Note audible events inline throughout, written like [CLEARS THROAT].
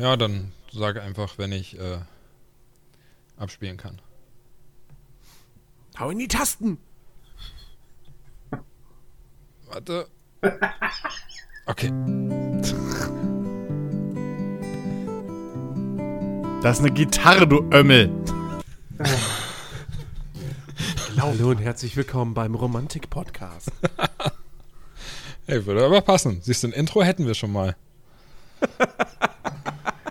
Ja, dann sag einfach, wenn ich äh, abspielen kann. Hau in die Tasten! Warte. Okay. Das ist eine Gitarre, du Ömmel. Hallo und herzlich willkommen beim Romantik-Podcast. [LAUGHS] Hey, würde aber passen. Siehst du, ein Intro hätten wir schon mal. [LAUGHS]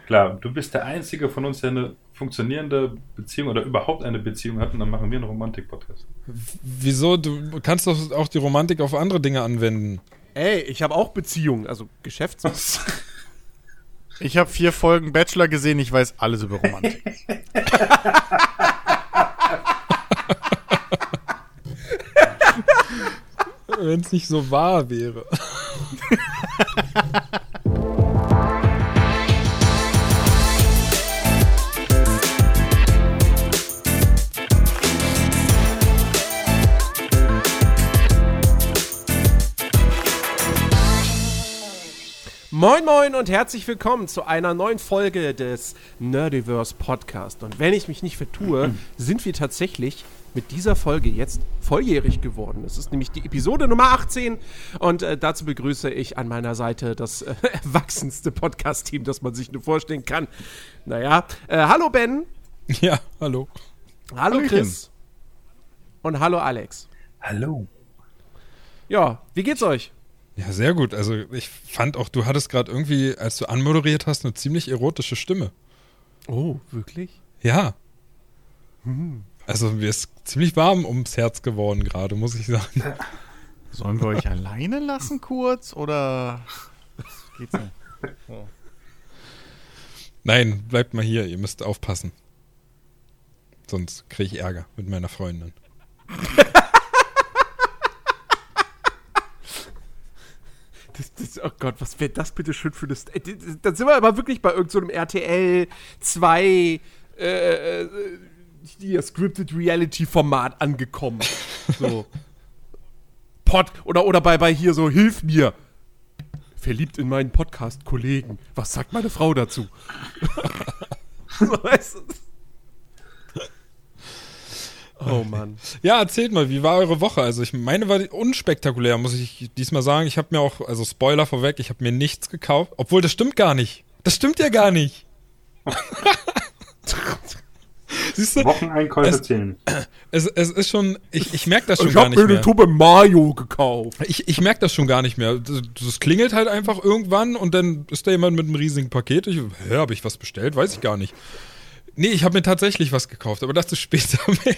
Klar, du bist der Einzige von uns, der eine funktionierende Beziehung oder überhaupt eine Beziehung hat und dann machen wir einen Romantik-Podcast. Wieso? Du kannst doch auch die Romantik auf andere Dinge anwenden. Ey, ich habe auch Beziehungen, also Geschäfts... [LAUGHS] Ich habe vier Folgen Bachelor gesehen, ich weiß alles über Romantik. [LAUGHS] Wenn es nicht so wahr wäre. [LAUGHS] Moin Moin und herzlich willkommen zu einer neuen Folge des Nerdiverse Podcast. Und wenn ich mich nicht vertue, [CLEARS THROAT] sind wir tatsächlich mit dieser Folge jetzt volljährig geworden. Es ist nämlich die Episode Nummer 18 und äh, dazu begrüße ich an meiner Seite das äh, [LAUGHS] erwachsenste Podcast-Team, das man sich nur vorstellen kann. Naja, äh, hallo Ben, Ja, hallo. hallo Hallöchen. Chris und hallo Alex. Hallo. Ja, wie geht's euch? Ja, sehr gut. Also ich fand auch, du hattest gerade irgendwie, als du anmoderiert hast, eine ziemlich erotische Stimme. Oh, wirklich? Ja. Also mir ist ziemlich warm ums Herz geworden gerade, muss ich sagen. [LAUGHS] Sollen wir euch alleine lassen kurz oder geht's nicht? [LAUGHS] Nein, bleibt mal hier, ihr müsst aufpassen. Sonst kriege ich Ärger mit meiner Freundin. [LAUGHS] Das, das, oh Gott, was wäre das bitte schön für das. äh, d- d- Dann sind wir aber wirklich bei irgendeinem so RTL 2 äh, äh, hier, Scripted Reality Format angekommen. So. Pod oder, oder bei, bei hier so, hilf mir. Verliebt in meinen Podcast-Kollegen. Was sagt meine Frau dazu? [LAUGHS] so, weißt du? Oh Mann. Ja, erzählt mal, wie war eure Woche? Also ich meine war unspektakulär, muss ich diesmal sagen. Ich habe mir auch, also Spoiler vorweg, ich habe mir nichts gekauft. Obwohl, das stimmt gar nicht. Das stimmt ja gar nicht. [LAUGHS] Siehst du, Wocheneinkäufe Es- zählen. [CLEARS THROAT] es, es ist schon, ich, ich merke das schon Ich gar hab nicht mir eine mehr. Tube Mayo gekauft. Ich, ich merke das schon gar nicht mehr. Das, das klingelt halt einfach irgendwann und dann ist da jemand mit einem riesigen Paket. Ich, hä, habe ich was bestellt? Weiß ich gar nicht. Nee, ich habe mir tatsächlich was gekauft, aber dazu später [LAUGHS] mehr.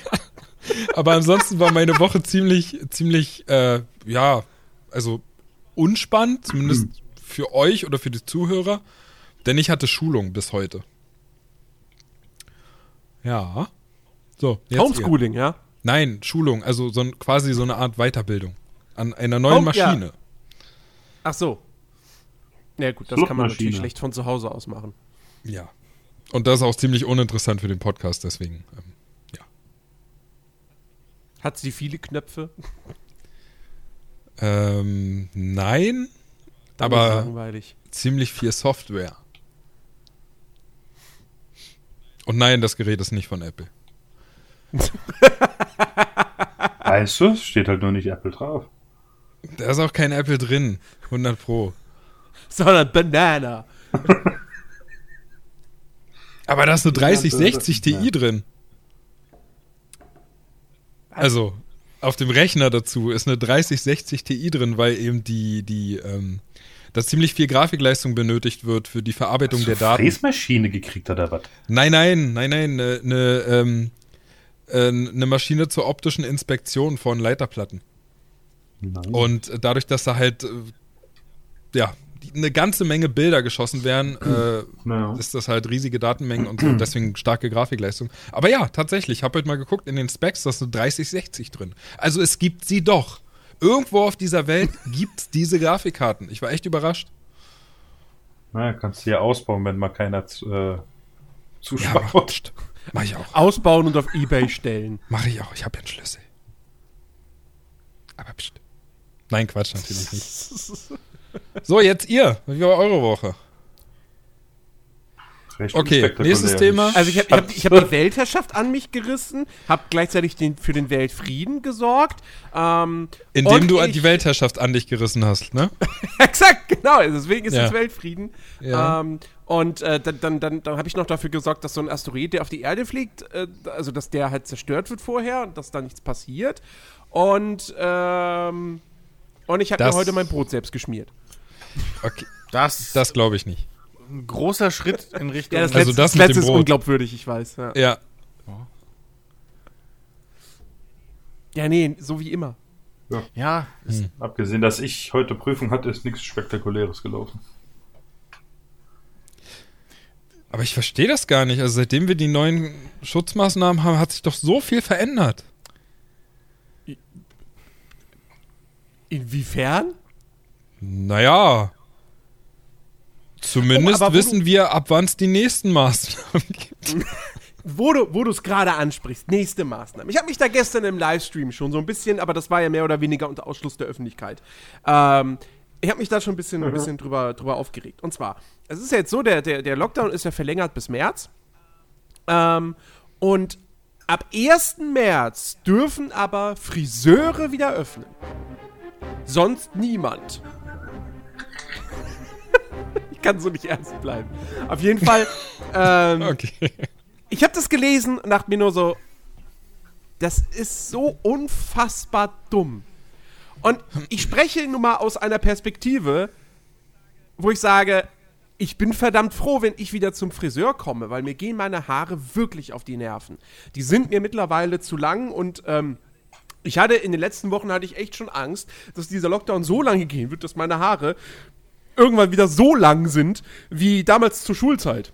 aber ansonsten war meine Woche ziemlich, ziemlich, äh, ja, also unspannend, zumindest für euch oder für die Zuhörer, denn ich hatte Schulung bis heute. Ja. So, jetzt ihr. Homeschooling, ja? Nein, Schulung, also so ein, quasi so eine Art Weiterbildung an einer neuen Oh, ja. Maschine. Ach so. Ja gut, das kann man natürlich schlecht von zu Hause aus machen. Ja. Und das ist auch ziemlich uninteressant für den Podcast, deswegen. Ähm, Hat sie viele Knöpfe? ähm, nein, Dann aber langweilig. ziemlich viel Software. Und nein, das Gerät ist nicht von Apple. [LAUGHS] Weißt du, es steht halt nur nicht Apple drauf. Da ist auch kein Apple drin. 100 Pro. Sondern Banana. [LAUGHS] Aber da ist eine 3060 Ja. Ti drin. Also, auf dem Rechner dazu ist eine 3060 Ti drin, weil eben die, die, ähm, dass ziemlich viel Grafikleistung benötigt wird für die Verarbeitung Hast der du Daten. Fräsmaschine gekriegt oder was? Nein, nein, nein, nein, eine ne, ähm, äh, ne Maschine zur optischen Inspektion von Leiterplatten. Nein. Und dadurch, dass da halt, äh, ja, eine ganze Menge Bilder geschossen werden, äh, Ja. ist das halt riesige Datenmengen und so, deswegen starke Grafikleistung. Aber ja, tatsächlich, ich habe heute mal geguckt, in den Specs, da ist eine 3060 drin. Also es gibt sie doch. Irgendwo auf dieser Welt [LAUGHS] gibt es diese Grafikkarten. Ich war echt überrascht. Na, kannst du ja ausbauen, wenn mal keiner zu, äh, Ja, zuschaut. pst, mach ich auch. Ausbauen und auf Ebay stellen. Mache ich auch. Ich habe ja einen Schlüssel. Aber pst. Nein, Quatsch, natürlich nicht. [LAUGHS] So, jetzt ihr. Wie war eure Woche? Recht Okay, nächstes Thema. Also ich habe ich hab, ich hab die Weltherrschaft an mich gerissen, habe gleichzeitig den, für den Weltfrieden gesorgt. Ähm, Indem du ich, die Weltherrschaft an dich gerissen hast, ne? [LAUGHS] Exakt, genau. Deswegen ist Ja. es Weltfrieden. Ja. Ähm, und äh, dann, dann, dann, dann habe ich noch dafür gesorgt, dass so ein Asteroid, der auf die Erde fliegt, äh, also dass der halt zerstört wird vorher und dass da nichts passiert. Und, ähm, und ich habe mir heute mein Brot selbst geschmiert. Okay, Das, das glaube ich nicht. ein großer Schritt in Richtung. Ja, das Also letzte, das das letzte ist Brot. unglaubwürdig, ich weiß. Ja. Ja, ja, nee, so wie immer. ja, ist, Abgesehen, dass ich heute Prüfung hatte, ist nichts Spektakuläres gelaufen. aber ich verstehe das gar nicht. Also seitdem wir die neuen Schutzmaßnahmen haben, hat sich doch so viel verändert. Inwiefern? Naja. Zumindest Oh, wissen wir, ab wann es die nächsten Maßnahmen [LAUGHS] gibt. [LAUGHS] Wo du wo du es gerade ansprichst, nächste Maßnahme. Ich habe mich da gestern im Livestream schon so ein bisschen, aber das war ja mehr oder weniger unter Ausschluss der Öffentlichkeit. Ähm, ich habe mich da schon ein bisschen, ein bisschen drüber, drüber aufgeregt. Und zwar, es ist ja jetzt so, der, der, der Lockdown ist ja verlängert bis März. Ähm, und ab 1. März dürfen aber Friseure wieder öffnen. Sonst niemand. Kann so nicht ernst bleiben. Auf jeden Fall. [LAUGHS] Ähm, Okay. ich habe das gelesen und dachte mir nur so, das ist so unfassbar dumm. Und ich spreche nun mal aus einer Perspektive, wo ich sage, ich bin verdammt froh, wenn ich wieder zum Friseur komme, weil mir gehen meine Haare wirklich auf die Nerven. Die sind mir mittlerweile zu lang und ähm, ich hatte in den letzten Wochen hatte ich echt schon Angst, dass dieser Lockdown so lange gehen wird, dass meine Haare irgendwann wieder so lang sind wie damals zur Schulzeit.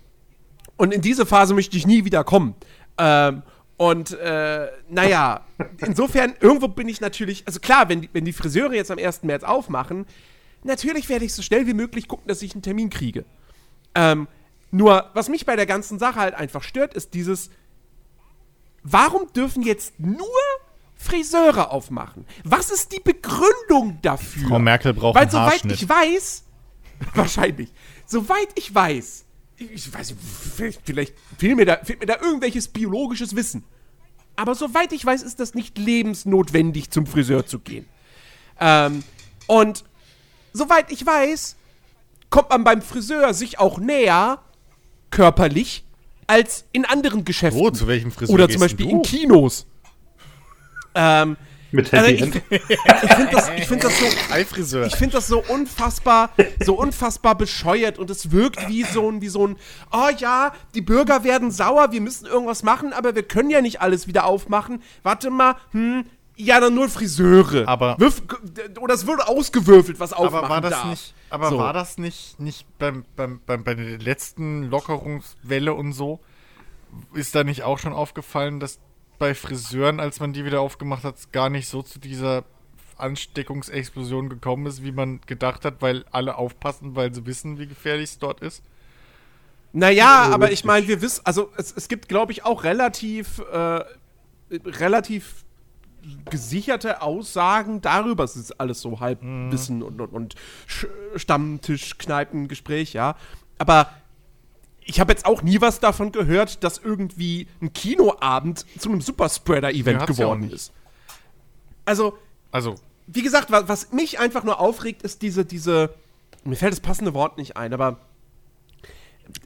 Und in diese Phase möchte ich nie wieder kommen. Ähm, und äh, naja, insofern, irgendwo bin ich natürlich, also klar, wenn die, wenn die Friseure jetzt am 1. März aufmachen, natürlich werde ich so schnell wie möglich gucken, dass ich einen Termin kriege. Ähm, nur, was mich bei der ganzen Sache halt einfach stört, ist dieses, warum dürfen jetzt nur Friseure aufmachen? Was ist die Begründung dafür? Frau Merkel braucht Weil einen soweit Haarschnitt. ich weiß, [LAUGHS] wahrscheinlich, soweit ich weiß, ich, weiß nicht, vielleicht, fehlt, mir da, fehlt mir da irgendwelches biologisches Wissen. Aber soweit ich weiß, ist das nicht lebensnotwendig, zum Friseur zu gehen. Ähm, und soweit ich weiß, kommt man beim Friseur sich auch näher, körperlich, als in anderen Geschäften. Wo, zu welchem Friseur Oder zum Beispiel in Kinos. Ähm, Mit also Happy ich, End. [LAUGHS] ich finde das, ich find das so ich finde das so unfassbar, so unfassbar bescheuert und es wirkt wie so ein, wie so ein, oh ja, die Bürger werden sauer, wir müssen irgendwas machen, aber wir können ja nicht alles wieder aufmachen. Warte mal, hm, ja, dann nur Friseure. Aber- Wirf, oder es wurde ausgewürfelt, was aufmachen aber war das darf. nicht, aber So. war das nicht, nicht beim, beim, beim, bei der letzten Lockerungswelle und so? Ist da nicht auch schon aufgefallen, dass bei Friseuren, als man die wieder aufgemacht hat, gar nicht so zu dieser Ansteckungsexplosion gekommen ist, wie man gedacht hat, weil alle aufpassen, weil sie wissen, wie gefährlich es dort ist? Naja, aber ich meine, wir wissen, also es, es gibt, glaube ich, auch relativ, äh, relativ gesicherte Aussagen darüber. Es ist alles so Halbwissen und, und, und Sch- Stammtisch, Kneipengespräch, ja. Aber ich habe jetzt auch nie was davon gehört, dass irgendwie ein Kinoabend zu einem Superspreader-Event Ja, ja geworden nicht. ist. Also, Also, wie gesagt, was, was mich einfach nur aufregt, ist diese, diese, mir fällt das passende Wort nicht ein, aber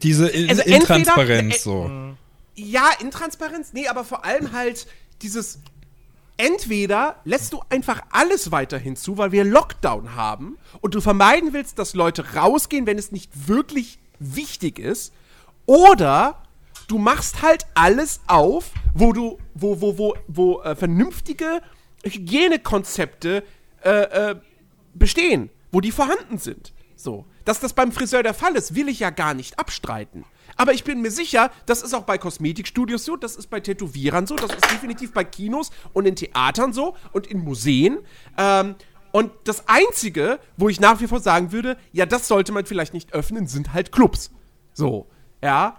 Diese In Also entweder- Intransparenz äh, so. Ja, Intransparenz, nee, aber vor allem halt dieses entweder lässt du einfach alles weiterhin zu, weil wir Lockdown haben und du vermeiden willst, dass Leute rausgehen, wenn es nicht wirklich wichtig ist, oder du machst halt alles auf, wo du, wo, wo, wo, wo äh, vernünftige Hygienekonzepte äh, äh, bestehen, wo die vorhanden sind. So. Dass das beim Friseur der Fall ist, will ich ja gar nicht abstreiten. Aber ich bin mir sicher, das ist auch bei Kosmetikstudios so, das ist bei Tätowierern so, das ist definitiv bei Kinos und in Theatern so und in Museen. Ähm, und das Einzige, wo ich nach wie vor sagen würde, ja, das sollte man vielleicht nicht öffnen, sind halt Clubs. So, ja.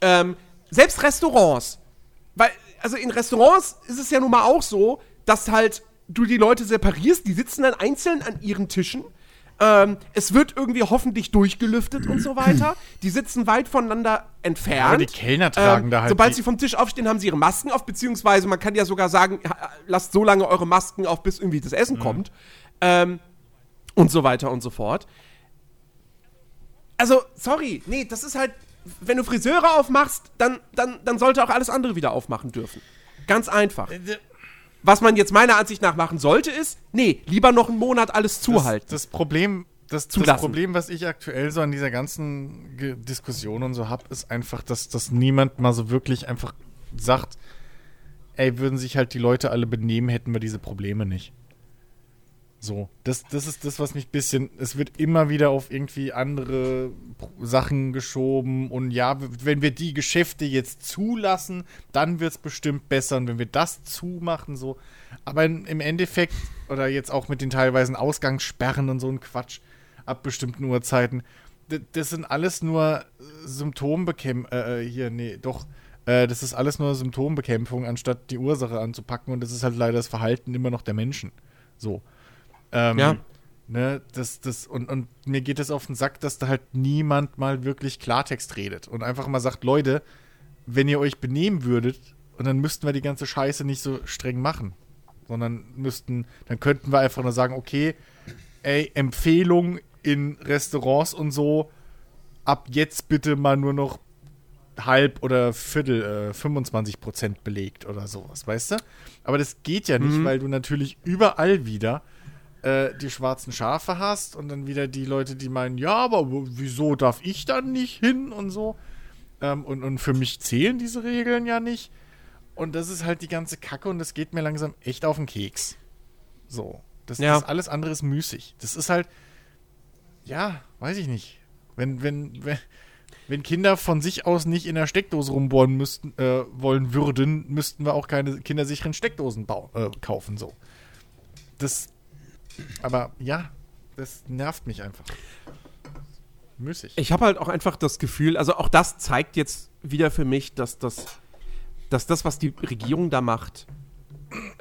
Ähm, selbst Restaurants. Weil, also in Restaurants ist es ja nun mal auch so, dass halt du die Leute separierst, die sitzen dann einzeln an ihren Tischen. Ähm, es wird irgendwie hoffentlich durchgelüftet und so weiter. [CLEARS THROAT] Die sitzen weit voneinander entfernt. Aber die Kellner tragen ähm, da halt Sobald sie vom Tisch aufstehen, haben sie ihre Masken auf, beziehungsweise man kann ja sogar sagen, lasst so lange eure Masken auf, bis irgendwie das Mhm. Essen kommt. Ähm, und so weiter und so fort. Also, sorry, nee, das ist halt, wenn du Friseure aufmachst, dann, dann, dann sollte auch alles andere wieder aufmachen dürfen. Ganz einfach. Äh, Was man jetzt meiner Ansicht nach machen sollte, ist, nee, lieber noch einen Monat alles zuhalten. Das, das Problem, das, das. Problem, was ich aktuell so an dieser ganzen Ge Diskussion und so habe, ist einfach, dass, dass niemand mal so wirklich einfach sagt, ey, würden sich halt die Leute alle benehmen, hätten wir diese Probleme nicht. So, das, das ist das, was mich ein bisschen. Es wird immer wieder auf irgendwie andere Sachen geschoben und ja, wenn wir die Geschäfte jetzt zulassen, dann wird es bestimmt besser und wenn wir das zumachen, so. Aber im Endeffekt, oder jetzt auch mit den teilweisen Ausgangssperren und so ein Quatsch ab bestimmten Uhrzeiten, das sind alles nur Symptombekämpfung. Äh, äh, hier, nee, doch. Äh, das ist alles nur Symptombekämpfung, anstatt die Ursache anzupacken und das ist halt leider das Verhalten immer noch der Menschen. So. Ähm, Ja. Ne, das, das, und, und mir geht es auf den Sack, dass da halt niemand mal wirklich Klartext redet und einfach mal sagt, Leute, wenn ihr euch benehmen würdet, und dann müssten wir die ganze Scheiße nicht so streng machen. Sondern müssten, dann könnten wir einfach nur sagen, okay, ey, Empfehlung in Restaurants und so, ab jetzt bitte mal nur noch halb oder Viertel, äh, 25 Prozent belegt oder sowas, weißt du? Aber das geht ja nicht, weil du natürlich überall wieder äh, die schwarzen Schafe hast und dann wieder die Leute, die meinen, ja, aber wieso darf ich dann nicht hin und so? Ähm, und, und für mich zählen diese Regeln ja nicht. Und das ist halt die ganze Kacke und das geht mir langsam echt auf den Keks. So. Das, Ja. das alles andere ist müßig. Das ist halt, ja, weiß ich nicht. Wenn, wenn, wenn, wenn Kinder von sich aus nicht in der Steckdose rumbohren müssten, äh, wollen würden, müssten wir auch keine kindersicheren Steckdosen bau äh, kaufen, so. Das, aber ja, das nervt mich einfach. Müßig. Ich habe halt auch einfach das Gefühl, also auch das zeigt jetzt wieder für mich, dass das, dass das, was die Regierung da macht,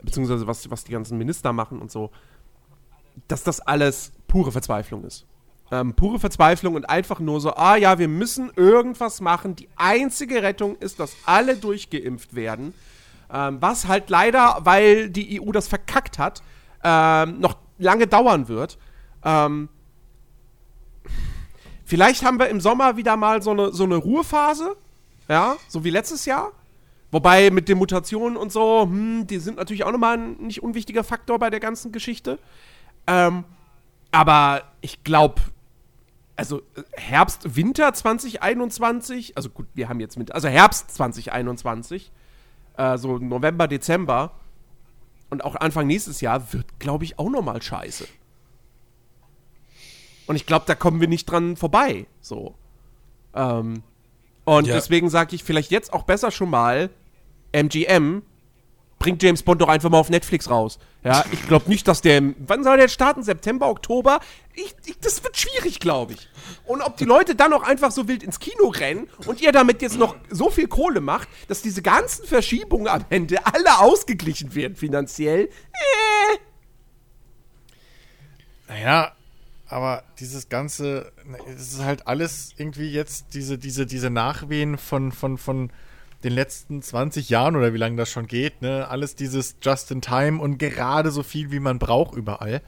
beziehungsweise was, was die ganzen Minister machen und so, dass das alles pure Verzweiflung ist. Ähm, pure Verzweiflung und einfach nur so, ah ja, wir müssen irgendwas machen. Die einzige Rettung ist, dass alle durchgeimpft werden. Ähm, was halt leider, weil die EU das verkackt hat, ähm, noch lange dauern wird. Ähm, Vielleicht haben wir im Sommer wieder mal so eine, so eine Ruhephase, ja, so wie letztes Jahr. Wobei mit den Mutationen und so, hm, die sind natürlich auch nochmal ein nicht unwichtiger Faktor bei der ganzen Geschichte. Ähm, aber ich glaube, also Herbst, Winter 2021, also gut, wir haben jetzt mit, also Herbst 2021, äh, so November, Dezember und auch Anfang nächstes Jahr wird, glaube ich, auch nochmal scheiße. Und ich glaube, da kommen wir nicht dran vorbei. So. Ähm, und Ja. deswegen sage ich vielleicht jetzt auch besser schon mal, MGM bringt James Bond doch einfach mal auf Netflix raus. Ja, ich glaube nicht, dass der. Wann soll der starten? September, Oktober? Ich, ich, das wird schwierig, glaube ich. Und ob die Leute dann auch einfach so wild ins Kino rennen und ihr damit jetzt noch so viel Kohle macht, dass diese ganzen Verschiebungen am Ende alle ausgeglichen werden finanziell. Äh. Naja, aber dieses ganze, es ist halt alles irgendwie jetzt diese, diese, diese Nachwehen von, von, von den letzten 20 Jahren oder wie lange das schon geht, ne? Alles dieses Just in Time und gerade so viel, wie man braucht überall.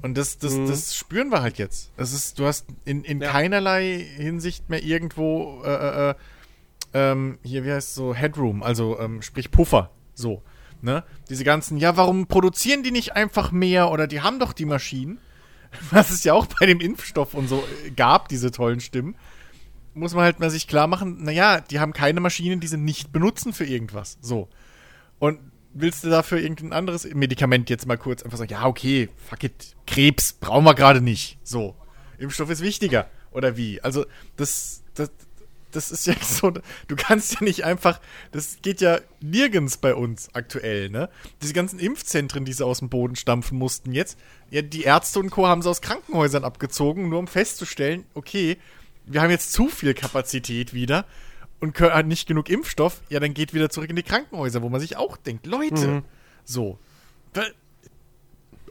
Und das, das, das spüren wir halt jetzt. Es ist, du hast in, in Ja. keinerlei Hinsicht mehr irgendwo, äh, äh, äh, ähm, hier, wie heißt es so, Headroom, also ähm, sprich Puffer, so. Ne? Diese ganzen, ja, warum produzieren die nicht einfach mehr oder die haben doch die Maschinen? [LAUGHS] Was es ja auch bei dem Impfstoff und so äh, gab, diese tollen Stimmen. Muss man halt mal sich klar machen, naja, die haben keine Maschinen, die sie nicht benutzen für irgendwas. So. Und willst du dafür irgendein anderes Medikament jetzt mal kurz einfach sagen, ja, okay, fuck it, Krebs brauchen wir gerade nicht. So. Impfstoff ist wichtiger. Oder wie? Also, das, das, das ist ja [LAUGHS] so, du kannst ja nicht einfach, das geht ja nirgends bei uns aktuell, ne? Diese ganzen Impfzentren, die sie aus dem Boden stampfen mussten jetzt, ja, die Ärzte und Co. haben sie aus Krankenhäusern abgezogen, nur um festzustellen, okay, wir haben jetzt zu viel Kapazität wieder und halt nicht genug Impfstoff, ja, dann geht wieder zurück in die Krankenhäuser, wo man sich auch denkt, Leute, so, wa-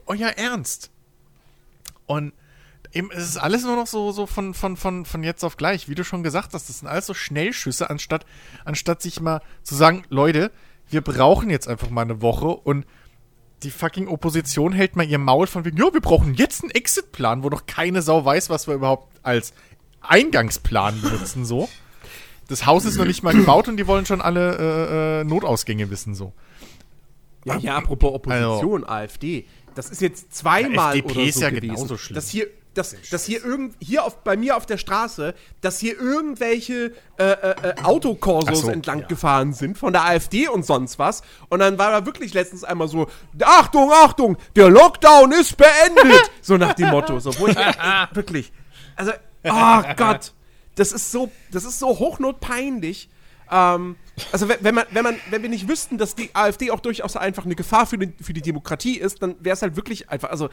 euer Ernst. Und eben, es ist alles nur noch so, so von, von, von, von jetzt auf gleich, wie du schon gesagt hast. Das sind alles so Schnellschüsse, anstatt, anstatt sich mal zu sagen, Leute, wir brauchen jetzt einfach mal eine Woche und die fucking Opposition hält mal ihr Maul von wegen, ja, wir brauchen jetzt einen Exitplan, wo doch keine Sau weiß, was wir überhaupt als Eingangsplan benutzen, so. Das Haus ist noch nicht mal gebaut und die wollen schon alle äh, äh, Notausgänge wissen, so. Ja, ja, apropos Opposition, AfD. Das ist jetzt zweimal Ja, FDP oder ist so ja gewesen. genauso schlimm. Dass hier, dass, dass hier irgend, hier auf, bei mir auf der Straße, dass hier irgendwelche äh, äh, äh, Autokorsos so, entlang ja. gefahren sind von der AfD und sonst was. Und dann war da wirklich letztens einmal so, Achtung, Achtung, der Lockdown ist beendet. so nach dem Motto. So, wo ich [LAUGHS] wirklich. Also, oh Gott. Das ist so, das ist so hochnotpeinlich. Ähm, also wenn, wenn, man, wenn, man, wenn wir nicht wüssten, dass die AfD auch durchaus einfach eine Gefahr für die, für die Demokratie ist, dann wäre es halt wirklich einfach, also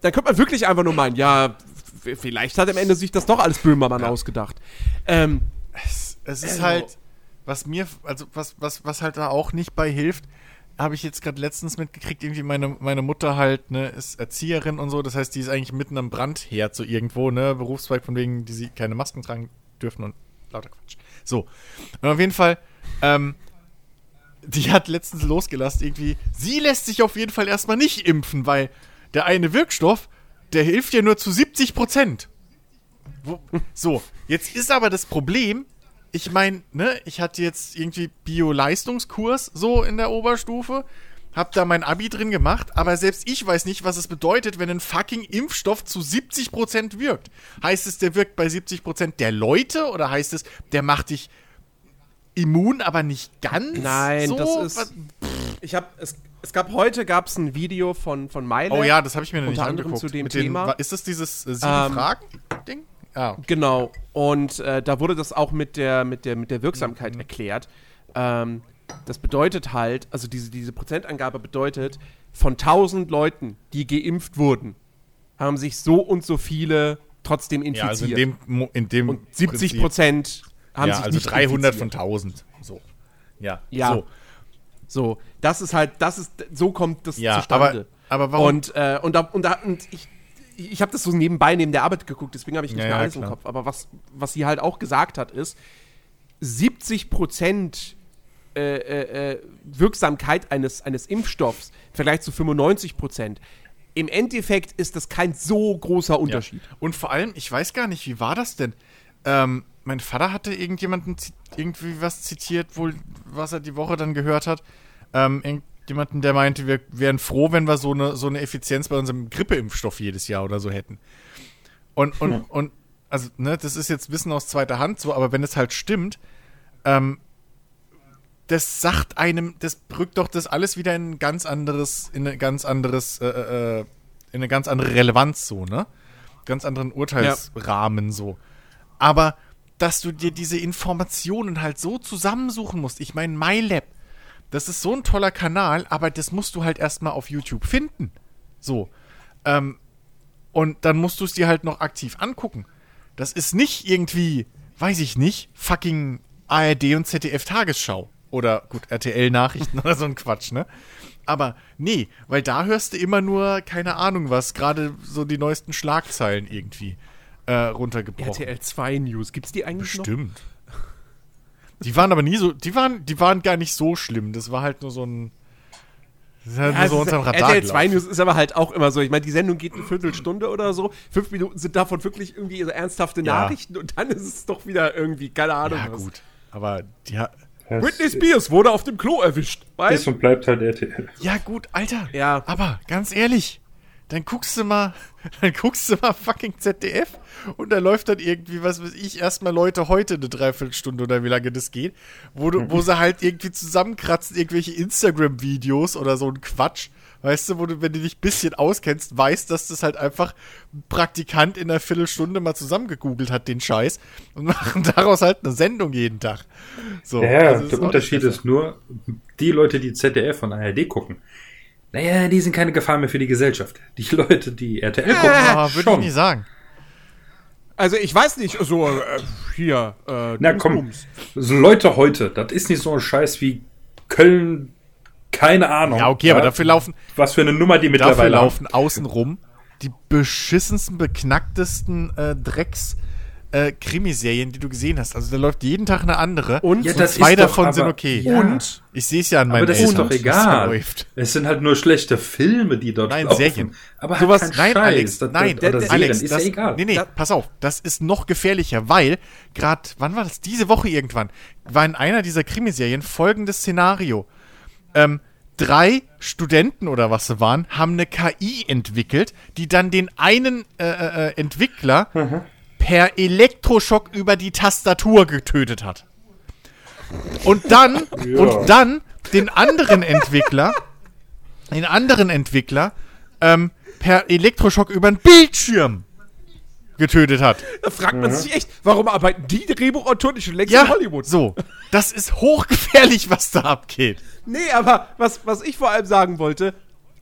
dann könnte man wirklich einfach nur meinen, ja, vielleicht hat am Ende sich das doch alles Böhmermann ausgedacht. Ähm, Es ist Also- halt, was mir, also was, was, was halt da auch nicht bei hilft, habe ich jetzt gerade letztens mitgekriegt, irgendwie meine, meine Mutter halt, ne, ist Erzieherin und so, das heißt, die ist eigentlich mitten am Brandherd so irgendwo, ne, Berufszweig von wegen, die sie keine Masken tragen dürfen und lauter Quatsch. So. Und auf jeden Fall, ähm, die hat letztens losgelassen, irgendwie, sie lässt sich auf jeden Fall erstmal nicht impfen, weil der eine Wirkstoff, der hilft ja nur zu 70 Prozent. So, jetzt ist aber das Problem, ich meine, ne, ich hatte jetzt irgendwie Bio-Leistungskurs so in der Oberstufe, hab da mein Abi drin gemacht, aber selbst ich weiß nicht, was es bedeutet, wenn ein fucking Impfstoff zu 70% wirkt. Heißt es, der wirkt bei 70% der Leute oder heißt es, der macht dich immun, aber nicht ganz? nein, so? das ist. Ich habe es, es gab heute gab's ein Video von von Meile. Oh ja, das habe ich mir noch nicht angeguckt. zu dem Mit den- Thema. wa- ist das dieses äh, sieben Ähm? Ah. Genau. Und äh, da wurde das auch mit der, mit der, mit der Wirksamkeit erklärt. Ähm, das bedeutet halt, also diese, diese Prozentangabe bedeutet, von 1000 Leuten, die geimpft wurden, haben sich so und so viele trotzdem infiziert. Ja, also in dem, in dem und 70 Prinzip. Prozent haben ja, sich also nicht 300 von infiziert. 1000. So. Ja. Ja. So. So, das ist halt, das ist, so kommt das Ja, zustande. aber, aber warum? Und, äh, und, da, und, da, und ich, ich habe das so nebenbei neben der Arbeit geguckt, deswegen habe ich nicht Ja, mehr ja, alles klar. im Kopf. Aber was, was sie halt auch gesagt hat, ist, 70 Prozent äh, äh, äh, Wirksamkeit eines, eines Impfstoffs im Vergleich zu 95 Prozent. Im Endeffekt ist das kein so großer Unterschied. Ja. Und vor allem, ich weiß gar nicht, wie war das denn? Ähm, mein Vater hatte irgendjemanden irgendwie was zitiert, wohl, was er die Woche dann gehört hat. Ähm, irgendjemanden, der meinte, wir wären froh, wenn wir so eine, so eine Effizienz bei unserem Grippeimpfstoff jedes Jahr oder so hätten. Und, und, und, also, ne, das ist jetzt Wissen aus zweiter Hand so, aber wenn es halt stimmt, ähm, das sagt einem, das rückt doch das alles wieder in ein ganz anderes, in ein ganz anderes, äh, äh, in eine ganz andere Relevanz so, ne? Ganz anderen Urteilsrahmen so. Aber dass du dir diese Informationen halt so zusammensuchen musst. Ich meine, MyLab, das ist so ein toller Kanal, aber das musst du halt erstmal auf YouTube finden. So. Ähm, und dann musst du es dir halt noch aktiv angucken. Das ist nicht irgendwie, weiß ich nicht, fucking ARD und ZDF Tagesschau. Oder gut, RTL Nachrichten [LAUGHS] oder so ein Quatsch, ne? Aber nee, weil da hörst du immer nur, keine Ahnung was, gerade so die neuesten Schlagzeilen irgendwie äh, runtergebrochen. RTL 2 News, gibt's die eigentlich noch? Bestimmt. Die waren aber nie so, die waren, die waren gar nicht so schlimm. Das war halt nur so ein. Das ist halt Ja, nur so unterm Radar. RTL 2 gelaufen. News ist aber halt auch immer so. Ich meine, die Sendung geht eine Viertelstunde oder so. Fünf Minuten sind davon wirklich irgendwie so ernsthafte Ja. Nachrichten und dann ist es doch wieder irgendwie, keine Ahnung. Ja, was. gut. Aber die ha Das Britney Spears wurde auf dem Klo erwischt. ist Weißt und bleibt halt RTL. Ja, gut, Alter. Ja. Aber ganz ehrlich, dann guckst du mal, [LAUGHS] dann guckst du mal fucking ZDF und da läuft dann irgendwie, was weiß ich, erstmal Leute heute eine Dreiviertelstunde oder wie lange das geht, wo, du, wo sie halt irgendwie zusammenkratzen, irgendwelche Instagram-Videos oder so ein Quatsch. Weißt du, wo du, wenn du dich ein bisschen auskennst, weißt, dass das halt einfach ein Praktikant in einer Viertelstunde mal zusammengegoogelt hat, den Scheiß, und [LAUGHS] machen daraus halt eine Sendung jeden Tag. So, Ja, also der Unterschied ist nur, die Leute, die ZDF und ARD gucken, naja, die sind keine Gefahr mehr für die Gesellschaft. Die [LAUGHS] Leute, die RTL gucken, Ah, würde ich schon. nicht sagen. Also ich weiß nicht, so äh, hier. Äh, Na komm, so Leute heute, das ist nicht so ein Scheiß wie Köln, keine Ahnung. Ja, okay, aber dafür laufen, Was für eine Nummer die Dafür mittlerweile laufen außenrum die beschissensten, beknacktesten äh, Drecks. Äh, Krimiserien, die du gesehen hast. Also da läuft jeden Tag eine andere. Und Ja, das zwei ist doch davon aber- sind okay. Ja. Und ich sehe es ja an meinem Aber das ist doch was da egal. läuft. Es sind halt nur schlechte Filme, die dort Nein, laufen. Serien. Aber Sowas, halt kein nein, Scheiß. Alex, Das- nein, der- Serien, Alex, ist das, ja egal. Nee, nee, pass auf, das ist noch gefährlicher, weil gerade, wann war das? Diese Woche irgendwann, war in einer dieser Krimiserien folgendes Szenario. Ähm, drei Studenten oder was sie waren, haben eine KI entwickelt, die dann den einen äh, äh, Entwickler Mhm. Per Elektroschock über die Tastatur getötet hat. Und dann, und dann den anderen Entwickler, den anderen Entwickler, ähm, per Elektroschock über den Bildschirm getötet hat. Da fragt man sich echt, warum arbeiten die Drehbuchautoren nicht schon längst Ja, in Hollywood? so. Das ist hochgefährlich, was da abgeht. Nee, aber was, was ich vor allem sagen wollte,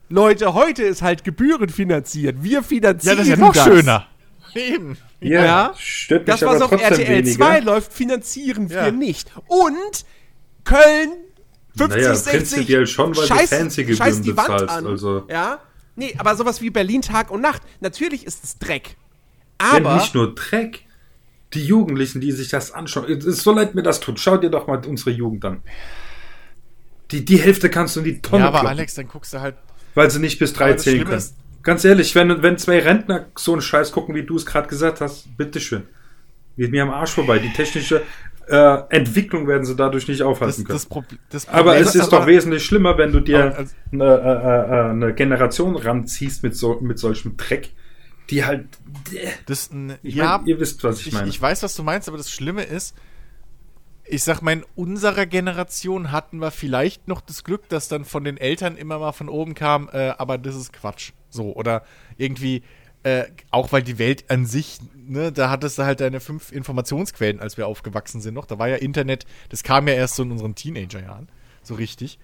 Leute, heute ist halt gebührenfinanziert. Wir Ja, finanzieren das ist ja noch schöner. Eben. Ja, Ja. stört Das, was auf RTL weniger. 2 läuft, finanzieren wir Ja. nicht. Und Köln 50, Naja, 60. prinzipiell schon, weil du scheiß, Fernsehgebühren scheiß die Wand bezahlst, an. also. Ja? Nee, aber sowas wie Berlin Tag und Nacht. Natürlich ist es Dreck. Ja, Aber nicht nur Dreck. Die Jugendlichen, die sich das anschauen. Es ist so leid mir das tut. Schau dir doch mal unsere Jugend an. Die, die Hälfte kannst du in die Tonne Ja, aber kloppen, Alex, dann guckst du halt. weil sie nicht bis drei Aber das zählen Schlimme können. ist- Ganz ehrlich, wenn, wenn zwei Rentner so einen Scheiß gucken, wie du es gerade gesagt hast, bitteschön. Geht mir am Arsch vorbei. Die technische äh, Entwicklung werden sie dadurch nicht Das, aufhalten können. das, das aber Problem es ist doch wesentlich schlimmer, wenn du Aber dir eine, äh, äh, eine Generation ranziehst mit, so, mit solchem Dreck, die halt. Das, Ich ja, mein, ihr wisst, was ich, ich, meine. ich weiß, was du meinst, aber das Schlimme ist, ich sag mal, in unserer Generation hatten wir vielleicht noch das Glück, dass dann von den Eltern immer mal von oben kam, äh, aber das ist Quatsch. So, oder irgendwie, äh, auch weil die Welt an sich, ne, da hattest du halt deine fünf Informationsquellen, als wir aufgewachsen sind noch. Da war ja Internet, das kam ja erst so in unseren Teenagerjahren, so richtig.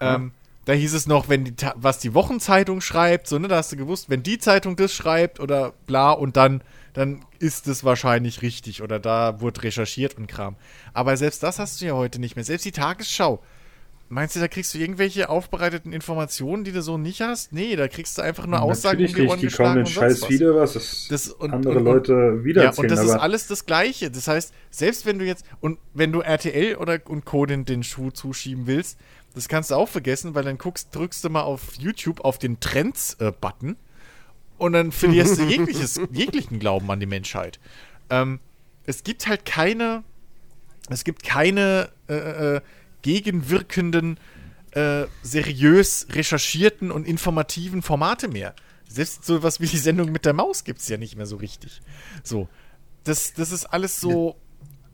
Ähm, da hieß es noch, wenn die, was die Wochenzeitung schreibt, so, ne, da hast du gewusst, wenn die Zeitung das schreibt oder bla und dann, dann ist es wahrscheinlich richtig oder da wurde recherchiert und Kram. Aber selbst das hast du ja heute nicht mehr. Selbst die Tagesschau. Meinst du, da kriegst du irgendwelche aufbereiteten Informationen, die du so nicht hast? Nee, da kriegst du einfach nur Aussagen Natürlich nicht, die kauen den und sonst Scheiß was. wieder, was es Das und- andere und- und- Leute wieder Ja, und das ist alles das Gleiche. Das heißt, selbst wenn du jetzt, und wenn du RTL oder und Co. den, den Schuh zuschieben willst, das kannst du auch vergessen, weil dann guckst, drückst du mal auf YouTube auf den Trends-Button und dann verlierst du [LAUGHS] jegliches, jeglichen Glauben an die Menschheit. Ähm, es gibt halt keine, es gibt keine äh, äh, gegenwirkenden, äh, seriös recherchierten und informativen Formate mehr. Selbst sowas wie die Sendung mit der Maus gibt es ja nicht mehr so richtig. So. Das, das ist alles so.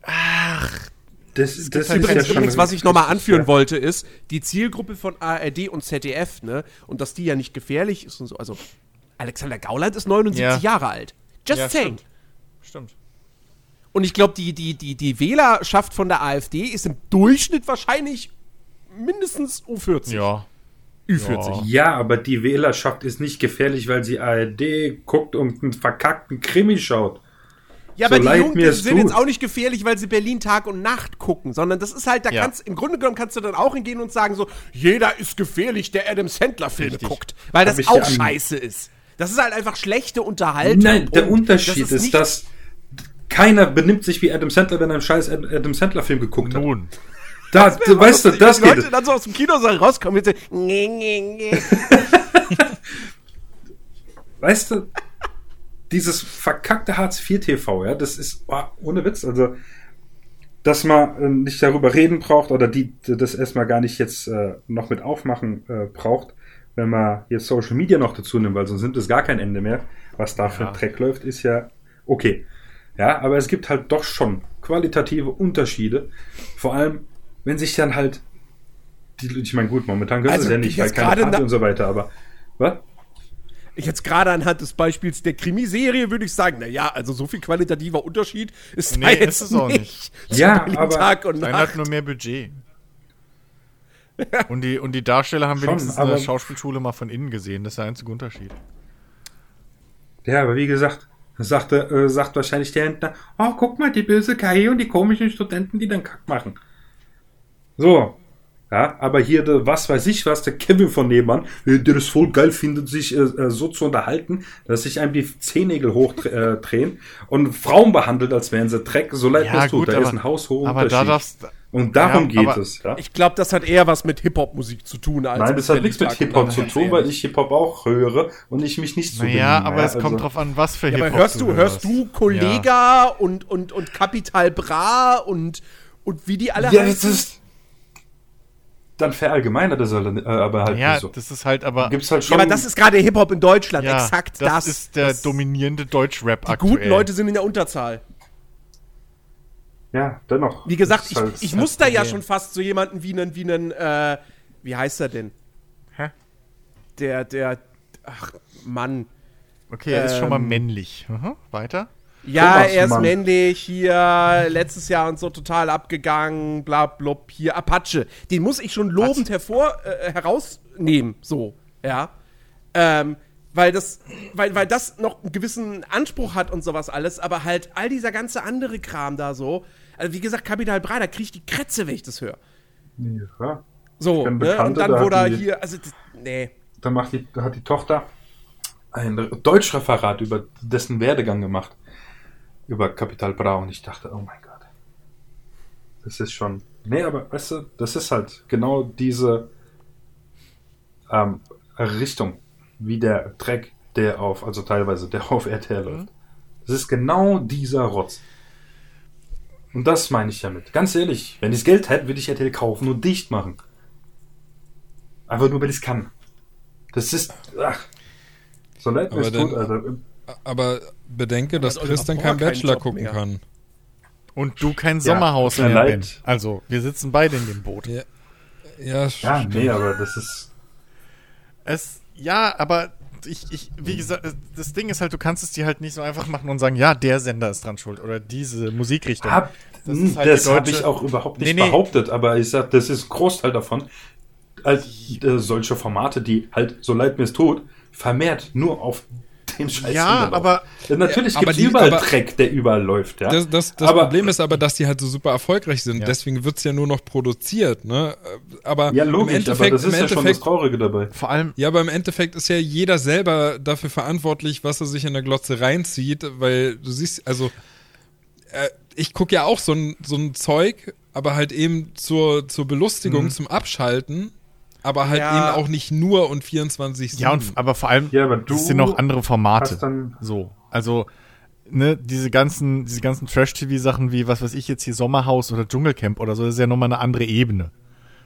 Ach, das, das halt ist kein- ja Übrigens, übrigens, was ich nochmal anführen wollte, ist, die Zielgruppe von ARD und ZDF, ne, und dass die ja nicht gefährlich ist und so. Also, Alexander Gauland ist 79 Ja. Jahre alt. Just Ja, saying. stimmt. Und ich glaube, die, die, die, die Wählerschaft von der AfD ist im Durchschnitt wahrscheinlich mindestens U40. Ja. Ü40. Ja, aber die Wählerschaft ist nicht gefährlich, weil sie ARD guckt und einen verkackten Krimi schaut. Ja, So aber die Jungen sind tut. jetzt auch nicht gefährlich, weil sie Berlin Tag und Nacht gucken, sondern das ist halt, da Ja. kannst, im Grunde genommen kannst du dann auch hingehen und sagen so, jeder ist gefährlich, der Adam Sandler Filme Richtig. guckt, weil Hab das auch scheiße ist. Das ist halt einfach schlechte Unterhaltung. Nein, der. Unterschied Das ist, nicht- dass keiner benimmt sich wie Adam Sandler, wenn er einen scheiß Ad- Adam Sandler-Film geguckt hat. Nun. Da, du, weißt du, das die Leute geht. dann so aus dem Kinosaal rauskommen und sagen, nee, nee, nee. [LAUGHS] Weißt du, dieses verkackte Hartz-IV-TV, ja, das ist oh, ohne Witz, also, dass man äh, nicht darüber reden braucht oder die das erstmal gar nicht jetzt äh, noch mit aufmachen äh, braucht, wenn man jetzt Social Media noch dazu nimmt, weil sonst nimmt es gar kein Ende mehr. Was da für ein Dreck läuft, ist ja okay. Ja, aber es gibt halt doch schon qualitative Unterschiede. Vor allem, wenn sich dann halt die, ich meine, gut, momentan können sie Also, es ja nicht, ich weil jetzt keine gerade Party und so weiter, aber was? Ich jetzt gerade anhand des Beispiels der Krimiserie würde ich sagen, naja, also so viel qualitativer Unterschied ist da Nee, jetzt ist es auch nicht. [LAUGHS] Ja, aber Tag und Einer Nacht. hat nur mehr Budget. [LAUGHS] Und die, und die Darsteller haben Schon, wenigstens aber- eine Schauspielschule mal von innen gesehen. Das ist der einzige Unterschied. Ja, aber wie gesagt, sagte, äh, sagt wahrscheinlich der Händler, oh, guck mal, die böse KI und die komischen Studenten, die dann Kack machen. So. Ja, aber hier, der, was weiß ich was, der Kevin von nebenan, äh, der es voll geil findet, sich äh, äh, so zu unterhalten, dass sich einem die Zehennägel hochdrehen und Frauen behandelt, als wären sie Dreck, so leid Ja, es tut. gut, Da aber- ist ein haushoher Aber da darfst und darum Ja, geht es. Ja? Ich glaube, das hat eher was mit Hip-Hop-Musik zu tun. Als Nein, das hat nichts mit. Hip-Hop zu tun, weil ich Hip-Hop auch höre und ich mich nicht so Naja, benehme, aber es Also- kommt drauf an, was für Ja, Hip-Hop hörst du, hörst hörst. du Kollega und, und, und Capital Bra und, und wie die alle Ja, das heißen? ist. Dann verallgemeinert das halt, äh, aber halt Ja, nicht so. das ist halt aber. Gibt's halt Ja, schon. aber das ist gerade Hip-Hop in Deutschland. ja, Exakt das. das. ist der Das- dominierende Deutschrap Die aktuell. guten Leute sind in der Unterzahl. Ja, dennoch. Wie gesagt, ich, halt- ich muss da ja schon fast so jemanden wie einen, wie einen, äh, wie heißt er denn? Hä? Der, der, ach, Mann. Okay, er ist schon mal Ähm, männlich. Mhm. Weiter? Ja, Thomas er ist Mann. männlich, hier, letztes Jahr und so total abgegangen, bla, blub, hier, Apache. Den muss ich schon lobend hervor, äh, herausnehmen, so, ja. Ähm, weil das, weil, weil das noch einen gewissen Anspruch hat und sowas alles, aber halt all dieser ganze andere Kram da so. Also wie gesagt, Capital Bra, da krieg ich die Krätze, wenn ich das höre. Ja. So, ne? Und dann, da wo da hier, also, das, nee. Da macht die, da hat die Tochter ein Deutschreferat über dessen Werdegang gemacht. Über Kapital Bra und ich dachte, oh mein Gott. Das ist schon. Nee, aber weißt du, das ist halt genau diese ähm, Richtung, wie der Dreck, der auf, also teilweise der [LAUGHS] auf RTL läuft. Das ist genau dieser Rotz. Und das meine ich damit. Ganz ehrlich, wenn ich das Geld hätte, würde ich RTL kaufen und dicht machen. Einfach nur, weil ich es kann. Das ist. Ach. So leid mir es tut, Alter. Aber bedenke, dass hat Chris dann keinen Bachelor Job gucken mehr. kann. Und du kein Sommerhaus tut mir mehr, leid. Also, wir sitzen beide in dem Boot. Ja, ja, Ja, stimmt. nee, aber das ist. Es, ja, aber ich, ich, wie gesagt, das Ding ist halt, du kannst es dir halt nicht so einfach machen und sagen, ja, der Sender ist dran schuld oder diese Musikrichtung. Hab, Das das halt die habe ich auch überhaupt nicht Nee, nee. behauptet, aber ich sag, das ist ein Großteil davon. Als äh, solche Formate, die halt, so leid mir es tut, vermehrt nur auf dem Scheiß Ja, aber- Ja, natürlich gibt es überall aber- Dreck, der überall läuft, ja. Das, das, das aber, Problem ist aber, dass die halt so super erfolgreich sind. Ja. Deswegen wird's ja nur noch produziert. Ne? Aber Ja, im logisch, Endeffekt, aber das ist im ja schon das Endeffekt Traurige dabei. Vor allem, Ja, aber im Endeffekt ist ja jeder selber dafür verantwortlich, was er sich in der Glotze reinzieht, weil du siehst, also äh, ich gucke ja auch so ein, so ein Zeug, aber halt eben zur, zur Belustigung, Mhm. zum Abschalten, aber halt Ja. eben auch nicht nur und 24 ja, und, aber vor allem, Ja, aber du es sind noch andere Formate. so, also, ne, diese ganzen, diese ganzen Trash-TV-Sachen wie, was weiß ich jetzt hier, Sommerhaus oder Dschungelcamp oder so, das ist ja nochmal eine andere Ebene.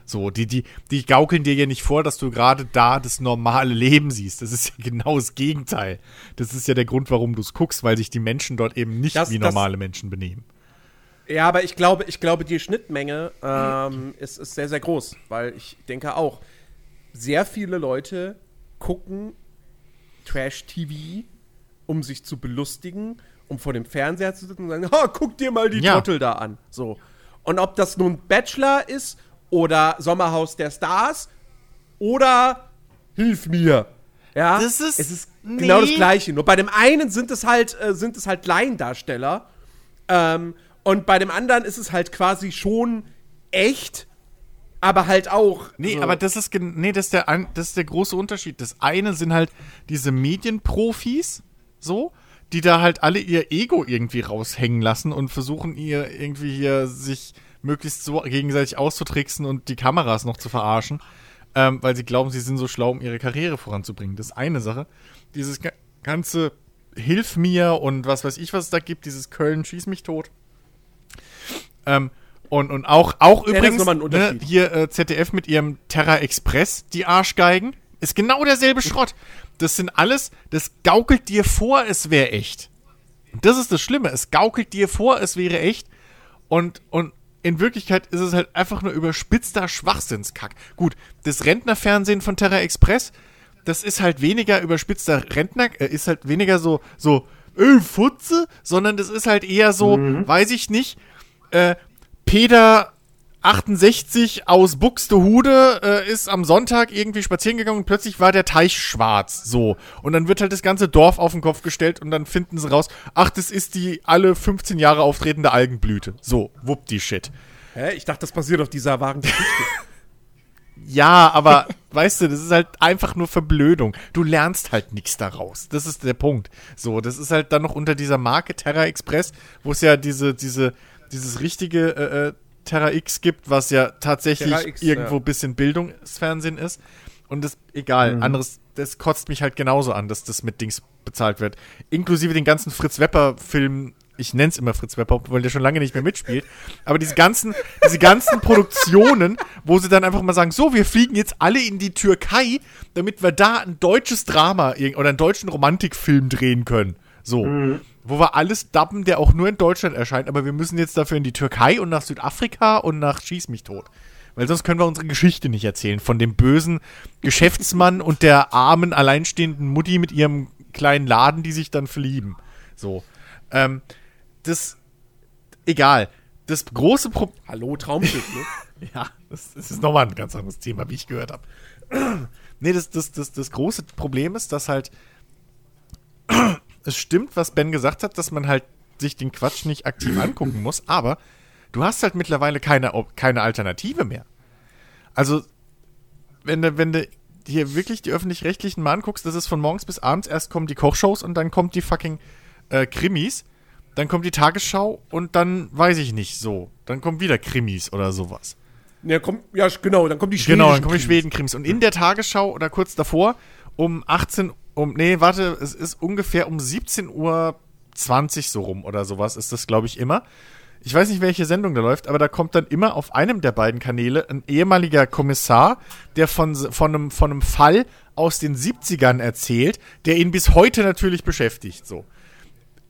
So, die, die, die gaukeln dir ja nicht vor, dass du gerade da das normale Leben siehst. Das ist ja [LAUGHS] genau das Gegenteil. Das ist ja der Grund, warum du es guckst, weil sich die Menschen dort eben nicht Das- wie das- normale Menschen benehmen. Ja, aber ich glaube, ich glaube, die Schnittmenge ähm, ist, ist sehr, sehr groß, weil ich denke auch, sehr viele Leute gucken Trash-TV, um sich zu belustigen, um vor dem Fernseher zu sitzen und sagen, ha, guck dir mal die Ja. Trottel da an. So. Und ob das nun Bachelor ist oder Sommerhaus der Stars oder Hilf mir. Ja, Das ist- es ist nee. genau das Gleiche. Nur bei dem einen sind es halt, äh, sind es halt Laiendarsteller. Ähm, und bei dem anderen ist es halt quasi schon echt, aber halt auch. Nee, so. aber das ist, nee, das ist, der, das ist der große Unterschied. Das eine sind halt diese Medienprofis, so, die da halt alle ihr Ego irgendwie raushängen lassen und versuchen ihr irgendwie hier sich möglichst so gegenseitig auszutricksen und die Kameras noch zu verarschen, ähm, weil sie glauben, sie sind so schlau, um ihre Karriere voranzubringen. Das ist eine Sache. Dieses ga- ganze Hilf mir und was weiß ich, was es da gibt, dieses Köln schieß mich tot. Ähm, und, und auch, auch ist übrigens ne, hier äh, ZDF mit ihrem Terra Express, die Arschgeigen, ist genau derselbe [LAUGHS] Schrott. Das sind alles, das gaukelt dir vor, es wäre echt. Und Das ist das Schlimme. Es gaukelt dir vor, es wäre echt. Und, und in Wirklichkeit ist es halt einfach nur überspitzter Schwachsinnskack. Gut, das Rentnerfernsehen von Terra Express, das ist halt weniger überspitzter Rentner, äh, ist halt weniger so, so, äh, Futze, sondern das ist halt eher so, weiß ich nicht, äh, Peter 68 aus Buxtehude äh, ist am Sonntag irgendwie spazieren gegangen und plötzlich war der Teich schwarz. So. Und dann wird halt das ganze Dorf auf den Kopf gestellt und dann finden sie raus, ach, das ist die alle 15 Jahre auftretende Algenblüte. So, wupp die Shit. Hä? Ich dachte, das basiert auf dieser wahren Geschichte. [LAUGHS] Ja, aber [LAUGHS] weißt du, das ist halt einfach nur Verblödung. Du lernst halt nichts daraus. Das ist der Punkt. So, das ist halt dann noch unter dieser Marke Terra Express, wo es ja diese, diese, dieses richtige äh, äh Terra X gibt, was ja tatsächlich X, irgendwo ein ja. bisschen Bildungsfernsehen ist. Und das, egal, mhm. anderes, das kotzt mich halt genauso an, dass das mit Dings bezahlt wird. Inklusive den ganzen Fritz Wepper-Filmen ich nenne es immer Fritz Wepper, weil der schon lange nicht mehr mitspielt. Aber diese ganzen, diese ganzen Produktionen, wo sie dann einfach mal sagen, so, wir fliegen jetzt alle in die Türkei, damit wir da ein deutsches Drama oder einen deutschen Romantikfilm drehen können. So. Mhm. Wo wir alles dubben, der auch nur in Deutschland erscheint, aber wir müssen jetzt dafür in die Türkei und nach Südafrika und nach Schieß mich tot. Weil sonst können wir unsere Geschichte nicht erzählen. Von dem bösen Geschäftsmann und der armen, alleinstehenden Mutti mit ihrem kleinen Laden, die sich dann verlieben. So. Ähm, das, egal. Das große Problem. Hallo, Traumschiff, ne? [LAUGHS] ja, das, das ist nochmal ein ganz anderes Thema, wie ich gehört habe. [CLEARS THROAT] nee, das, das, das, das große Problem ist, dass halt es stimmt, was Ben gesagt hat, dass man halt sich den Quatsch nicht aktiv [CLEARS THROAT] angucken muss, aber du hast halt mittlerweile keine, keine Alternative mehr. Also, wenn du, wenn du hier wirklich die öffentlich-rechtlichen mal anguckst, das ist von morgens bis abends, erst kommen die Kochshows und dann kommt die fucking äh, Krimis dann kommt die Tagesschau und dann weiß ich nicht so. Dann kommen wieder Krimis oder sowas. Ja, kommt, ja genau, dann kommen die Schweden. Genau, dann kommen die Schweden-Krimis. Und in der Tagesschau oder kurz davor um 18 um nee, warte, es ist ungefähr um 17 Uhr 20 so rum oder sowas ist das glaube ich immer. Ich weiß nicht, welche Sendung da läuft, aber da kommt dann immer auf einem der beiden Kanäle ein ehemaliger Kommissar, der von, von, einem, von einem Fall aus den 70ern erzählt, der ihn bis heute natürlich beschäftigt. So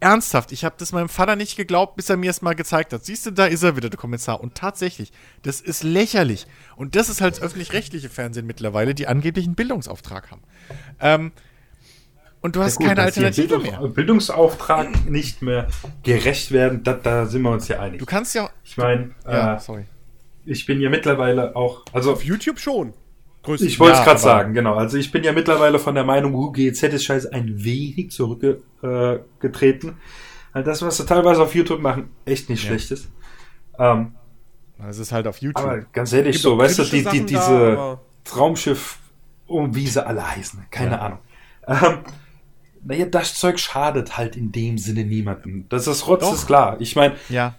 ernsthaft, ich habe das meinem Vater nicht geglaubt, bis er mir es mal gezeigt hat. Siehst du, da ist er wieder, der Kommissar. Und tatsächlich, das ist lächerlich. Und das ist halt öffentlich-rechtliche Fernsehen mittlerweile, die angeblich einen Bildungsauftrag haben. Ähm, und du hast ja gut, keine Alternative Bildung, mehr. Bildungsauftrag nicht mehr gerecht werden, da, da, sind wir uns ja einig. Du kannst ja. Ich meine, ja, äh, sorry. Ich bin ja mittlerile auch. Also auf YouTube schon. Größten ich wollte es gerade sagen, genau. Also ich bin ja mittlerweile von der Meinung, UGZ ist scheiße ein wenig zurückgetreten. Äh, also das, was sie teilweise auf YouTube machen, echt nicht ja. schlecht ist. Ähm, das ist halt auf YouTube. Aber ganz ehrlich, so, weißt du, die, die, diese da, Traumschiff, um wie sie alle heißen, keine ja. Ahnung. Ähm, naja, das Zeug schadet halt in dem Sinne niemandem. Das ist Rotz, Doch. ist klar. Ich meine, ja.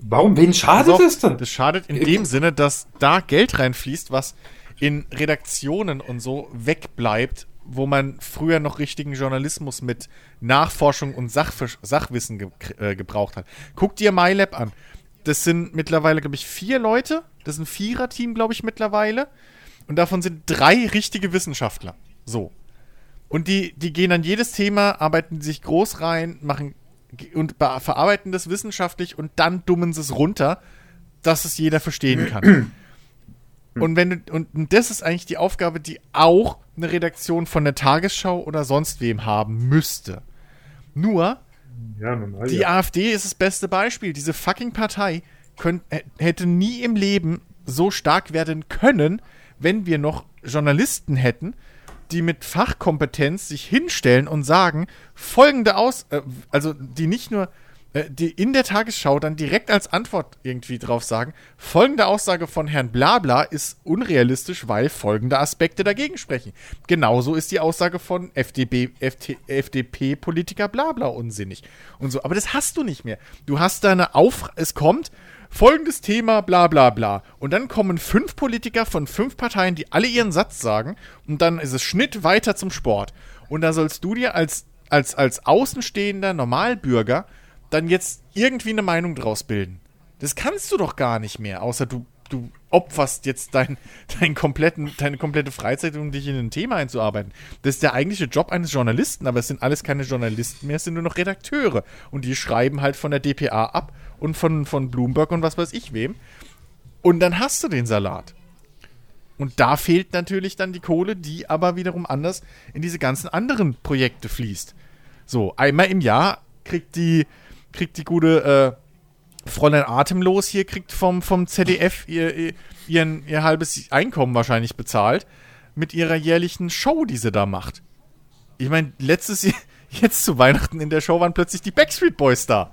warum, wen schadet also, das denn? Das schadet in dem Sinne, dass da Geld reinfließt, was in Redaktionen und so wegbleibt, wo man früher noch richtigen Journalismus mit Nachforschung und Sach Sachwissen ge äh, gebraucht hat. Guck dir MyLab an. Das sind mittlerweile, glaube ich, vier Leute. Das ist ein Vierer-Team, glaube ich, mittlerweile. Und davon sind drei richtige Wissenschaftler. So. Und die, die gehen an jedes Thema, arbeiten sich groß rein, machen und verarbeiten das wissenschaftlich und dann dummen sie es runter, dass es jeder verstehen kann. [CLEARS THROAT] Und wenn du, und das ist eigentlich die Aufgabe, die auch eine Redaktion von der Tagesschau oder sonst wem haben müsste. Nur, ja, normal, die ja. AfD ist das beste Beispiel. Diese fucking Partei könnt, hätte nie im Leben so stark werden können, wenn wir noch Journalisten hätten, die mit Fachkompetenz sich hinstellen und sagen, folgende Aus, äh, also die nicht nur die in der Tagesschau dann direkt als Antwort irgendwie drauf sagen, folgende Aussage von Herrn Blabla ist unrealistisch, weil folgende Aspekte dagegen sprechen. Genauso ist die Aussage von FDP, FDP-Politiker Blabla unsinnig. Und so. Aber das hast du nicht mehr. Du hast da Auf... Es kommt folgendes Thema, bla bla bla. Und dann kommen fünf Politiker von fünf Parteien, die alle ihren Satz sagen. Und dann ist es Schnitt weiter zum Sport. Und da sollst du dir als, als, als außenstehender Normalbürger dann jetzt irgendwie eine Meinung draus bilden. Das kannst du doch gar nicht mehr, außer du, du opferst jetzt dein, [LAUGHS] dein kompletten, deine komplette Freizeit, um dich in ein Thema einzuarbeiten. Das ist der eigentliche Job eines Journalisten, aber es sind alles keine Journalisten mehr, es sind nur noch Redakteure. Und die schreiben halt von der DPA ab und von, von Bloomberg und was weiß ich wem. Und dann hast du den Salat. Und da fehlt natürlich dann die Kohle, die aber wiederum anders in diese ganzen anderen Projekte fließt. So, einmal im Jahr kriegt die, kriegt die gute äh, Fräulein Atemlos hier, kriegt vom, vom ZDF ihr, ihr, ihren, ihr halbes Einkommen wahrscheinlich bezahlt mit ihrer jährlichen Show, die sie da macht. Ich meine, letztes Jahr, [LAUGHS] jetzt zu Weihnachten in der Show waren plötzlich die Backstreet Boys da.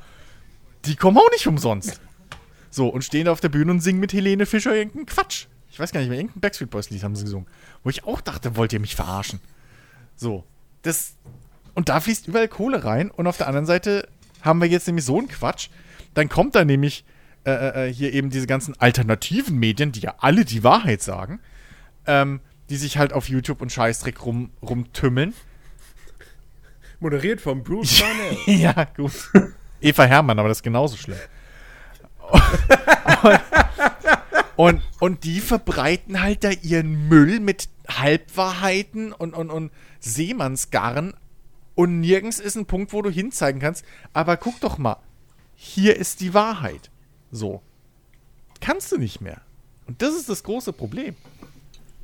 Die kommen auch nicht umsonst. So, und stehen da auf der Bühne und singen mit Helene Fischer irgendeinen Quatsch. Ich weiß gar nicht mehr, irgendein Backstreet Boys Lied haben sie gesungen. Wo ich auch dachte, wollt ihr mich verarschen? So. Das. Und da fließt überall Kohle rein. Und auf der anderen Seite haben wir jetzt nämlich so einen Quatsch. Dann kommt da nämlich äh, äh, hier eben diese ganzen alternativen Medien, die ja alle die Wahrheit sagen, ähm, die sich halt auf YouTube und Scheißdreck rum, rumtümmeln. Moderiert von Bruce [LAUGHS] Barnett. ja, gut. Eva Hermann, aber das ist genauso schlimm. und, und die verbreiten halt da ihren Müll mit Halbwahrheiten und, und, und Seemannsgarn. Und nirgends ist ein Punkt, wo du hinzeigen kannst. Aber guck doch mal, hier ist die Wahrheit. So. Kannst du nicht mehr. Und das ist das große Problem.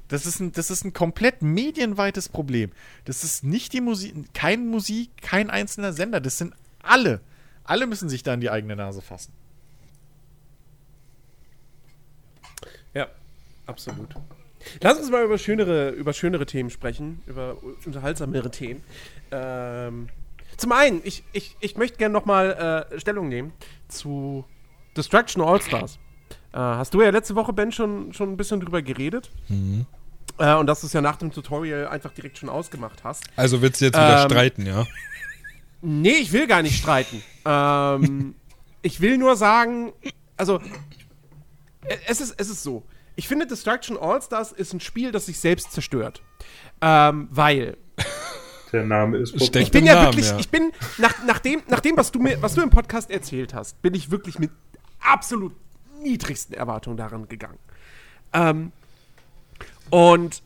Das ist ein, das ist ein komplett medienweites Problem. Das ist nicht die Musik, kein Musik, kein einzelner Sender. Das sind alle. Alle müssen sich da in die eigene Nase fassen. Ja, absolut. Lass uns mal über schönere, über schönere Themen sprechen, über unterhaltsamere Themen. Ähm, zum einen, ich, ich, ich möchte gerne nochmal äh, Stellung nehmen zu Destruction All-Stars. Äh, hast du ja letzte Woche, Ben, schon, schon ein bisschen drüber geredet. Mhm. Äh, und dass du es ja nach dem Tutorial einfach direkt schon ausgemacht hast. Also willst du jetzt wieder Ähm, streiten, ja? Nee, ich will gar nicht streiten. ähm, [LAUGHS] ich will nur sagen, also, äh, es ist, es ist so. Ich finde, Destruction All-Stars ist ein Spiel, das sich selbst zerstört. Ähm, weil Der Name ist Steckt ich bin im ja Namen, wirklich, ja. ich bin, nach, nach, dem, nach dem, was du mir, was du im Podcast erzählt hast, bin ich wirklich mit absolut niedrigsten Erwartungen daran gegangen. Ähm, und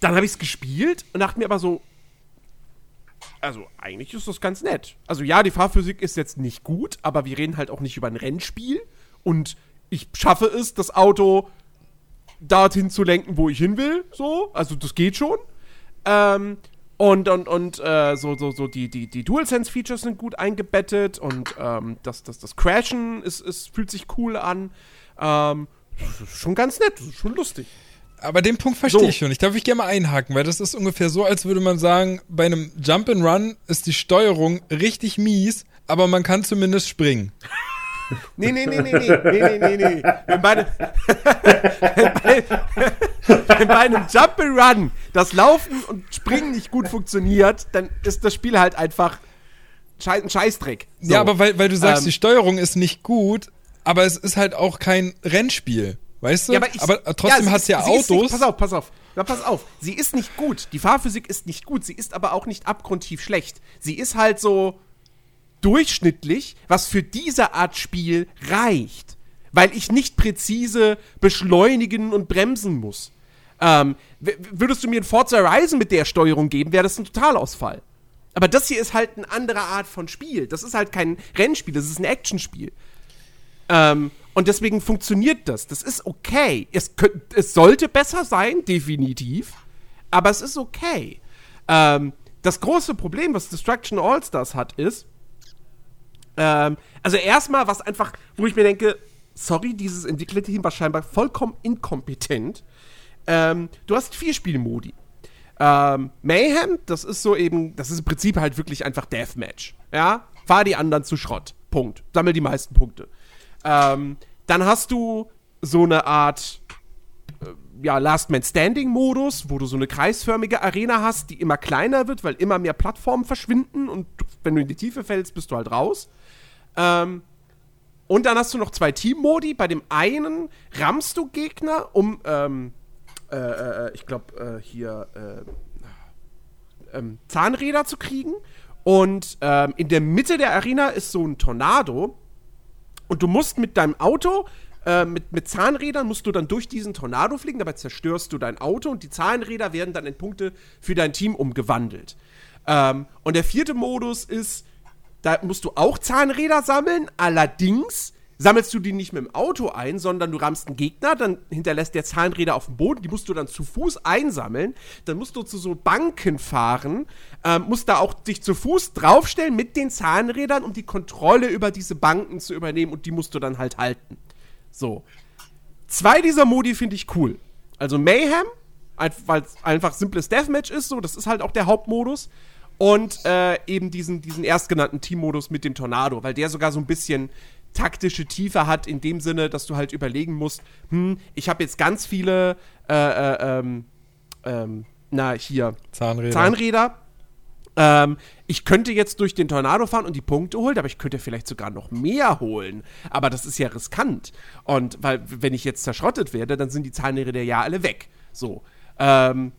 dann habe ich es gespielt und dachte mir aber so, also eigentlich ist das ganz nett. Also ja, die Fahrphysik ist jetzt nicht gut, aber wir reden halt auch nicht über ein Rennspiel und ich schaffe es, das Auto dorthin zu lenken, wo ich hin will, so, also das geht schon. Ähm, und und, und äh, so, so, so die, die, die DualSense-Features sind gut eingebettet und ähm, das, das, das Crashen ist, ist, fühlt sich cool an. Ähm, schon ganz nett, schon lustig. Aber den Punkt verstehe So. ich schon. Ich darf ich gerne mal einhaken, weil das ist ungefähr so, als würde man sagen, bei einem Jump and Run ist die Steuerung richtig mies, aber man kann zumindest springen. Nee, nee, nee, nee, nee, nee, nee, nee. Wenn bei, [LAUGHS] wenn bei einem Jump'n'Run das Laufen und Springen nicht gut funktioniert, dann ist das Spiel halt einfach ein Scheißdreck. So. Ja, aber weil, weil du sagst, ähm, die Steuerung ist nicht gut, aber es ist halt auch kein Rennspiel. Weißt du? Ja, aber, ich, aber, trotzdem ja, hat ja Autos. Nicht, pass auf, pass auf. Ja, pass auf. Sie ist nicht gut. Die Fahrphysik ist nicht gut. Sie ist aber auch nicht abgrundtief schlecht. Sie ist halt so durchschnittlich, was für diese Art Spiel reicht. Weil ich nicht präzise beschleunigen und bremsen muss. Ähm, würdest du mir ein Forza Horizon mit der Steuerung geben, wäre das ein Totalausfall. Aber das hier ist halt eine andere Art von Spiel. Das ist halt kein Rennspiel, das ist ein Actionspiel. Ähm, und deswegen funktioniert das. Das ist okay. Es, könnt, es sollte besser sein, definitiv. Aber es ist okay. Ähm, das große Problem, was Destruction All-Stars hat, ist, ähm, also erstmal, was einfach, wo ich mir denke, sorry, dieses Entwicklerteam war scheinbar vollkommen inkompetent. Ähm, du hast vier Spielmodi. Ähm, Mayhem, das ist so eben, das ist im Prinzip halt wirklich einfach Deathmatch. Ja, fahr die anderen zu Schrott. Punkt. Sammel die meisten Punkte. Ähm, dann hast du so eine Art äh, ja, Last Man Standing Modus, wo du so eine kreisförmige Arena hast, die immer kleiner wird, weil immer mehr Plattformen verschwinden und wenn du in die Tiefe fällst, bist du halt raus. Ähm, und dann hast du noch zwei Teammodi. Bei dem einen rammst du Gegner, um, ähm, äh, äh, ich glaube, äh, hier, äh, ähm, Zahnräder zu kriegen. Und ähm, in der Mitte der Arena ist so ein Tornado. Und du musst mit deinem Auto, äh, mit, mit Zahnrädern, musst du dann durch diesen Tornado fliegen. Dabei zerstörst du dein Auto und die Zahnräder werden dann in Punkte für dein Team umgewandelt. Ähm, und der vierte Modus ist, da musst du auch Zahnräder sammeln. Allerdings sammelst du die nicht mit dem Auto ein, sondern du rammst einen Gegner, dann hinterlässt der Zahnräder auf dem Boden, die musst du dann zu Fuß einsammeln. Dann musst du zu so Banken fahren, ähm, musst da auch dich zu Fuß draufstellen mit den Zahnrädern, um die Kontrolle über diese Banken zu übernehmen und die musst du dann halt halten. So. Zwei dieser Modi finde ich cool. Also Mayhem, weil es einfach simples Deathmatch ist, so, das ist halt auch der Hauptmodus. Und äh, eben diesen, diesen erstgenannten Teammodus mit dem Tornado, weil der sogar so ein bisschen taktische Tiefe hat, in dem Sinne, dass du halt überlegen musst, hm, ich habe jetzt ganz viele, äh, äh, ähm, ähm, na, hier, Zahnräder. Zahnräder. Ähm, ich könnte jetzt durch den Tornado fahren und die Punkte holen, aber ich könnte vielleicht sogar noch mehr holen. Aber das ist ja riskant. Und weil, wenn ich jetzt zerschrottet werde, dann sind die Zahnräder ja alle weg. So. Ähm,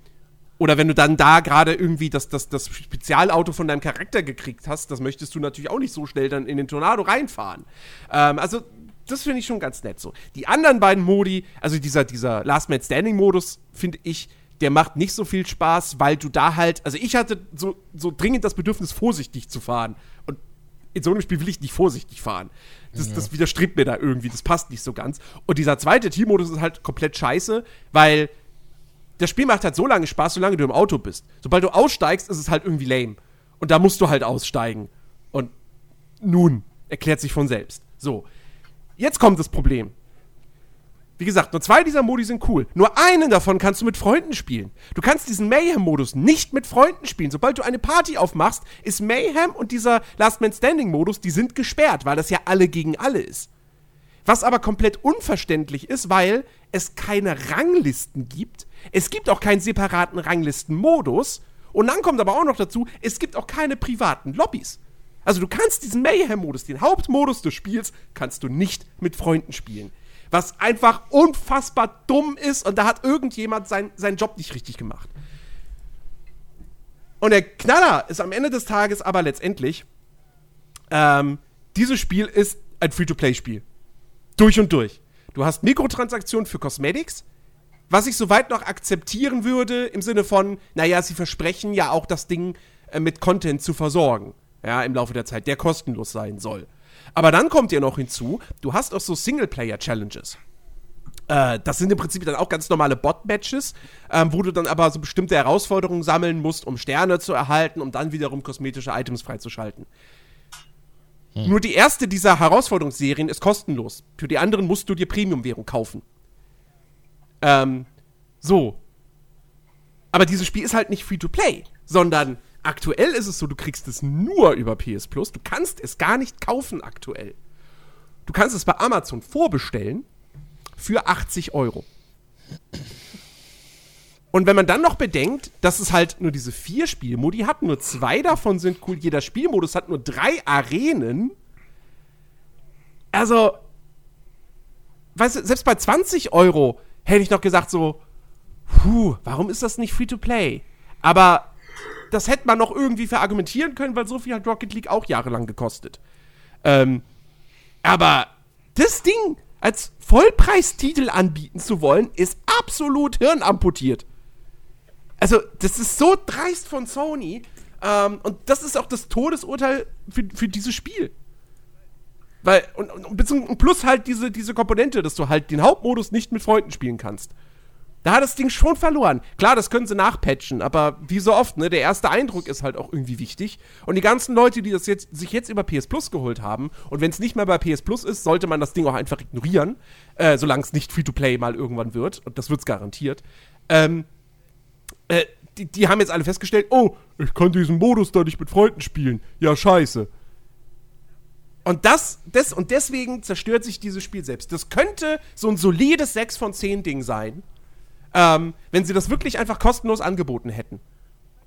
oder wenn du dann da gerade irgendwie das, das, das Spezialauto von deinem Charakter gekriegt hast, das möchtest du natürlich auch nicht so schnell dann in den Tornado reinfahren. Ähm, also, das finde ich schon ganz nett so. Die anderen beiden Modi, also dieser, dieser Last Man Standing Modus, finde ich, der macht nicht so viel Spaß, weil du da halt, also ich hatte so, so dringend das Bedürfnis, vorsichtig zu fahren. Und in so einem Spiel will ich nicht vorsichtig fahren. Das, Ja. das widerstrebt mir da irgendwie, das passt nicht so ganz. Und dieser zweite Teammodus ist halt komplett scheiße, weil das Spiel macht halt so lange Spaß, solange du im Auto bist. Sobald du aussteigst, ist es halt irgendwie lame. Und da musst du halt aussteigen. Und nun, erklärt sich von selbst. So. Jetzt kommt das Problem. Wie gesagt, nur zwei dieser Modi sind cool. Nur einen davon kannst du mit Freunden spielen. Du kannst diesen Mayhem-Modus nicht mit Freunden spielen. Sobald du eine Party aufmachst, ist Mayhem und dieser Last Man Standing-Modus, die sind gesperrt, weil das ja alle gegen alle ist. Was aber komplett unverständlich ist, weil es keine Ranglisten gibt. Es gibt auch keinen separaten Ranglistenmodus. Und dann kommt aber auch noch dazu, es gibt auch keine privaten Lobbys. Also du kannst diesen Mayhem-Modus, den Hauptmodus des Spiels, kannst du nicht mit Freunden spielen. Was einfach unfassbar dumm ist und da hat irgendjemand sein, seinen Job nicht richtig gemacht. Und der Knaller ist am Ende des Tages aber letztendlich, ähm, dieses Spiel ist ein Free-to-Play-Spiel. Durch und durch. Du hast Mikrotransaktionen für Cosmetics, was ich soweit noch akzeptieren würde, im Sinne von, naja, sie versprechen ja auch das Ding äh, mit Content zu versorgen. Ja, im Laufe der Zeit, der kostenlos sein soll. Aber dann kommt ja noch hinzu, du hast auch so Singleplayer-Challenges. Äh, das sind im Prinzip dann auch ganz normale Bot-Matches, ähm, wo du dann aber so bestimmte Herausforderungen sammeln musst, um Sterne zu erhalten, um dann wiederum kosmetische Items freizuschalten. Nur die erste dieser Herausforderungsserien ist kostenlos. Für die anderen musst du dir Premium-Währung kaufen. Ähm, so. Aber dieses Spiel ist halt nicht Free-to-Play, sondern aktuell ist es so, du kriegst es nur über PS Plus. Du kannst es gar nicht kaufen aktuell. Du kannst es bei Amazon vorbestellen für 80 Euro. Und wenn man dann noch bedenkt, dass es halt nur diese vier Spielmodi hat, nur zwei davon sind cool, jeder Spielmodus hat nur drei Arenen. Also, weißt du, selbst bei 20 Euro hätte ich noch gesagt so, puh, warum ist das nicht Free-to-Play? Aber das hätte man noch irgendwie verargumentieren können, weil so viel hat Rocket League auch jahrelang gekostet. Ähm, aber das Ding als Vollpreistitel anbieten zu wollen, ist absolut hirnamputiert. Also, das ist so dreist von Sony. Ähm, und das ist auch das Todesurteil für, für dieses Spiel. Weil, und, und, und plus halt diese, diese Komponente, dass du halt den Hauptmodus nicht mit Freunden spielen kannst. Da hat das Ding schon verloren. Klar, das können sie nachpatchen, aber wie so oft, ne, der erste Eindruck ist halt auch irgendwie wichtig. Und die ganzen Leute, die das jetzt, sich jetzt über PS Plus geholt haben, und wenn es nicht mehr bei PS Plus ist, sollte man das Ding auch einfach ignorieren, äh, solange es nicht Free-to-Play mal irgendwann wird. Und das wird's garantiert. Ähm, äh, die, die haben jetzt alle festgestellt, oh, ich kann diesen Modus da nicht mit Freunden spielen. Ja, scheiße. Und das, das, und deswegen zerstört sich dieses Spiel selbst. Das könnte so ein solides 6 von 10 Ding sein, ähm, wenn sie das wirklich einfach kostenlos angeboten hätten.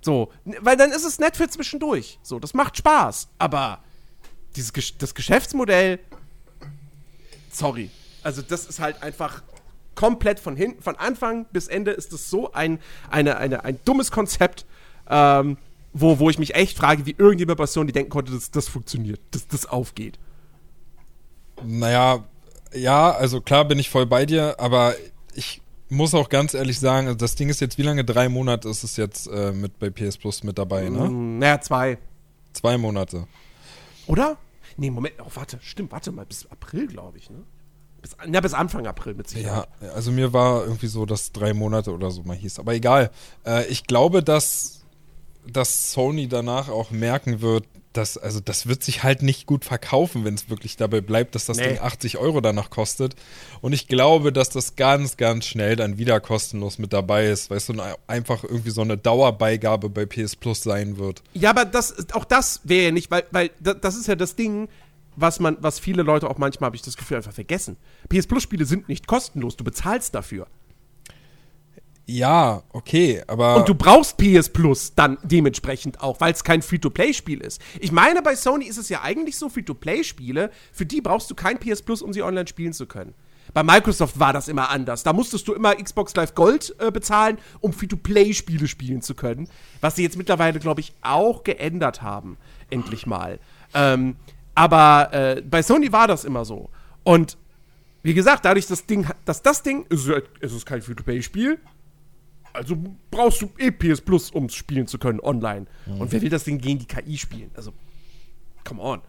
So, weil dann ist es nett für zwischendurch. So, das macht Spaß. Aber dieses, das Geschäftsmodell, sorry. Also, das ist halt einfach komplett von hinten, von Anfang bis Ende ist es so ein, eine, eine, ein dummes Konzept, ähm, wo, wo ich mich echt frage, wie irgendjemand bei Sony denken konnte, dass das funktioniert, dass das aufgeht. Naja, ja, also klar bin ich voll bei dir, aber ich muss auch ganz ehrlich sagen, also das Ding ist jetzt, wie lange? Drei Monate ist es jetzt äh, mit bei PS Plus mit dabei, ne? Mm, naja, zwei. Zwei Monate. Oder? Nee, Moment, oh, warte, stimmt, warte mal, bis April, glaube ich, ne? Bis, na, bis Anfang April mit Sicherheit. Ja, also mir war irgendwie so, dass drei Monate oder so mal hieß. Aber egal. Äh, ich glaube, dass, dass Sony danach auch merken wird, dass, also das wird sich halt nicht gut verkaufen, wenn es wirklich dabei bleibt, dass das Nee. Ding 80 Euro danach kostet. Und ich glaube, dass das ganz, ganz schnell dann wieder kostenlos mit dabei ist, weißt du, und einfach irgendwie so eine Dauerbeigabe bei PS Plus sein wird. Ja, aber das, auch das wäre ja nicht, weil, weil da- das ist ja das Ding, was man, was viele Leute auch manchmal, habe ich das Gefühl, einfach vergessen. PS Plus Spiele sind nicht kostenlos, du bezahlst dafür. Ja, okay, aber. Und du brauchst PS Plus dann dementsprechend auch, weil es kein Free-to-Play-Spiel ist. Ich meine, bei Sony ist es ja eigentlich so, Free-to-Play-Spiele, für die brauchst du kein PS Plus, um sie online spielen zu können. Bei Microsoft war das immer anders. Da musstest du immer Xbox Live Gold äh, bezahlen, um Free-to-Play-Spiele spielen zu können. Was sie jetzt mittlerweile, glaube ich, auch geändert haben. Endlich mal. Ähm, aber äh, bei Sony war das immer so. Und wie gesagt, dadurch, das Ding, dass das Ding, es ist kein Free-to-Play-Spiel, also brauchst du eh PS Plus, um es spielen zu können online. Und wer will das Ding gegen die KI spielen? Also, come on.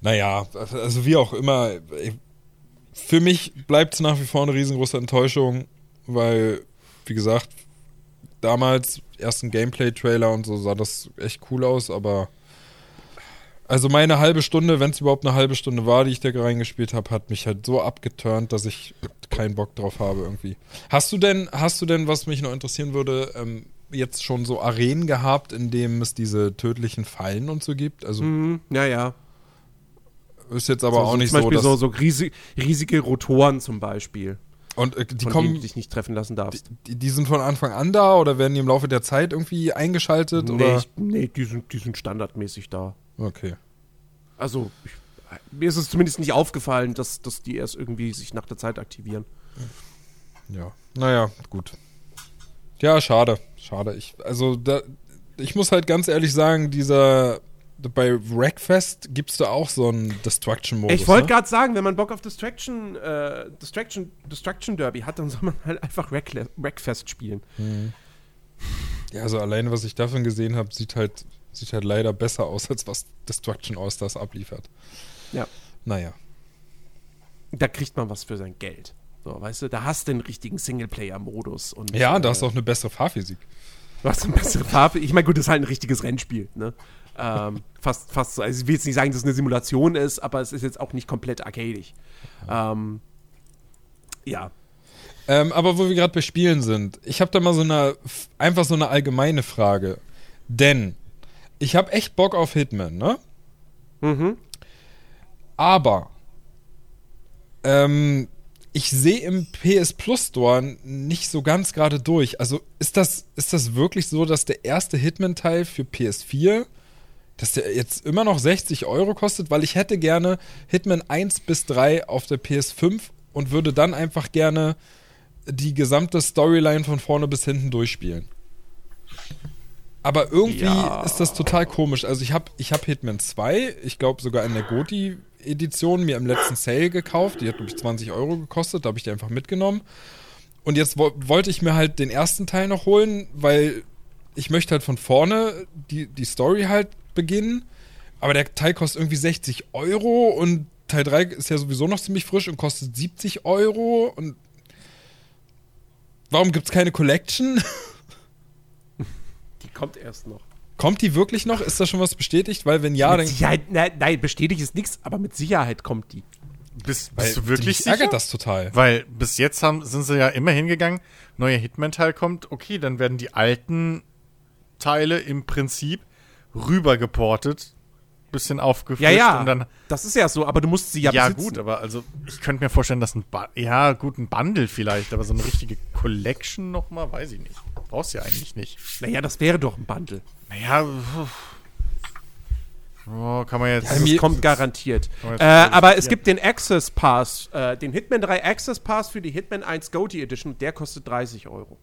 Naja, also wie auch immer, für mich bleibt es nach wie vor eine riesengroße Enttäuschung, weil, wie gesagt, damals ersten Gameplay-Trailer und so sah das echt cool aus, aber also meine halbe Stunde, wenn es überhaupt eine halbe Stunde war, die ich da reingespielt habe, hat mich halt so abgeturnt, dass ich keinen Bock drauf habe irgendwie. Hast du denn, hast du denn, was mich noch interessieren würde, ähm, jetzt schon so Arenen gehabt, in denen es diese tödlichen Fallen und so gibt? Also Mhm, ja, ja. ist jetzt aber so, auch so nicht zum so, Beispiel dass so, so riesig, riesige Rotoren zum Beispiel, und äh, die kommen du dich nicht treffen lassen darfst. Die, die sind von Anfang an da oder werden die im Laufe der Zeit irgendwie eingeschaltet? Nee, oder? ich, nee die, sind, die sind standardmäßig da. Okay. Also, ich, mir ist es zumindest nicht aufgefallen, dass, dass die erst irgendwie sich nach der Zeit aktivieren. Ja. Naja, gut. Ja, schade. Schade. Ich, also, da, ich muss halt ganz ehrlich sagen, dieser. Bei Wreckfest gibt's da auch so einen Destruction-Modus. Ich wollte ne? gerade sagen, wenn man Bock auf Distraction, äh, Distraction, Distraction Derby hat, dann soll man halt einfach Wreckfest spielen. Ja, also alleine, was ich davon gesehen habe, sieht halt, sieht halt leider besser aus, als was Destruction All-Stars abliefert. Ja. Naja. Da kriegt man was für sein Geld. So, weißt du, da hast du den richtigen Singleplayer-Modus. und Ja, da äh, hast du auch eine bessere Fahrphysik. Du hast eine bessere Farbe. Ich meine, gut, das ist halt ein richtiges Rennspiel, ne? ähm, [LAUGHS] fast, fast so. Also ich will jetzt nicht sagen, dass es eine Simulation ist, aber es ist jetzt auch nicht komplett arcadisch. Ähm, ja. Ähm, aber wo wir gerade bei Spielen sind, ich habe da mal so eine, einfach so eine allgemeine Frage. Denn ich habe echt Bock auf Hitman, ne? Mhm. Aber ähm, ich sehe im PS Plus Store nicht so ganz gerade durch. Also ist das, ist das wirklich so, dass der erste Hitman-Teil für PS4, dass der jetzt immer noch 60 Euro kostet? Weil ich hätte gerne Hitman 1 bis 3 auf der PS5 und würde dann einfach gerne die gesamte Storyline von vorne bis hinten durchspielen. Aber irgendwie Ja. ist das total komisch. Also ich habe ich hab Hitman 2, ich glaube sogar in der GOTI-Edition, mir im letzten Sale gekauft. Die hat, glaube ich, 20 Euro gekostet. Da habe ich die einfach mitgenommen. Und jetzt wo wollte ich mir halt den ersten Teil noch holen, weil ich möchte halt von vorne die, die Story halt beginnen. Aber der Teil kostet irgendwie 60 Euro und Teil 3 ist ja sowieso noch ziemlich frisch und kostet 70 Euro. Und warum gibt es keine Collection? [LAUGHS] Kommt erst noch. Kommt die wirklich noch? Ist da schon was bestätigt? Weil wenn ja, mit dann Sicherheit, nein, nein, bestätigt ist nichts, aber mit Sicherheit kommt die. Bist, weil bist du wirklich mich sicher? ärgert das total. Weil bis jetzt haben, sind sie ja immer hingegangen, neuer Hitman-Teil kommt, okay, dann werden die alten Teile im Prinzip rüber geportet, bisschen aufgefrischt Ja, ja, und dann. das ist ja so, aber du musst sie ja, Ja, besitzen. gut, aber also ich könnte mir vorstellen, dass ein ba ja, gut, ein Bundle vielleicht, aber so eine richtige Collection nochmal, weiß ich nicht. Brauchst du ja eigentlich nicht. Naja, das wäre doch ein Bundle. Naja, oh, kann man jetzt. Mir- es kommt garantiert. Äh, aber es gibt den Access Pass, äh, den Hitman 3 Access Pass für die Hitman 1 GOTY Edition, der kostet 30 Euro.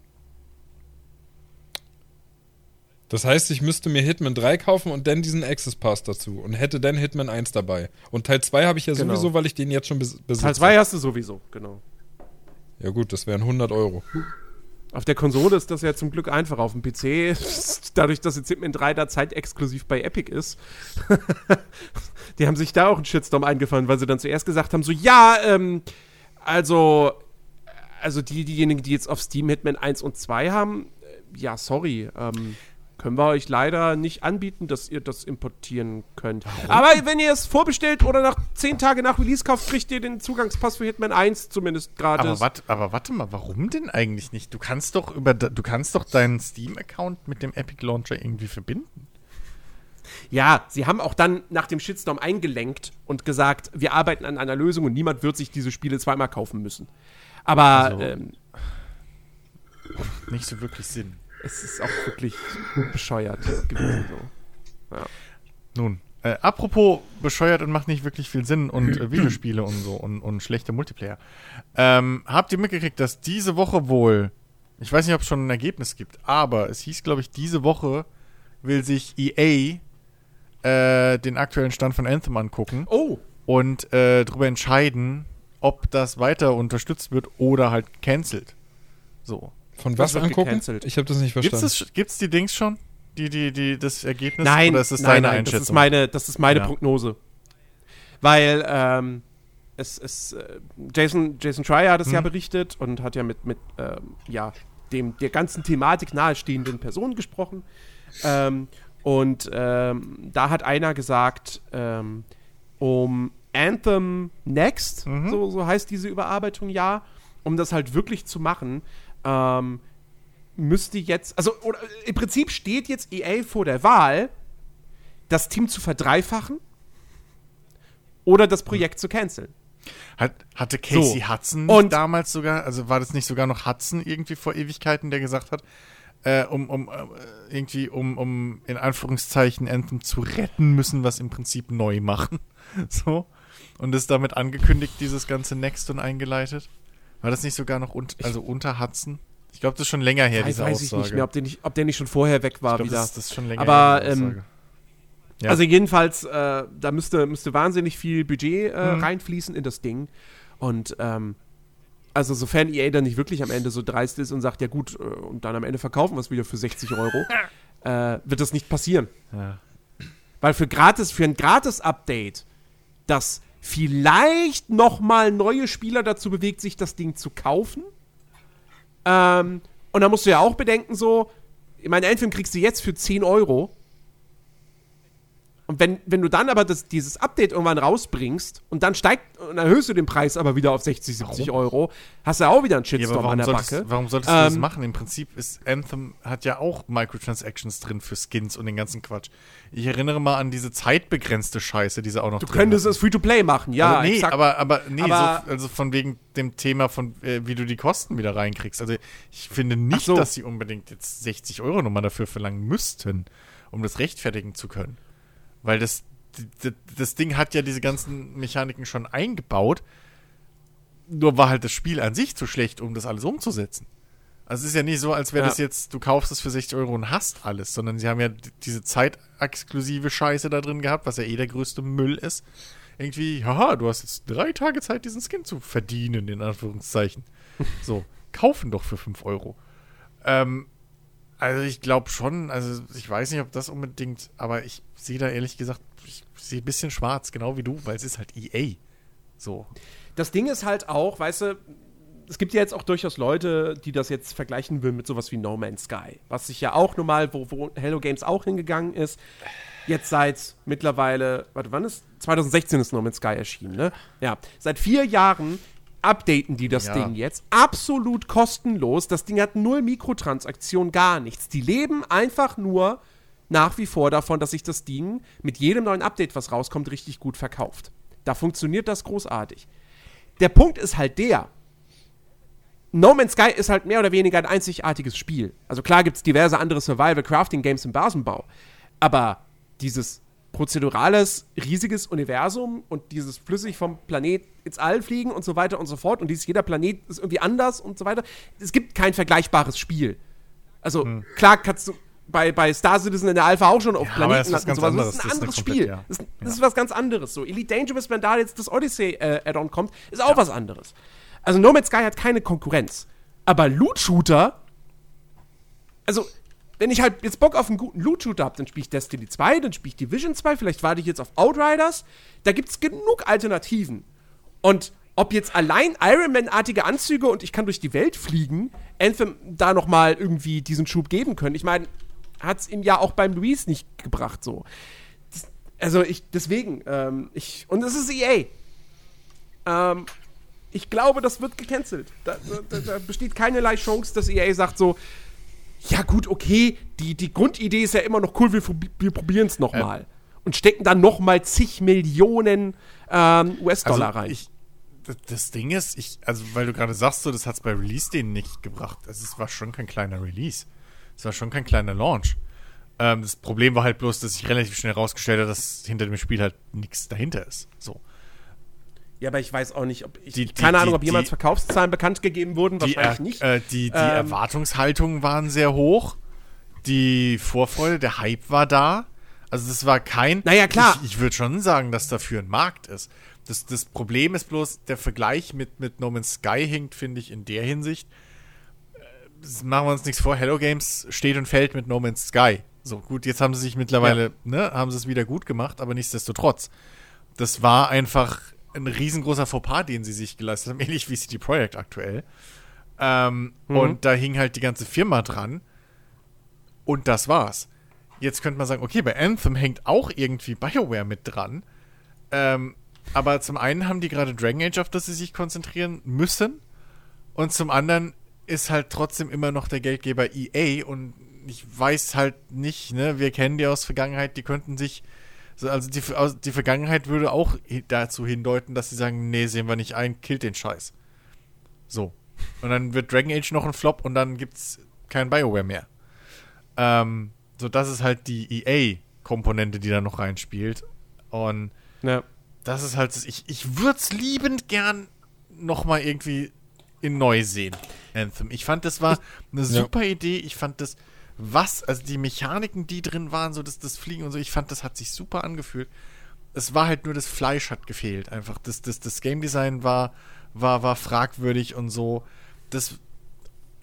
Das heißt, ich müsste mir Hitman 3 kaufen und dann diesen Access Pass dazu und hätte dann Hitman 1 dabei. Und Teil 2 habe ich ja Genau. sowieso, weil ich den jetzt schon bes besitze. Teil 2 hast du sowieso, genau. Ja gut, das wären 100 Euro. Auf der Konsole ist das ja zum Glück einfach. Auf dem PC, dadurch, dass jetzt Hitman 3 da zeitexklusiv bei Epic ist, [LAUGHS] die haben sich da auch einen Shitstorm eingefangen, weil sie dann zuerst gesagt haben: so, ja, ähm, also, also die, diejenigen, die jetzt auf Steam Hitman 1 und 2 haben, äh, ja, sorry, ähm, können wir euch leider nicht anbieten, dass ihr das importieren könnt. Aber wenn ihr es vorbestellt oder nach 10 Tage nach Release kauft, kriegt ihr den Zugangspass für Hitman 1 zumindest gratis. Aber, wat, aber warte mal, warum denn eigentlich nicht? Du kannst doch über du kannst doch deinen Steam-Account mit dem Epic Launcher irgendwie verbinden. Ja, sie haben auch dann nach dem Shitstorm eingelenkt und gesagt, wir arbeiten an einer Lösung und niemand wird sich diese Spiele zweimal kaufen müssen. Aber Also- ähm, Nicht so wirklich Sinn. Es ist auch wirklich bescheuert gewesen. So. Nun, äh, apropos bescheuert und macht nicht wirklich viel Sinn und äh, Videospiele und so und, und schlechte Multiplayer. Ähm, habt ihr mitgekriegt, dass diese Woche wohl, ich weiß nicht, ob es schon ein Ergebnis gibt, aber es hieß, glaube ich, diese Woche will sich EA äh, den aktuellen Stand von Anthem angucken Oh, und äh, darüber entscheiden, ob das weiter unterstützt wird oder halt cancelt. So. Von Das was angucken? gecancelt. Ich habe das nicht Gibt's, verstanden. das, gibt's die Dings schon? Die, die, die, das Ergebnis? nein, Oder ist das nein, deine nein, das Einschätzung? ist meine, das ist meine Ja. Prognose. Weil ähm, es, es äh, Jason, Jason Schreier hat es ja Mhm. berichtet und hat ja mit, mit ähm, ja, dem, der ganzen Thematik nahestehenden Personen gesprochen. Ähm, und ähm, da hat einer gesagt, ähm, um Anthem Next, Mhm. so, so heißt diese Überarbeitung ja, um das halt wirklich zu machen, ähm, müsste jetzt, also oder, im Prinzip steht jetzt EA vor der Wahl, das Team zu verdreifachen oder das Projekt zu canceln. Hat, hatte Casey So. Hudson Und- nicht damals sogar, also war das nicht sogar noch Hudson irgendwie vor Ewigkeiten, der gesagt hat, äh, um, um äh, irgendwie, um, um in Anführungszeichen Anthem zu retten, müssen wir es im Prinzip neu machen. [LAUGHS] so. Und ist damit angekündigt, dieses ganze Next und eingeleitet. War das nicht sogar noch unt, also unter Hudson? Ich glaube, das ist schon länger her, weiß diese weiß ich Aussage. nicht mehr, ob der nicht, ob der nicht schon vorher weg war ich glaube, wieder. das, ist- das ist schon länger Aber, her, diese ähm, Aussage. Ja. Also jedenfalls, äh, da müsste, müsste wahnsinnig viel Budget äh, Mhm. reinfließen in das Ding. Und ähm, also sofern EA dann nicht wirklich am Ende so dreist ist und sagt, ja gut, äh, und dann am Ende verkaufen wir es wieder für 60 Euro, [LAUGHS] äh, wird das nicht passieren. Ja. Weil für gratis, für ein Gratis-Update, das vielleicht noch mal neue Spieler dazu bewegt, sich das Ding zu kaufen. Ähm, und da musst du ja auch bedenken, so, ich meine, Anthem kriegst du jetzt für 10 Euro. Und wenn, wenn du dann aber das, dieses Update irgendwann rausbringst und dann steigt und erhöhst du den Preis aber wieder auf 60, 70 Euro, hast du auch wieder einen Ja, Shitstorm an warum der solltest, Backe. warum solltest du das Ähm, machen? Im Prinzip ist Anthem hat ja auch Microtransactions drin für Skins und den ganzen Quatsch. Ich erinnere mal an diese zeitbegrenzte Scheiße, die sie auch noch Du könntest hatten. es Free-to-Play machen, ja. also, nee, exakt. aber, aber nee, Aber- so, also von wegen dem Thema von äh, wie du die Kosten wieder reinkriegst. Also ich finde nicht, so. dass sie unbedingt jetzt 60 Euro nochmal dafür verlangen müssten, um das rechtfertigen zu können. Weil das, d- d- das Ding hat ja diese ganzen Mechaniken schon eingebaut. Nur war halt das Spiel an sich zu schlecht, um das alles umzusetzen. Also es ist ja nicht so, als wäre Ja. das jetzt, du kaufst es für 60 Euro und hast alles, sondern sie haben ja diese zeitexklusive Scheiße da drin gehabt, was ja eh der größte Müll ist. Irgendwie, haha, du hast jetzt drei Tage Zeit, diesen Skin zu verdienen, in Anführungszeichen. [LAUGHS] So, kaufen doch für 5 Euro. Ähm, also ich glaube schon, also ich weiß nicht, ob das unbedingt, aber ich sehe da ehrlich gesagt, ich sehe ein bisschen schwarz, genau wie du, weil es ist halt EA. So. Das Ding ist halt auch, weißt du, es gibt ja jetzt auch durchaus Leute, die das jetzt vergleichen will mit sowas wie No Man's Sky. Was sich ja auch normal, wo, wo Hello Games auch hingegangen ist. Jetzt seit mittlerweile, warte, wann ist? 2016 ist No Man's Sky erschienen, ne? Ja. Seit vier Jahren updaten die das Ja. Ding jetzt. Absolut kostenlos. Das Ding hat null Mikrotransaktion, gar nichts. Die leben einfach nur nach wie vor davon, dass sich das Ding mit jedem neuen Update, was rauskommt, richtig gut verkauft. Da funktioniert das großartig. Der Punkt ist halt der, No Man's Sky ist halt mehr oder weniger ein einzigartiges Spiel. Also klar gibt es diverse andere Survival-Crafting-Games im Basenbau, aber dieses prozedurales, riesiges Universum und dieses flüssig vom Planet ins All fliegen und so weiter und so fort und dieses jeder Planet ist irgendwie anders und so weiter. Es gibt kein vergleichbares Spiel. Also klar kannst du bei, bei Star Citizen in der Alpha auch schon auf Ja, Planeten ist ganz und sowas. anderes. Das ist ein ist anderes komplett- Spiel. ja. Das, ist- das ist was ganz anderes. So Elite Dangerous, wenn da jetzt das Odyssey äh, Add-on kommt, ist auch was anderes. Also No Man's Sky hat keine Konkurrenz. Aber Loot-Shooter, also wenn ich halt jetzt Bock auf einen guten Loot-Shooter habe, dann spiele ich Destiny 2, dann spiele ich Division 2, vielleicht warte ich jetzt auf Outriders. Da gibt es genug Alternativen. Und ob jetzt allein Iron Man-artige Anzüge und ich kann durch die Welt fliegen, Anthem da noch mal irgendwie diesen Schub geben können. Ich meine, hat es ihm ja auch beim Luis nicht gebracht so. Das, also ich, deswegen, ähm, ich, und es ist EA. Ähm, ich glaube, das wird gecancelt. Da, da, da besteht keinerlei Chance, dass EA sagt so, ja gut, okay, die, die Grundidee ist ja immer noch cool, wir, wir probieren es nochmal. Ähm. Und stecken dann nochmal zig Millionen ähm, US-Dollar also rein. Ich, das Ding ist, ich, also weil du gerade sagst, so, das hat es bei Release denen nicht gebracht. Also, es war schon kein kleiner Release. Es war schon kein kleiner Launch. Ähm, das Problem war halt bloß, dass ich relativ schnell rausgestellt habe, dass hinter dem Spiel halt nichts dahinter ist. So. Ja, aber ich weiß auch nicht, ob ich. Die, die, keine die, Ahnung, ob jemals Verkaufszahlen bekannt gegeben wurden. Wahrscheinlich er, nicht. Äh, die die Ähm. Erwartungshaltungen waren sehr hoch. Die Vorfreude, der Hype war da. Also das war kein. Naja, klar. Ich, ich würde schon sagen, dass dafür ein Markt ist. Das, das Problem ist bloß, der Vergleich mit, mit No Man's Sky hinkt, finde ich, in der Hinsicht. Äh, das machen wir uns nichts vor. Hello Games steht und fällt mit No Man's Sky. So, gut, jetzt haben sie sich mittlerweile, Ja. ne, haben sie es wieder gut gemacht, aber nichtsdestotrotz. Das war einfach ein riesengroßer Fauxpas, den sie sich geleistet haben, [LAUGHS] ähnlich wie CD Projekt aktuell. Ähm, Mhm. Und da hing halt die ganze Firma dran. Und das war's. Jetzt könnte man sagen, okay, bei Anthem hängt auch irgendwie BioWare mit dran. Ähm, aber zum einen haben die gerade Dragon Age, auf das sie sich konzentrieren müssen. Und zum anderen ist halt trotzdem immer noch der Geldgeber EA. Und ich weiß halt nicht, ne, wir kennen die aus Vergangenheit, die könnten sich. So, Also die, die Vergangenheit würde auch dazu hindeuten, dass sie sagen, nee, sehen wir nicht ein, killt den Scheiß. So. Und dann wird Dragon Age noch ein Flop und dann gibt's kein BioWare mehr. Ähm, so, das ist halt die EA-Komponente, die da noch reinspielt. Und Ja. das ist halt, ich, ich würde es liebend gern nochmal irgendwie in neu sehen, Anthem. Ich fand, das war eine super Idee. Ich fand das, was, also die Mechaniken, die drin waren, so das, das Fliegen und so, ich fand, das hat sich super angefühlt. Es war halt nur das Fleisch hat gefehlt. Einfach das, das, das Game Design war, war, war fragwürdig und so. Das,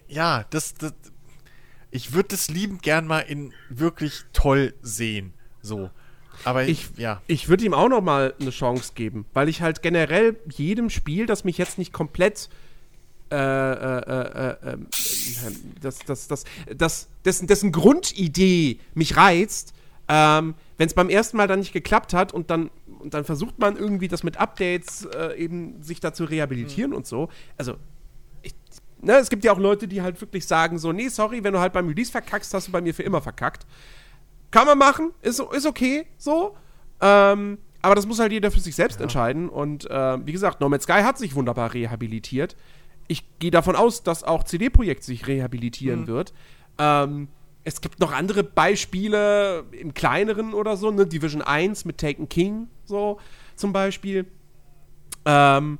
ja, das, das ich würde das liebend gern mal in wirklich toll sehen. So. Aber ich, Ich- ja. Ich würde ihm auch noch mal eine Chance geben, weil ich halt generell jedem Spiel, das mich jetzt nicht komplett äh, äh, äh, äh, ähm, das, das, das, das, dessen, dessen Grundidee mich reizt, ähm, wenn es beim ersten Mal dann nicht geklappt hat und dann, und dann versucht man irgendwie das mit Updates äh, eben sich da zu rehabilitieren und so. Also, ich, ne, es gibt ja auch Leute, die halt wirklich sagen so, nee, sorry, wenn du halt beim Release verkackst, hast du bei mir für immer verkackt. Kann man machen, ist, ist okay, so. Ähm, aber das muss halt jeder für sich selbst entscheiden. Und ähm, wie gesagt, No Man's Sky hat sich wunderbar rehabilitiert. Ich gehe davon aus, dass auch CD-Projekt sich rehabilitieren wird. Ähm, es gibt noch andere Beispiele im kleineren oder so, ne? Division 1 mit Taken King, so zum Beispiel. Ähm,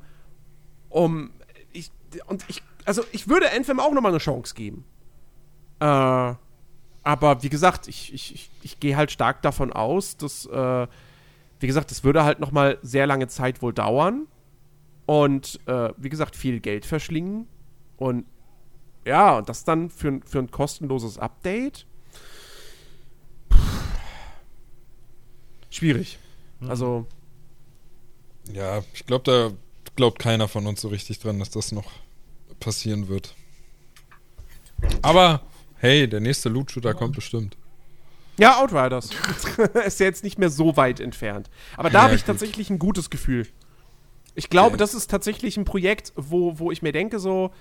um, ich, und ich, also ich würde Anthem auch nochmal eine Chance geben. Äh, aber wie gesagt, ich, ich, ich, ich gehe halt stark davon aus, dass, äh, wie gesagt, es würde halt noch mal sehr lange Zeit wohl dauern und, äh, wie gesagt, viel Geld verschlingen und ja, und das dann für, ein- für ein kostenloses Update. Puh. Schwierig. Also, Ja, ich glaube, da glaubt keiner von uns so richtig dran, dass das noch passieren wird. Aber hey, der nächste Loot-Shooter kommt bestimmt. ja, Outriders. [LAUGHS] ist ja jetzt nicht mehr so weit entfernt. Aber da Ja, habe ich gut. tatsächlich ein gutes Gefühl. Ich glaube, Okay. das ist tatsächlich ein Projekt, wo, wo ich mir denke, so,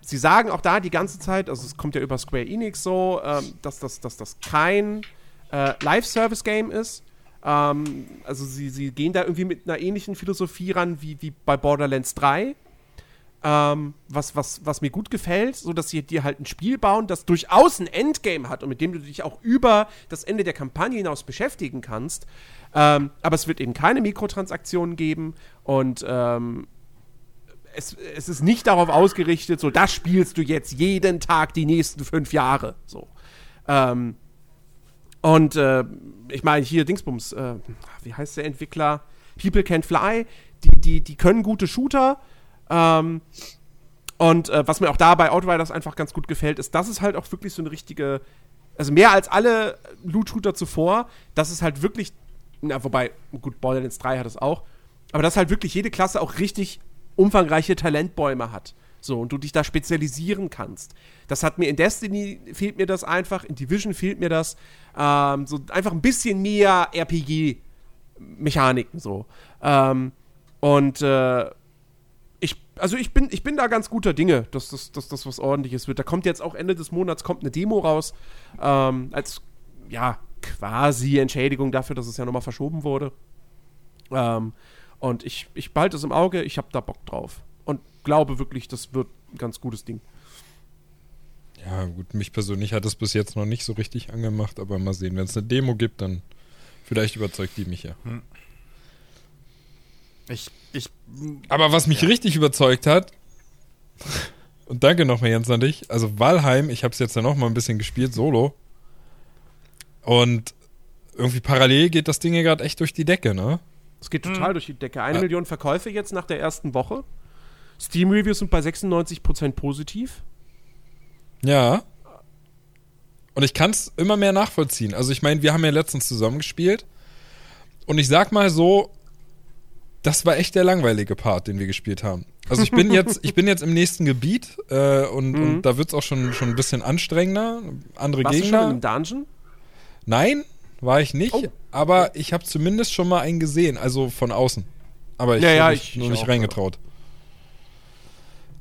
sie sagen auch da die ganze Zeit, also es kommt ja über Square Enix so, ähm, dass, das, dass das kein äh, Live-Service-Game ist. Ähm, also sie, sie gehen da irgendwie mit einer ähnlichen Philosophie ran wie, wie bei Borderlands 3. Ähm, was, was, was mir gut gefällt, so dass sie dir halt ein Spiel bauen, das durchaus ein Endgame hat und mit dem du dich auch über das Ende der Kampagne hinaus beschäftigen kannst. Ähm, aber es wird eben keine Mikrotransaktionen geben und ähm, es, es ist nicht darauf ausgerichtet, so das spielst du jetzt jeden Tag die nächsten fünf Jahre. So. Ähm, und äh, ich meine, hier Dingsbums, äh, wie heißt der Entwickler? People Can Fly, die, die, die können gute Shooter. Ähm, und äh, was mir auch da bei Outriders einfach ganz gut gefällt, ist, dass es halt auch wirklich so eine richtige, also mehr als alle Loot-Shooter zuvor, dass es halt wirklich, na, wobei, gut, Borderlands 3 hat es auch, aber dass halt wirklich jede Klasse auch richtig umfangreiche Talentbäume hat. So, und du dich da spezialisieren kannst. Das hat mir in Destiny fehlt mir das einfach, in Division fehlt mir das. Ähm, so einfach ein bisschen mehr RPG-Mechaniken so. Ähm, und äh, ich also ich bin, ich bin da ganz guter Dinge, dass das dass, dass was ordentliches wird. Da kommt jetzt auch Ende des Monats kommt eine Demo raus, ähm, als ja quasi Entschädigung dafür, dass es ja nochmal verschoben wurde. Ähm, und ich, ich behalte es im Auge, ich habe da Bock drauf. Und glaube wirklich, das wird ein ganz gutes Ding. Ja, gut, mich persönlich hat es bis jetzt noch nicht so richtig angemacht, aber mal sehen, wenn es eine Demo gibt, dann vielleicht überzeugt die mich ja. Ich, ich, Aber was mich richtig überzeugt hat, [LAUGHS] und danke nochmal Jens an dich, also Valheim, ich habe es jetzt ja noch mal ein bisschen gespielt, solo. Und irgendwie parallel geht das Ding ja gerade echt durch die Decke, ne? Es geht total durch die Decke. Eine Million Verkäufe jetzt nach der ersten Woche. Steam-Reviews sind bei 96% positiv. Ja. Und ich kann es immer mehr nachvollziehen. Also ich meine, wir haben ja letztens zusammengespielt. Und ich sag mal so, das war echt der langweilige Part, den wir gespielt haben. Also ich bin [LAUGHS] jetzt, ich bin jetzt im nächsten Gebiet äh, und, und da wird's auch schon, schon ein bisschen anstrengender. Andere Warst du Gegner. schon im Dungeon? Nein, war ich nicht. Oh. Aber ich habe zumindest schon mal einen gesehen, also von außen. Aber ich Ja, ja, habe ich- mich nur ich nicht auch, reingetraut.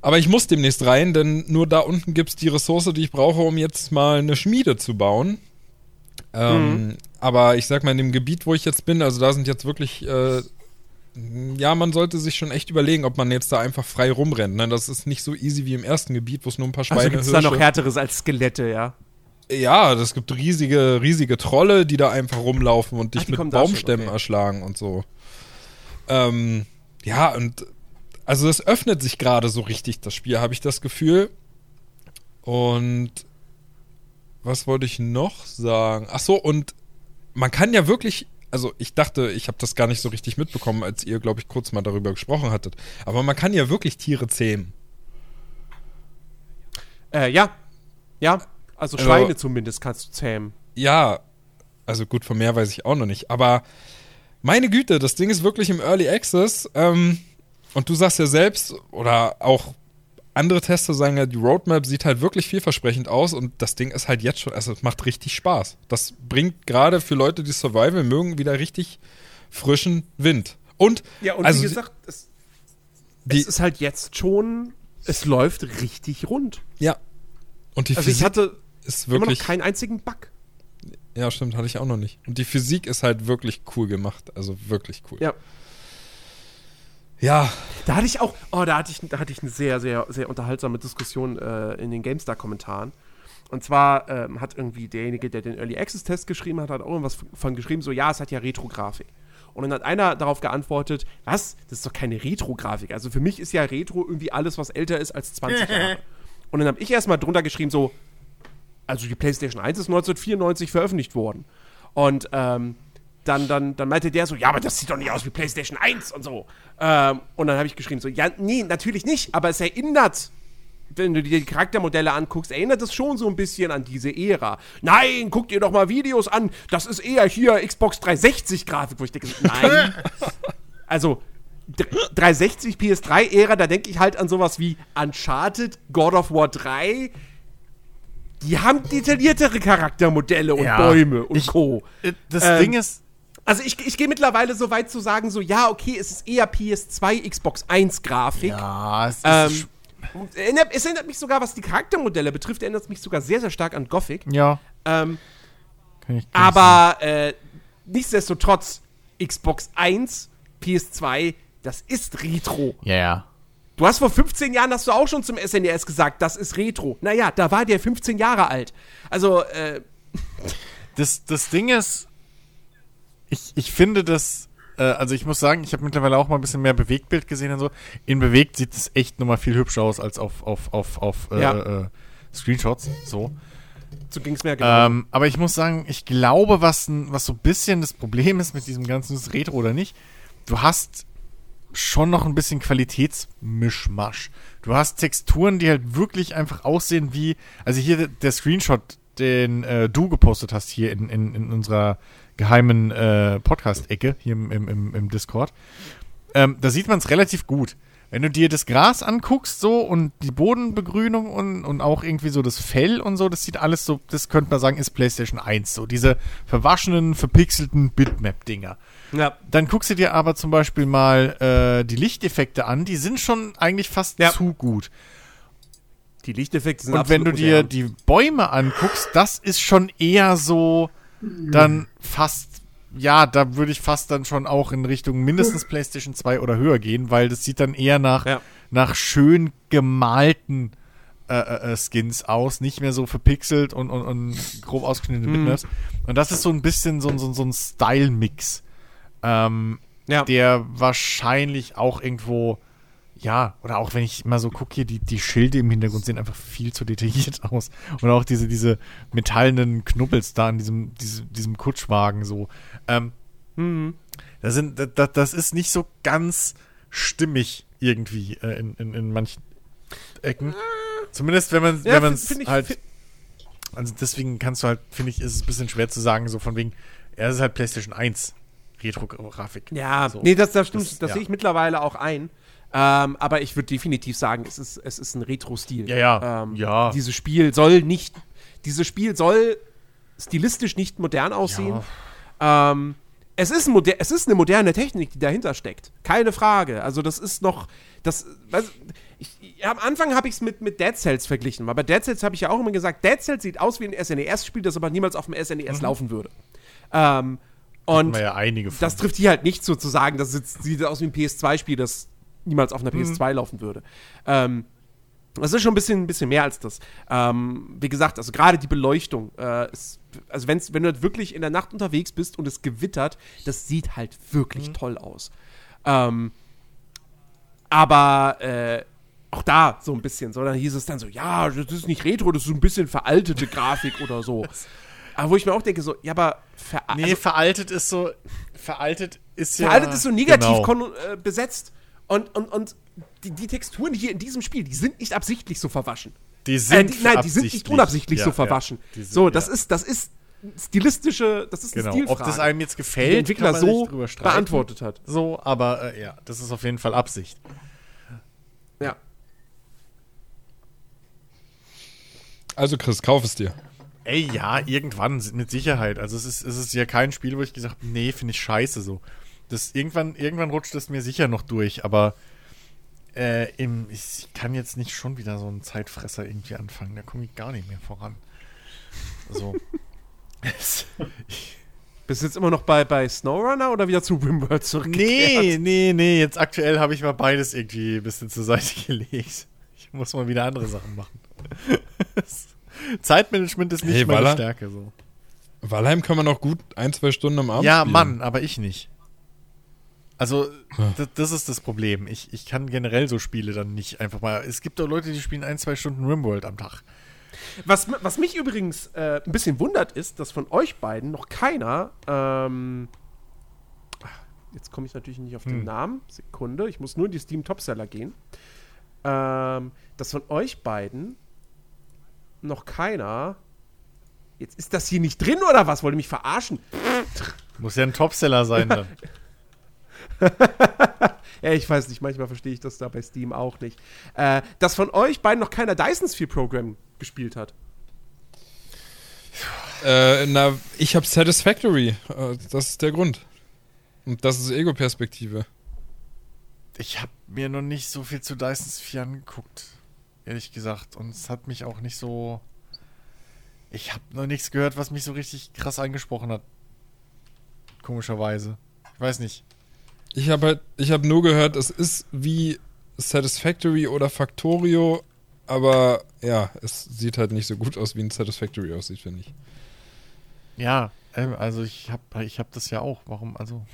Aber ich muss demnächst rein, denn nur da unten gibt's die Ressource, die ich brauche, um jetzt mal eine Schmiede zu bauen. Ähm, Mhm. Aber ich sag mal, in dem Gebiet, wo ich jetzt bin, also da sind jetzt wirklich, äh, ja, man sollte sich schon echt überlegen, ob man jetzt da einfach frei rumrennt. Ne? Das ist nicht so easy wie im ersten Gebiet, wo es nur ein paar Schweine, Also gibt es da noch härteres als Skelette, ja? Ja, es gibt riesige, riesige Trolle, die da einfach rumlaufen und dich Ach, mit Baumstämmen okay. erschlagen und so. Ähm, ja, und also es öffnet sich gerade so richtig, das Spiel, habe ich das Gefühl. Und was wollte ich noch sagen? Ach so, und man kann ja wirklich, also ich dachte, ich habe das gar nicht so richtig mitbekommen, als ihr, glaube ich, kurz mal darüber gesprochen hattet. Aber man kann ja wirklich Tiere zähmen. Äh, ja. Ja. Also Also- Schweine zumindest kannst du zähmen. Ja, also gut, von mehr weiß ich auch noch nicht. Aber meine Güte, das Ding ist wirklich im Early Access. Ähm, und du sagst ja selbst, oder auch andere Tester sagen ja, die Roadmap sieht halt wirklich vielversprechend aus und das Ding ist halt jetzt schon, also es macht richtig Spaß. Das bringt gerade für Leute, die Survival mögen, wieder richtig frischen Wind. Und, Ja, und also wie gesagt, es, die, es ist halt jetzt schon, es läuft richtig rund. ja. Und die Also ich Physik hatte ist immer noch wirklich. keinen einzigen Bug. ja, stimmt, hatte ich auch noch nicht. Und die Physik ist halt wirklich cool gemacht. Also wirklich cool. Ja. Ja, Da hatte ich auch, oh, da hatte ich, da hatte ich eine sehr, sehr, sehr unterhaltsame Diskussion äh, in den GameStar-Kommentaren. Und zwar ähm, hat irgendwie derjenige, der den Early Access-Test geschrieben hat, hat auch irgendwas von geschrieben, so, ja, es hat ja Retro-Grafik. Und dann hat einer darauf geantwortet, was? Das ist doch keine Retro-Grafik. Also für mich ist ja Retro irgendwie alles, was älter ist als 20 Jahre. [LAUGHS] Und dann habe ich erstmal drunter geschrieben, so, also die PlayStation 1 ist 1994 veröffentlicht worden. Und ähm, dann, dann, dann meinte der so, ja, aber das sieht doch nicht aus wie PlayStation 1 und so. Ähm, und dann habe ich geschrieben so, ja, nee, natürlich nicht, aber es erinnert, wenn du dir die Charaktermodelle anguckst, erinnert es schon so ein bisschen an diese Ära. Nein, guck dir doch mal Videos an, das ist eher hier Xbox 360 Grafik, wo ich denke, nein. [LAUGHS] also 360 PS3-Ära, da denke ich halt an sowas wie Uncharted, God of War 3. Die haben detailliertere Charaktermodelle und Ja. Bäume und Ich- Co. Äh, Das Ähm, Ding ist, Also ich, ich gehe mittlerweile so weit zu sagen, so ja, okay, es ist eher PS2, Xbox 1 Grafik. ja, es ist Ähm, erinnert, es erinnert mich sogar, was die Charaktermodelle betrifft, erinnert es mich sogar sehr, sehr stark an Gothic. ja, Ähm, kann ich, kann aber äh, nichtsdestotrotz, Xbox 1, PS2, das ist Retro. Ja, ja. Du hast vor 15 Jahren, hast du auch schon zum SNES gesagt, das ist Retro. Naja, da war der 15 Jahre alt. Also, äh, Das, das Ding ist, ich, ich finde das, äh, also ich muss sagen, ich habe mittlerweile auch mal ein bisschen mehr Bewegtbild gesehen und so. In bewegt sieht es echt nochmal viel hübscher aus als auf, auf, auf, auf äh, Ja. äh, Screenshots. So. so ging es mir genau. Ähm, aber ich muss sagen, ich glaube, was, was so ein bisschen das Problem ist mit diesem ganzen ist Retro oder nicht, du hast schon noch ein bisschen Qualitätsmischmasch. Du hast Texturen, die halt wirklich einfach aussehen wie, also hier der- Screenshot, den äh, du gepostet hast hier in, in, in unserer geheimen äh, Podcast-Ecke hier im, im, im, im Discord, ähm, da sieht man es relativ gut, Wenn du dir das Gras anguckst, so und die Bodenbegrünung und, und auch irgendwie so das Fell und so, das sieht alles so, das könnte man sagen, ist PlayStation 1. So diese verwaschenen, verpixelten Bitmap-Dinger. Ja. Dann guckst du dir aber zum Beispiel mal äh, die Lichteffekte an, die sind schon eigentlich fast Ja. zu gut. Die Lichteffekte sind Und wenn du dir modern. die Bäume anguckst, das ist schon eher so dann fast, ja, da würde ich fast dann schon auch in Richtung mindestens PlayStation 2 oder höher gehen, weil das sieht dann eher nach, Ja. nach schön gemalten äh, äh, äh, Skins aus, nicht mehr so verpixelt und, und, und grob ausgeschnittene Mhm. Bitmaps. Und das ist so ein bisschen so, so, so ein Style-Mix, ähm, Ja. der wahrscheinlich auch irgendwo ja, oder auch wenn ich mal so gucke hier, die, die Schilde im Hintergrund sehen einfach viel zu detailliert [LAUGHS] aus. Und auch diese, diese metallenen Knubbels da an diesem, diesem, diesem Kutschwagen so. Ähm, Mhm. das, sind, das, das ist nicht so ganz stimmig irgendwie äh, in, in, in manchen Ecken. Zumindest wenn man Ja, wenn man ich- halt. Also deswegen kannst du halt, finde ich, ist es ein bisschen schwer zu sagen, so von wegen, er ist halt PlayStation 1 Retro-Grafik. Ja, so. nee, das, das stimmt. Das- Das, ja. sehe ich mittlerweile auch ein. Ähm, aber ich würde definitiv sagen, es ist, es ist ein Retro-Stil. Ja, ja, Ähm, ja. Dieses Spiel soll nicht, dieses Spiel soll stilistisch nicht modern aussehen. Ähm, es, ist moder es ist eine moderne Technik, die dahinter steckt. Keine Frage. Also, das ist noch. Das, weißt, ich, am Anfang habe ich es mit, mit Dead Cells verglichen. Aber bei Dead Cells habe ich ja auch immer gesagt, Dead Cells sieht aus wie ein SNES-Spiel, das aber niemals auf dem SNES laufen würde. Ähm, und ja einige von. das trifft hier halt nicht so zu sagen, das sieht, sieht aus wie ein PS2-Spiel, das niemals auf einer PS2 laufen würde. Ähm, das ist schon ein bisschen, ein bisschen mehr als das. Ähm, wie gesagt, also gerade die Beleuchtung, äh, ist, also wenn's, wenn du halt wirklich in der Nacht unterwegs bist und es gewittert, das sieht halt wirklich toll aus. Ähm, aber äh, auch da so ein bisschen, so, dann hieß es dann so, ja, das ist nicht Retro, das ist so ein bisschen veraltete Grafik oder so. [LAUGHS] Aber wo ich mir auch denke, so, ja, aber ver Nee, also, veraltet ist so. Veraltet ist ja. veraltet ist so negativ Genau. äh, besetzt. Und, und, und die, die Texturen hier in diesem Spiel, die sind nicht absichtlich so verwaschen. Die Äh, sind die, nein, die sind nicht absichtlich. unabsichtlich Ja, so ja. verwaschen. Die sind- so, das ja. ist, das ist stilistische, das ist Genau. Stilfrage, Ob das einem jetzt gefällt, der Entwickler kann man so nicht drüber streiten. beantwortet hat. So, aber äh, ja, das ist auf jeden Fall Absicht. Ja. Also Chris, kauf es dir. Ey, ja, irgendwann, mit Sicherheit. Also es ist, es ist ja kein Spiel, wo ich gesagt habe, nee, finde ich scheiße so. Das, irgendwann, irgendwann rutscht es mir sicher noch durch, aber äh, im, ich kann jetzt nicht schon wieder so einen Zeitfresser irgendwie anfangen. Da komme ich gar nicht mehr voran. So. [LAUGHS] Bist du jetzt immer noch bei, bei SnowRunner oder wieder zu Rimworld zurückgekehrt? nee, nee, nee. Jetzt aktuell habe ich mal beides irgendwie ein bisschen zur Seite [LAUGHS] gelegt. Ich muss mal wieder andere Sachen machen. [LAUGHS] [LAUGHS] Zeitmanagement ist nicht Hey, meine. Stärke so. Walheim kann man noch gut ein, zwei Stunden am Abend Ja, spielen. Mann, aber ich nicht. Also, das, das ist das Problem. Ich, ich kann generell so Spiele dann nicht einfach mal. Es gibt doch Leute, die spielen ein, zwei Stunden Rimworld am Tag. Was, was mich übrigens äh, ein bisschen wundert, ist, dass von euch beiden noch keiner. Ähm, jetzt komme ich natürlich nicht auf den Hm. Namen. Sekunde, ich muss nur in die Steam Topseller gehen. Ähm, dass von euch beiden noch keiner. Jetzt ist das hier nicht drin oder was? Wollt ihr mich verarschen? Muss ja ein Topseller sein dann. [LAUGHS] Ja, ich weiß nicht, manchmal verstehe ich das da bei Steam auch nicht. Äh, dass von euch beiden noch keiner Dyson Sphere Program gespielt hat. Äh, na, ich habe Satisfactory. Äh, das ist der Grund. Und das ist Ego-Perspektive. Ich habe mir noch nicht so viel zu Dyson Sphere angeguckt. Ehrlich gesagt. Und es hat mich auch nicht so. Ich habe noch nichts gehört, was mich so richtig krass angesprochen hat. Komischerweise. Ich weiß nicht. Ich habe halt, ich habe nur gehört, es ist wie Satisfactory oder Factorio, aber ja, es sieht halt nicht so gut aus, wie ein Satisfactory aussieht, finde ich. Ja, ähm, also ich habe ich hab das ja auch. Warum? Also.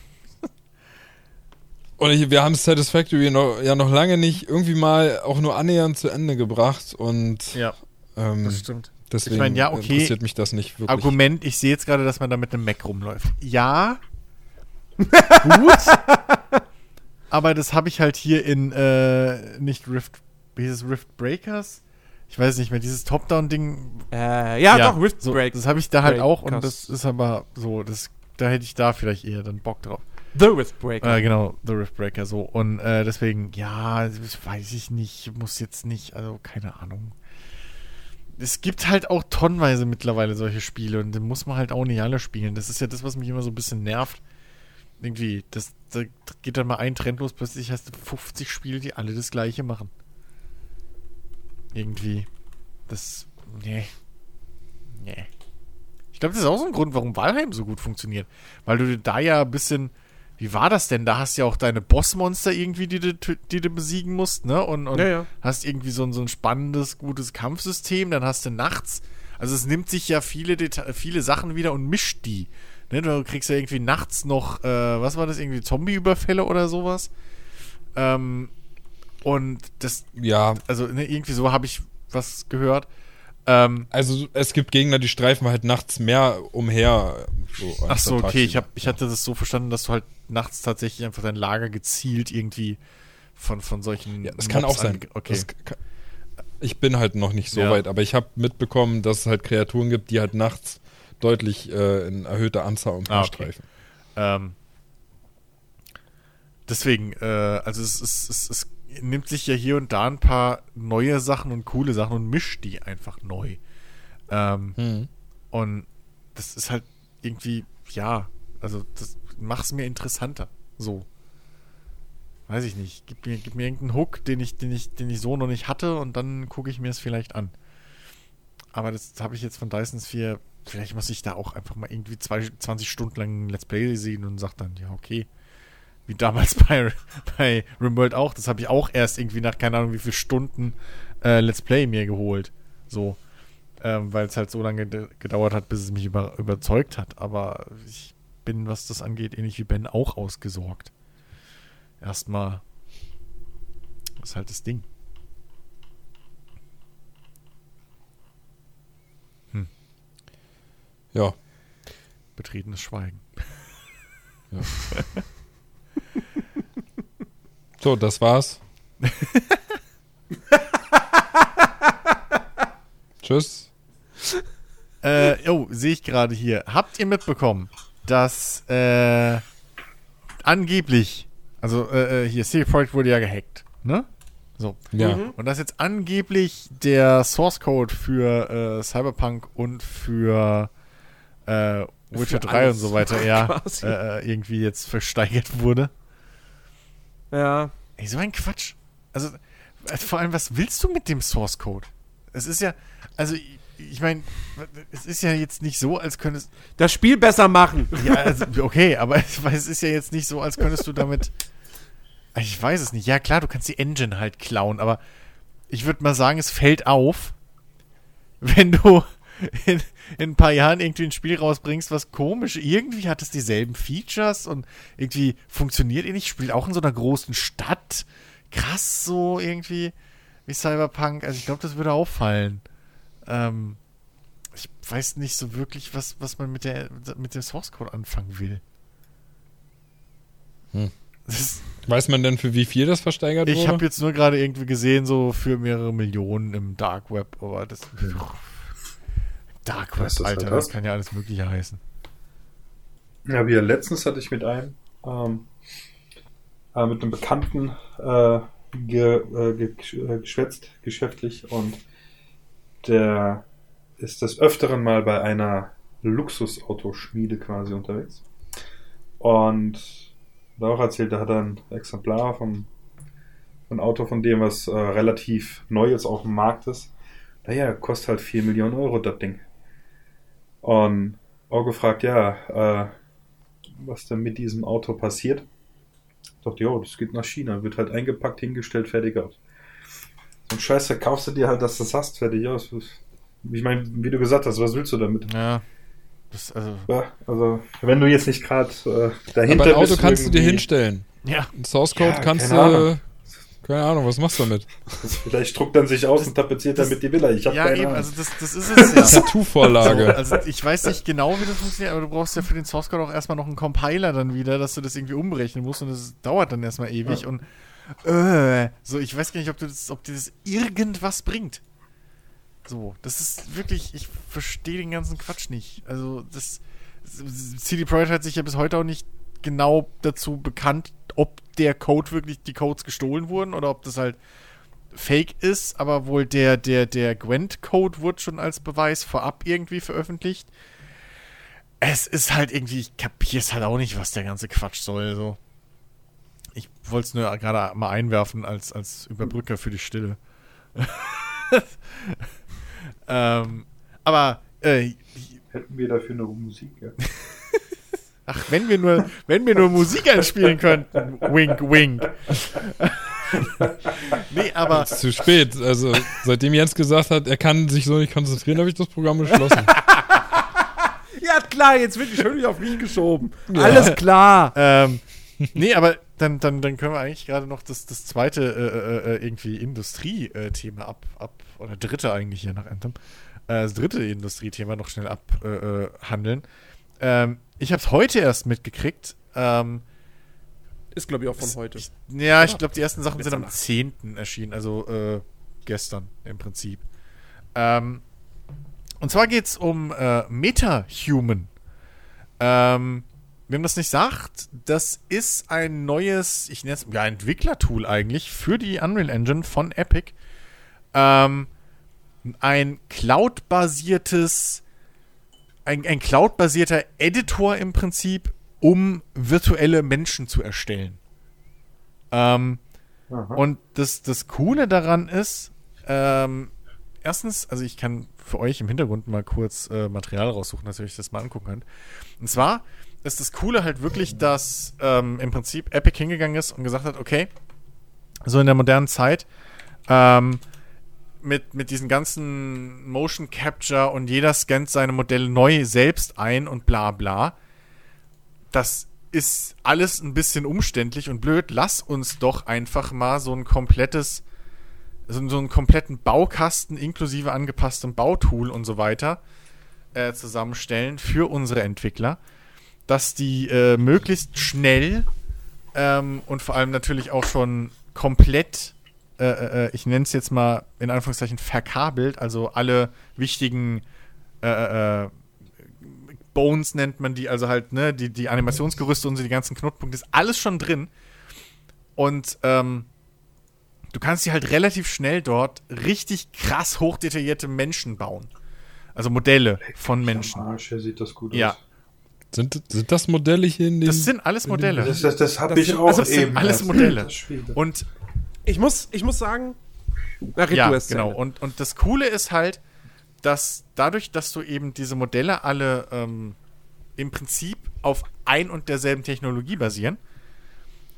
Und ich, wir haben Satisfactory noch, ja noch lange nicht irgendwie mal auch nur annähernd zu Ende gebracht und Ja, ähm, das stimmt. deswegen Ich mein, ja, okay. interessiert mich das nicht wirklich. Argument, ich sehe jetzt gerade, dass man da mit einem Mac rumläuft. Ja. Gut. [LAUGHS] aber das habe ich halt hier in äh, nicht Rift, wie hieß es, Rift Breakers? Ich weiß nicht mehr, dieses Top-Down-Ding. Äh, ja, doch, Rift so, Break. Das habe ich da halt auch und Breakers. das ist aber so, das, da hätte ich da vielleicht eher dann Bock drauf. The Riftbreaker. Äh, genau, The Riftbreaker so. Und äh, deswegen, ja, weiß ich nicht, muss jetzt nicht, also keine Ahnung. Es gibt halt auch tonnenweise mittlerweile solche Spiele und dann muss man halt auch nicht alle spielen. Das ist ja das, was mich immer so ein bisschen nervt. Irgendwie, das, da geht dann mal ein Trend los, plötzlich hast du 50 Spiele, die alle das gleiche machen. Irgendwie. Das. Nee. Nee. Ich glaube, das ist auch so ein Grund, warum Valheim so gut funktioniert. Weil du da ja ein bisschen. Wie war das denn? Da hast du ja auch deine Bossmonster irgendwie, die du, die du besiegen musst, ne? Und, und Ja, ja. hast irgendwie so ein, so ein spannendes, gutes Kampfsystem. Dann hast du nachts. Also es nimmt sich ja viele, Deta viele Sachen wieder und mischt die. Ne? Du kriegst ja irgendwie nachts noch, äh, was war das, irgendwie Zombie-Überfälle oder sowas. Ähm, und das, Ja, also ne, irgendwie so habe ich was gehört. Ähm, also es gibt Gegner, die streifen halt nachts mehr umher. So ach so, okay, ich, hab, ich hatte das so verstanden, dass du halt nachts tatsächlich einfach dein Lager gezielt irgendwie von, von solchen. Ja, das kann Mobs auch sein. Okay. Das kann, ich bin halt noch nicht so Ja. weit, aber ich habe mitbekommen, dass es halt Kreaturen gibt, die halt nachts deutlich äh, in erhöhter Anzahl Ah, okay. umherstreifen. Ähm, deswegen, äh, also es, es, es, es nimmt sich ja hier und da ein paar neue Sachen und coole Sachen und mischt die einfach neu. Ähm, Hm. und das ist halt irgendwie, ja, also das macht es mir interessanter. So. Weiß ich nicht. Gib mir, gib mir irgendeinen Hook, den ich, den ich, den ich so noch nicht hatte und dann gucke ich mir es vielleicht an. Aber das habe ich jetzt von Dyson Sphere. Vielleicht muss ich da auch einfach mal irgendwie zwei, 20 Stunden lang ein Let's Play sehen und sag dann, ja, okay. Wie damals [LAUGHS] bei, bei Rimworld auch. Das habe ich auch erst irgendwie nach keine Ahnung wie viel Stunden äh, Let's Play mir geholt. So. Ähm, Weil es halt so lange gedauert hat, bis es mich über, überzeugt hat. Aber ich bin, was das angeht, ähnlich wie Ben auch ausgesorgt. Erstmal. Das ist halt das Ding. Ja, Betretenes Schweigen. [LAUGHS] [LAUGHS] so, das war's. [LAUGHS] Tschüss. Äh, oh, sehe ich gerade hier. Habt ihr mitbekommen, dass äh, angeblich, also äh, äh, hier, CD Projekt wurde ja gehackt, ne? So. Ja. Und dass jetzt angeblich der Source Code für äh, Cyberpunk und für äh, Witcher Für 3 und so weiter [LAUGHS] ja äh, äh, irgendwie jetzt versteigert wurde. Ja. Ey, so ein Quatsch. Also, äh, vor allem, was willst du mit dem Source Code? Es ist ja, also, ich, ich meine, es ist ja jetzt nicht so, als könntest Das Spiel besser machen. ja, [LAUGHS] also, okay, aber [LAUGHS] es es ist ja jetzt nicht so, als könntest du damit. Ich weiß es nicht. Ja, klar, du kannst die Engine halt klauen, aber ich würde mal sagen, es fällt auf, [LAUGHS] wenn du in, in ein paar Jahren irgendwie ein Spiel rausbringst, was komisch, irgendwie hat es dieselben Features und irgendwie funktioniert ähnlich, spielt auch in so einer großen Stadt. Krass, so irgendwie wie Cyberpunk. Also ich glaube, das würde auffallen. Ähm, ich weiß nicht so wirklich, was, was man mit, der, mit dem Source Code anfangen will. Hm. Weiß man denn, für wie viel das versteigert ich wurde? habe jetzt nur gerade irgendwie gesehen, so für mehrere Millionen im Dark Web, aber das. Dark Web, das Alter, halt das kann ja alles Mögliche heißen. Ja, wie letztens hatte ich mit einem, ähm, äh, mit einem Bekannten äh, ge, äh, ge, äh, geschwätzt, geschäftlich, und der ist des Öfteren mal bei einer Luxusautoschmiede quasi unterwegs. Und da auch erzählt, er hat ein Exemplar vom, von Auto von dem, was äh, relativ neu jetzt auf dem Markt ist. Naja, kostet halt 4 Millionen Euro, das Ding. Und auch gefragt, ja, äh, was denn mit diesem Auto passiert. Ich dachte, ja, das geht nach China, wird halt eingepackt, hingestellt, fertig aus. So ein Scheiß verkaufst du dir halt, dass du das hast, fertig aus. Ich meine, wie du gesagt hast, was willst du damit? Ja. Das, also, Ja, also, wenn du jetzt nicht gerade äh, dahinter Aber ein Auto bist, kannst du dir hinstellen. ja. Ein Source Code Ja, kannst du. Keine Ahnung, was machst du damit? Vielleicht druckt dann sich aus und tapeziert damit die Villa. Ich hab Ja, keine eben, Ahnung. also das, das ist es ja. [LAUGHS] So, Tattoo-Vorlage. also ich weiß nicht genau, wie das funktioniert, aber du brauchst ja für den Source Code auch erstmal noch einen Compiler dann wieder, dass du das irgendwie umrechnen musst und das dauert dann erstmal ewig Ja. und äh, so, ich weiß gar nicht, ob, du das, ob dir das irgendwas bringt. So, das ist wirklich, ich verstehe den ganzen Quatsch nicht. Also, das CD Projekt hat sich ja bis heute auch nicht genau dazu bekannt, ob der Code wirklich die Codes gestohlen wurden oder ob das halt fake ist, aber wohl der, der, der Gwent-Code wurde schon als Beweis vorab irgendwie veröffentlicht. Es ist halt irgendwie, ich kapiere es halt auch nicht, was der ganze Quatsch soll. So. Ich wollte es nur gerade mal einwerfen als, als Überbrücker für die Stille. [LAUGHS] ähm, aber äh, Hätten wir dafür noch Musik, ja. [LAUGHS] ach, wenn wir nur, wenn wir nur Musik einspielen [LAUGHS] könnten. Wink, wink. nee, aber Ist zu spät. Also, seitdem Jens gesagt hat, er kann sich so nicht konzentrieren, habe ich das Programm geschlossen. [LAUGHS] Ja, klar, jetzt wird die schön wieder auf mich geschoben. Alles klar. ähm, nee, aber dann, dann, dann können wir eigentlich gerade noch das, das zweite äh, äh, irgendwie Industrie-Thema ab, ab, oder dritte eigentlich hier nach Anthem, äh, das dritte Industriethema noch schnell abhandeln. Äh, handeln. ähm, ich habe es heute erst mitgekriegt. Ähm, Ist, glaube ich, auch von heute. Ich, ja, ich glaube, die ersten Sachen sind am 10. erschienen, also äh, gestern im Prinzip. Ähm, und zwar geht es um äh, MetaHuman. Ähm, wem das nicht sagt, das ist ein neues, ich nenne es ja, Entwicklertool eigentlich für die Unreal Engine von Epic. Ähm, ein Cloud-basiertes, ein, ein Cloud-basierter Editor im Prinzip, um virtuelle Menschen zu erstellen. Ähm, und das, das Coole daran ist, ähm, erstens, also ich kann für euch im Hintergrund mal kurz äh, Material raussuchen, dass ihr euch das mal angucken könnt. Und zwar ist das Coole halt wirklich, dass ähm, im Prinzip Epic hingegangen ist und gesagt hat, okay, so in der modernen Zeit, ähm, mit, mit diesen ganzen Motion Capture und jeder scannt seine Modelle neu selbst ein und bla bla. Das ist alles ein bisschen umständlich und blöd. Lass uns doch einfach mal so ein komplettes, so, so einen kompletten Baukasten inklusive angepasstem Bautool und so weiter äh, zusammenstellen für unsere Entwickler, dass die äh, möglichst schnell ähm, und vor allem natürlich auch schon komplett, äh, äh, ich nenne es jetzt mal in Anführungszeichen verkabelt, also alle wichtigen äh, äh, Bones nennt man die, also halt, ne, die, die Animationsgerüste und so, die ganzen Knotenpunkte, ist alles schon drin. Und ähm, du kannst dir halt relativ schnell dort richtig krass hochdetaillierte Menschen bauen. Also Modelle von Menschen. Arsch, hier sieht das gut Ja. aus. Sind, sind das Modelle hier in dem. Das sind alles Modelle. Das, das, das habe ich sind- auch also das sind eben. alles erst. Modelle. Und Ich muss, ich muss sagen, na, red ja, genau. Und, und das Coole ist halt, dass dadurch, dass du eben diese Modelle alle ähm, im Prinzip auf ein und derselben Technologie basieren,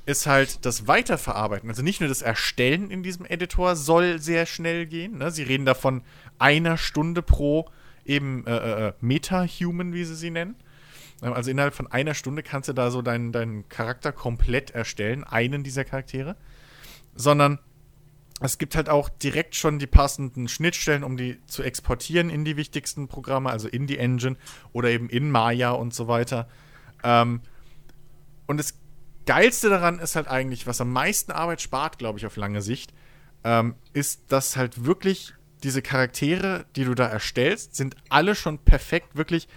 ist halt das Weiterverarbeiten, also nicht nur das Erstellen in diesem Editor soll sehr schnell gehen. Ne? Sie reden davon einer Stunde pro eben äh, äh, Meta-Human, wie sie sie nennen. Ähm, Also innerhalb von einer Stunde kannst du da so deinen, deinen Charakter komplett erstellen, einen dieser Charaktere. Sondern es gibt halt auch direkt schon die passenden Schnittstellen, um die zu exportieren in die wichtigsten Programme, also in die Engine oder eben in Maya und so weiter. Ähm, und das Geilste daran ist halt eigentlich, was am meisten Arbeit spart, glaube ich, auf lange Sicht, ähm, ist, dass halt wirklich diese Charaktere, die du da erstellst, sind alle schon perfekt, wirklich,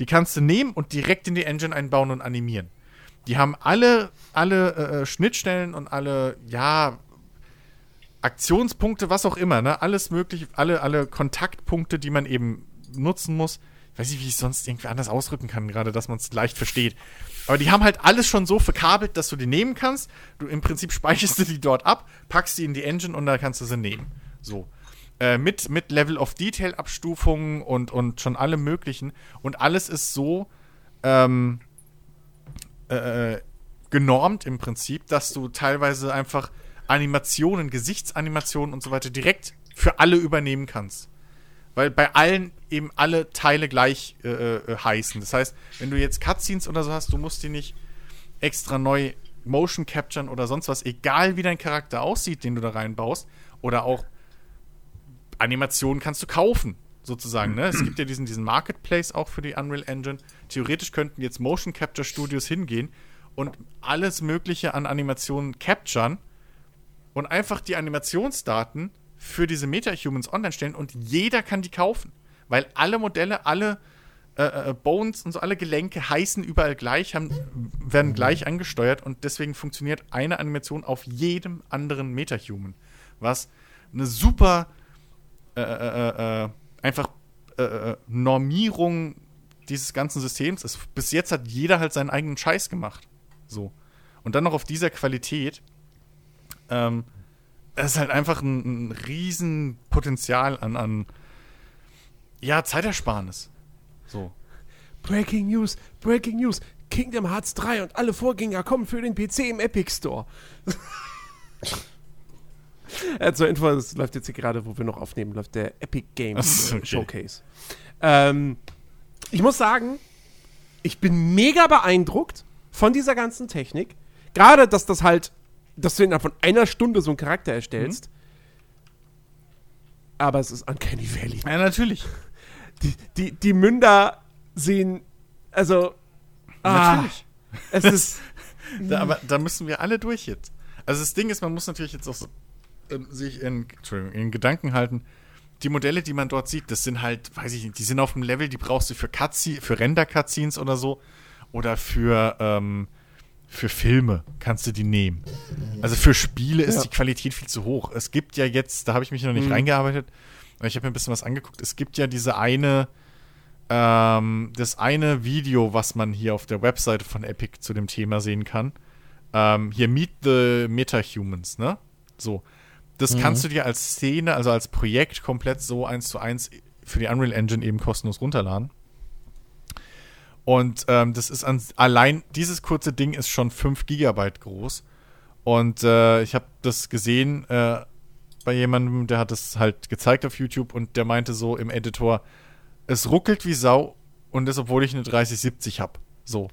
die kannst du nehmen und direkt in die Engine einbauen und animieren. Die haben alle, alle äh, Schnittstellen und alle, ja, Aktionspunkte, was auch immer, ne? Alles mögliche, alle, alle Kontaktpunkte, die man eben nutzen muss. Ich weiß nicht, wie ich es sonst irgendwie anders ausdrücken kann, gerade, dass man es leicht versteht. Aber die haben halt alles schon so verkabelt, dass du die nehmen kannst. Du im Prinzip [LAUGHS] speicherst du die dort ab, packst die in die Engine und dann kannst du sie nehmen. So. Äh, mit, mit Level of Detail Abstufungen und, und schon allem möglichen. Und alles ist so ähm, äh, genormt im Prinzip, dass du teilweise einfach Animationen, Gesichtsanimationen und so weiter direkt für alle übernehmen kannst. Weil bei allen eben alle Teile gleich äh, äh, heißen. Das heißt, wenn du jetzt Cutscenes oder so hast, du musst die nicht extra neu Motion capturen oder sonst was, egal wie dein Charakter aussieht, den du da reinbaust, oder auch Animationen kannst du kaufen, sozusagen. Ne? Es gibt ja diesen, diesen Marketplace auch für die Unreal Engine. Theoretisch könnten jetzt Motion Capture Studios hingehen und alles Mögliche an Animationen capturen und einfach die Animationsdaten für diese Meta-Humans online stellen und jeder kann die kaufen. Weil alle Modelle, alle äh, äh, Bones und so alle Gelenke heißen überall gleich, haben, werden gleich angesteuert und deswegen funktioniert eine Animation auf jedem anderen Metahuman. Was eine super äh, äh, äh, einfach äh, äh, Normierung dieses ganzen Systems ist. Bis jetzt hat jeder halt seinen eigenen Scheiß gemacht. So. Und dann noch auf dieser Qualität. Ähm, es ist halt einfach ein, ein Riesenpotenzial an, an ja, Zeitersparnis. So. Breaking News, Breaking News. Kingdom Hearts 3 und alle Vorgänger kommen für den PC im Epic Store. äh, [LAUGHS] zur Info, das läuft jetzt hier gerade, wo wir noch aufnehmen, läuft der Epic Games okay. Showcase. Ähm, ich muss sagen, ich bin mega beeindruckt von dieser ganzen Technik. Gerade, dass das halt, dass du innerhalb von einer Stunde so einen Charakter erstellst. Aber es ist Uncanny Valley. Ja, natürlich. Die, die, die Münder sehen, also, ah, Natürlich. es ist, [LAUGHS] Da, aber da müssen wir alle durch jetzt. Also das Ding ist, man muss natürlich jetzt auch so, ähm, sich in, in Gedanken halten, die Modelle, die man dort sieht, das sind halt, weiß ich nicht, die sind auf einem Level, die brauchst du für Cutscene, für Render-Cutscenes oder so. Oder für, ähm, für Filme kannst du die nehmen. Also für Spiele ist Ja. die Qualität viel zu hoch. Es gibt ja jetzt, da habe ich mich noch nicht Mhm. reingearbeitet, aber ich habe mir ein bisschen was angeguckt. Es gibt ja diese eine, ähm, das eine Video, was man hier auf der Webseite von Epic zu dem Thema sehen kann. Ähm, hier Meet the Metahumans, ne? So. Das kannst du dir als Szene, also als Projekt komplett so eins zu eins für die Unreal Engine eben kostenlos runterladen. Und ähm, das ist an, allein, dieses kurze Ding ist schon 5 Gigabyte groß. Und äh, ich habe das gesehen äh, bei jemandem, der hat das halt gezeigt auf YouTube und der meinte so im Editor, es ruckelt wie Sau und das, obwohl ich eine 3070 habe. So.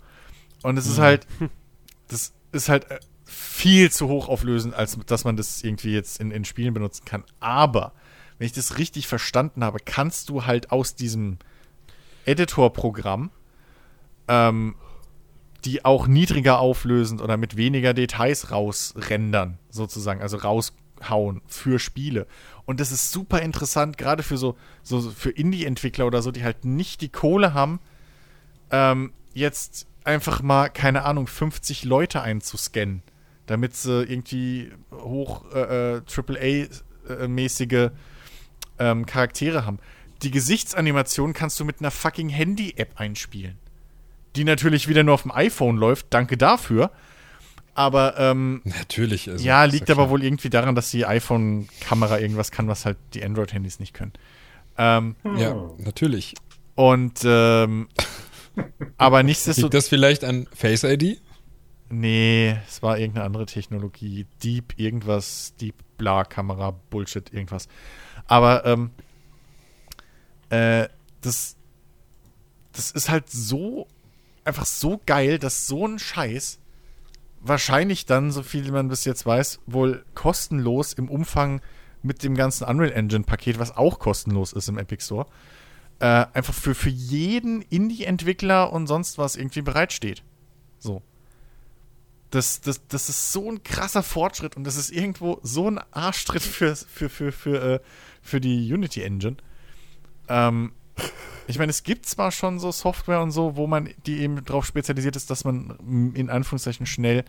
Und es ist halt, [LAUGHS] das ist halt äh, viel zu hoch auflösend, als dass man das irgendwie jetzt in, in Spielen benutzen kann. Aber, wenn ich das richtig verstanden habe, kannst du halt aus diesem Editor-Programm ähm, die auch niedriger auflösend oder mit weniger Details rausrendern, sozusagen, also raushauen für Spiele. Und das ist super interessant, gerade für so, so für Indie-Entwickler oder so, die halt nicht die Kohle haben, ähm, jetzt einfach mal, keine Ahnung, 50 Leute einzuscannen, damit sie irgendwie hoch äh, äh, AAA-mäßige ähm, Charaktere haben. Die Gesichtsanimation kannst du mit einer fucking Handy-App einspielen die natürlich wieder nur auf dem iPhone läuft. Danke dafür. Aber ähm, Natürlich. Also, ja, liegt aber klar. wohl irgendwie daran, dass die iPhone-Kamera irgendwas kann, was halt die Android-Handys nicht können. Ähm, Ja, natürlich. und ähm, aber [LAUGHS] Liegt nichtsdestotrotz. das vielleicht an Face ID? Nee, es war irgendeine andere Technologie. Deep, irgendwas, Deep, bla, Kamera, Bullshit, irgendwas. Aber ähm, äh, das, das ist halt so einfach so geil, dass so ein Scheiß wahrscheinlich dann, so viel man bis jetzt weiß, wohl kostenlos im Umfang mit dem ganzen Unreal Engine Paket, was auch kostenlos ist im Epic Store, äh, einfach für, für jeden Indie-Entwickler und sonst was irgendwie bereitsteht. So. Das, das, das ist so ein krasser Fortschritt und das ist irgendwo so ein Arschtritt für, für, für, für, äh, für die Unity Engine. Ähm, ich meine, es gibt zwar schon so Software und so, wo man die eben darauf spezialisiert ist, dass man in Anführungszeichen schnell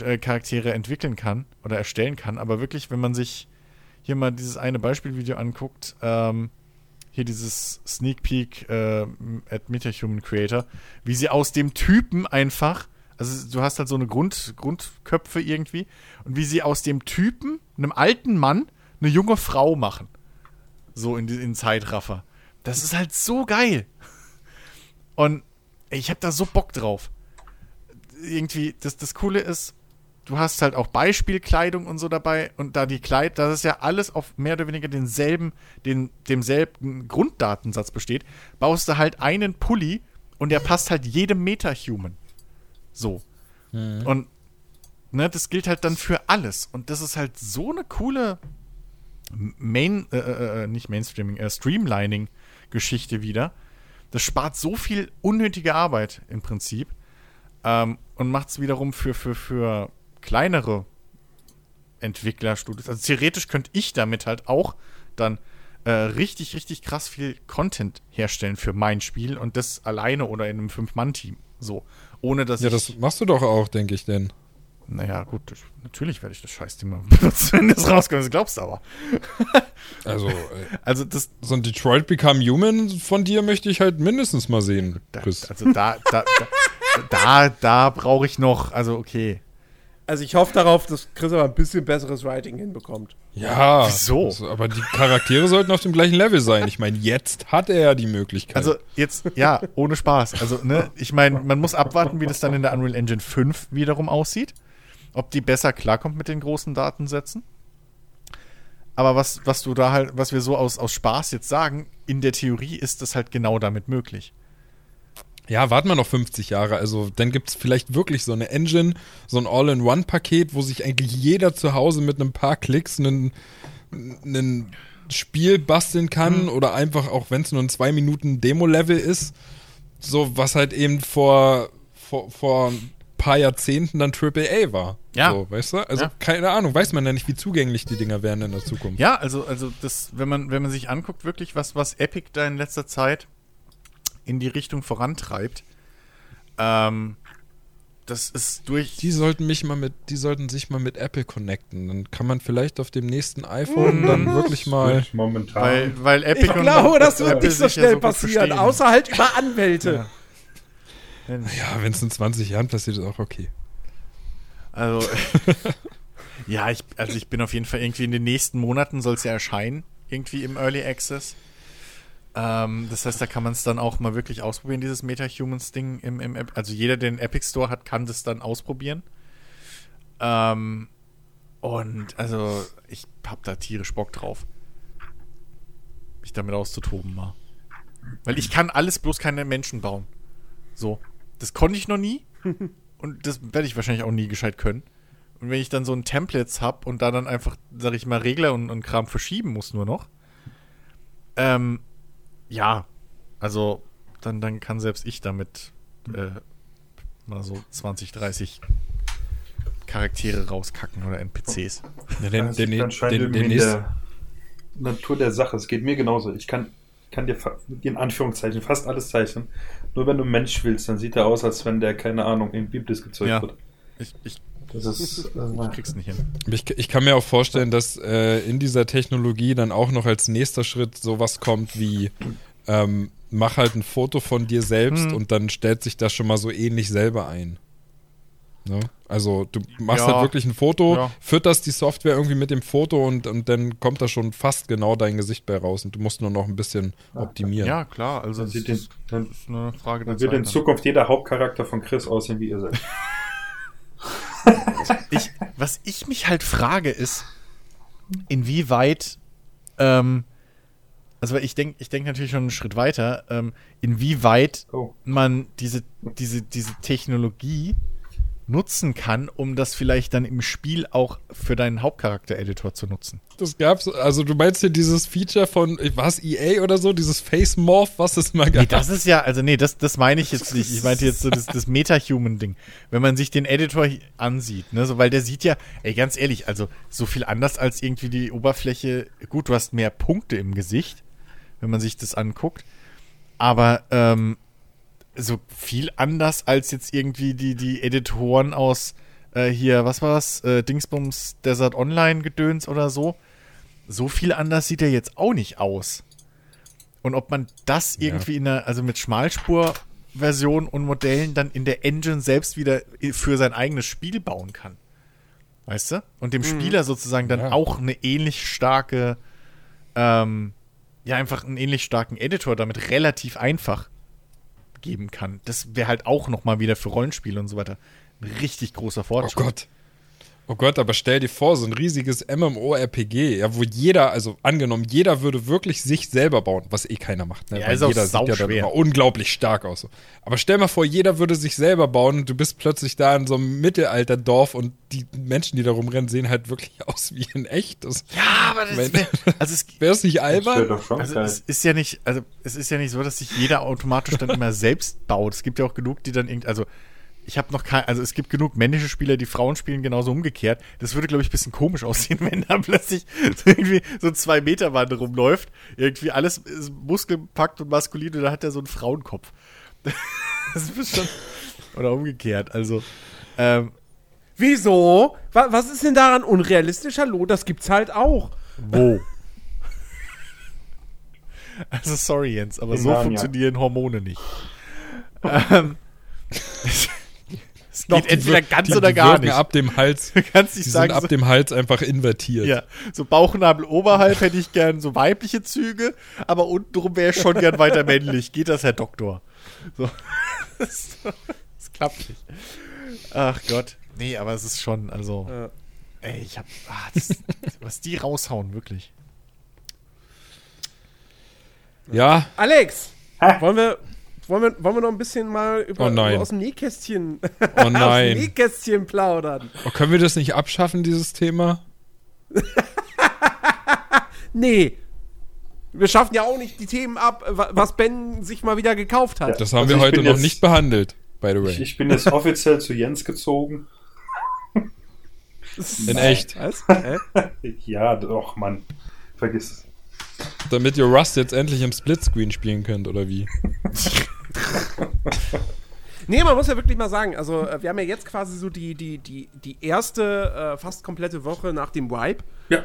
äh, Charaktere entwickeln kann oder erstellen kann, aber wirklich, wenn man sich hier mal dieses eine Beispielvideo anguckt, ähm, hier dieses Sneak Peek äh, at MetaHuman Creator, wie sie aus dem Typen einfach, also du hast halt so eine Grund, Grundköpfe irgendwie, und wie sie aus dem Typen, einem alten Mann, eine junge Frau machen. So in, in Zeitraffer. Das ist halt so geil. Und ich hab da so Bock drauf. Irgendwie, das, das Coole ist, du hast halt auch Beispielkleidung und so dabei und da die Kleid, das ist ja alles auf mehr oder weniger denselben, den, demselben Grunddatensatz besteht, baust du halt einen Pulli und der passt halt jedem Meta-Human. So. Und ne, das gilt halt dann für alles. Und das ist halt so eine coole Main, äh, äh, äh, nicht Mainstreaming, äh, Streamlining-Geschichte wieder. Das spart so viel unnötige Arbeit im Prinzip ähm, und macht es wiederum für, für, für kleinere Entwicklerstudios. Also theoretisch könnte ich damit halt auch dann äh, richtig, richtig krass viel Content herstellen für mein Spiel und das alleine oder in einem Fünf-Mann-Team. So. Ohne dass Ja, ich. das machst du doch auch, denke ich denn. naja, gut, das, natürlich werde ich das Scheißding mal benutzen, [LAUGHS] wenn das rauskommt. Das glaubst du aber. [LAUGHS] Also, äh, Also, das. so ein Detroit Become Human von dir möchte ich halt mindestens mal sehen, Da, Chris. also, da, da, da, da, da brauche ich noch. Also, okay. Also ich hoffe darauf, dass Chris aber ein bisschen besseres Writing hinbekommt. Ja. Wieso? Also, aber die Charaktere sollten auf dem gleichen Level sein. Ich meine, jetzt hat er ja die Möglichkeit. Also jetzt, ja, ohne Spaß. Also, ne, ich meine, man muss abwarten, wie das dann in der Unreal Engine 5 wiederum aussieht. Ob die besser klarkommt mit den großen Datensätzen. Aber was, was du da halt, was wir so aus, aus Spaß jetzt sagen, in der Theorie ist das halt genau damit möglich. Ja, warten wir noch 50 Jahre. Also dann gibt's vielleicht wirklich so eine Engine, so ein All-in-One-Paket, wo sich eigentlich jeder zu Hause mit einem paar Klicks einen, einen Spiel basteln kann oder einfach, auch wenn es nur ein zwei Minuten Demo-Level ist, so was halt eben vor, vor, vor ein paar Jahrzehnten dann AAA war. Ja. So, weißt du? Also Ja. keine Ahnung, weiß man ja nicht, wie zugänglich die Dinger werden in der Zukunft. Ja, also, also das, wenn man, wenn man sich anguckt, wirklich, was, was Epic da in letzter Zeit in die Richtung vorantreibt, ähm, das ist durch. Die sollten mich mal mit, die sollten sich mal mit Apple connecten. Dann kann man vielleicht auf dem nächsten iPhone dann wirklich mal. Momentan. Weil, weil Epic Ich glaube, das wird Apple nicht so sich ja schnell gut passieren, außer halt über Anwälte. Ja, wenn es in 20 Jahren passiert, ist auch okay. Also, [LAUGHS] ja, ich, also ich bin auf jeden Fall irgendwie in den nächsten Monaten soll es ja erscheinen, irgendwie im Early Access. Ähm, das heißt, da kann man es dann auch mal wirklich ausprobieren, dieses Meta-Humans-Ding im, im App. Also jeder, der den Epic Store hat, kann das dann ausprobieren. Ähm, und also, ich hab da tierisch Bock drauf. Mich damit auszutoben mal. Weil ich kann alles, bloß keine Menschen bauen. So. Das konnte ich noch nie. [LAUGHS] Und das werde ich wahrscheinlich auch nie gescheit können. Und wenn ich dann so ein Templates habe und da dann einfach, sag ich mal, Regler und, und Kram verschieben muss nur noch. Ähm, ja. Also, dann, dann kann selbst ich damit äh, mal so 20, 30 Charaktere rauskacken oder NPCs. Ja, den, Das den, den, den, den der Natur der Sache. Es geht mir genauso. Ich kann, kann dir fa- in Anführungszeichen fast alles zeichnen. Nur wenn du Mensch willst, dann sieht er aus, als wenn der, keine Ahnung, in Biblis gezeugt Ja. wird. Ich, ich, Das ist. ich Äh, krieg's nicht hin. ich, ich kann mir auch vorstellen, dass äh, in dieser Technologie dann auch noch als nächster Schritt sowas kommt wie ähm, mach halt ein Foto von dir selbst Hm. und dann stellt sich das schon mal so ähnlich selber ein. Ne? Also du machst Ja. halt wirklich ein Foto, Ja. fütterst die Software irgendwie mit dem Foto und, und dann kommt da schon fast genau dein Gesicht bei raus und du musst nur noch ein bisschen optimieren. Ja, klar. Also, Dann das, ist- dann- das ist nur eine Frage dann wird in Zeit. Zukunft jeder Hauptcharakter von Chris aussehen wie ihr seid. [LAUGHS] ich, was ich mich halt frage, ist, inwieweit, ähm, also ich denke ich denk natürlich schon einen Schritt weiter, ähm, inwieweit Oh. man diese, diese, diese Technologie nutzen kann, um das vielleicht dann im Spiel auch für deinen Hauptcharakter-Editor zu nutzen. Das gab's, also du meinst hier dieses Feature von, was, EA oder so, dieses Face Morph, was es mal gab? Nee, das ist ja, also nee, das, das meine ich jetzt nicht. Ich meinte jetzt so das, [LAUGHS] das Meta-Human-Ding. Wenn man sich den Editor ansieht, ne, so, weil der sieht ja, ey, ganz ehrlich, also so viel anders als irgendwie die Oberfläche. Gut, du hast mehr Punkte im Gesicht, wenn man sich das anguckt. Aber ähm, so viel anders als jetzt irgendwie die, die Editoren aus äh, hier, was war's, äh, Dingsbums Desert Online Gedöns oder so. So viel anders sieht er jetzt auch nicht aus. Und ob man das irgendwie in der, also mit Schmalspur-Version und Modellen dann in der Engine selbst wieder für sein eigenes Spiel bauen kann. Weißt du? Und dem Spieler sozusagen dann Ja. auch eine ähnlich starke, ähm, ja, einfach einen ähnlich starken Editor damit relativ einfach geben kann. Das wäre halt auch nochmal wieder für Rollenspiele und so weiter ein richtig großer Oh Fortschritt. Gott. Oh Gott, aber stell dir vor, so ein riesiges MMORPG, ja, wo jeder, also angenommen, jeder würde wirklich sich selber bauen, was eh keiner macht, ne? Ja, Weil ist auch jeder sieht ja dann immer unglaublich stark aus. so. Aber stell mal vor, jeder würde sich selber bauen und du bist plötzlich da in so einem Mittelalterdorf und die Menschen, die da rumrennen, sehen halt wirklich [LAUGHS] aus wie in echt. Das, Ja, aber das Wenn- wär, also es, [LAUGHS] Wäre es nicht albern? Also es ist ja nicht, also es ist ja nicht so, dass sich jeder automatisch dann immer selbst baut. Es gibt ja auch genug, die dann irgendwie, also ich habe noch kein, also es gibt genug männliche Spieler, die Frauen spielen, genauso umgekehrt. Das würde, glaube ich, ein bisschen komisch [LAUGHS] aussehen, wenn da plötzlich so irgendwie so ein zwei Meter Mann rumläuft. Irgendwie alles ist muskelpackt und maskulin und da hat er so einen Frauenkopf. [LAUGHS] Das ist schon, oder umgekehrt, also, ähm, Wieso? Wa- Was ist denn daran unrealistisch? Hallo, das gibt's halt auch. wo? [LAUGHS] Also sorry, Jens, aber In so Narnia. funktionieren Hormone nicht. ähm, es geht entweder ganz die, oder die gar nicht. ab dem Hals. Du [LAUGHS] kannst Die nicht sind sagen, ab so, dem Hals einfach invertiert. Ja, so Bauchnabel oberhalb hätte ich gern so weibliche Züge, aber untenrum wäre ich schon gern weiter männlich. Geht das, Herr Doktor? So. [LAUGHS] Das, das klappt nicht. Ach Gott. Nee, aber es ist schon, also. Ja. Ey, ich hab. Ah, das, [LAUGHS] was die raushauen, wirklich. Ja, Alex, Ha. wollen wir, wollen, wir, wollen wir noch ein bisschen mal über, Oh nein. über aus dem Nähkästchen, [LAUGHS] oh aus dem nein. Nähkästchen plaudern? Oh, können wir das nicht abschaffen, dieses Thema? [LAUGHS] Nee. Wir schaffen ja auch nicht die Themen ab, wa- was Ben sich mal wieder gekauft hat. Das haben Also wir heute noch jetzt- nicht behandelt, by the way. Ich, ich bin jetzt offiziell zu Jens gezogen. In echt. Was? Hä? [LAUGHS] Ja, doch, Mann. Vergiss es. Damit ihr Rust jetzt endlich im Splitscreen spielen könnt, oder wie? [LAUGHS] Nee, man muss ja wirklich mal sagen, also äh, wir haben ja jetzt quasi so die, die, die, die erste äh, fast komplette Woche nach dem Wipe, Ja.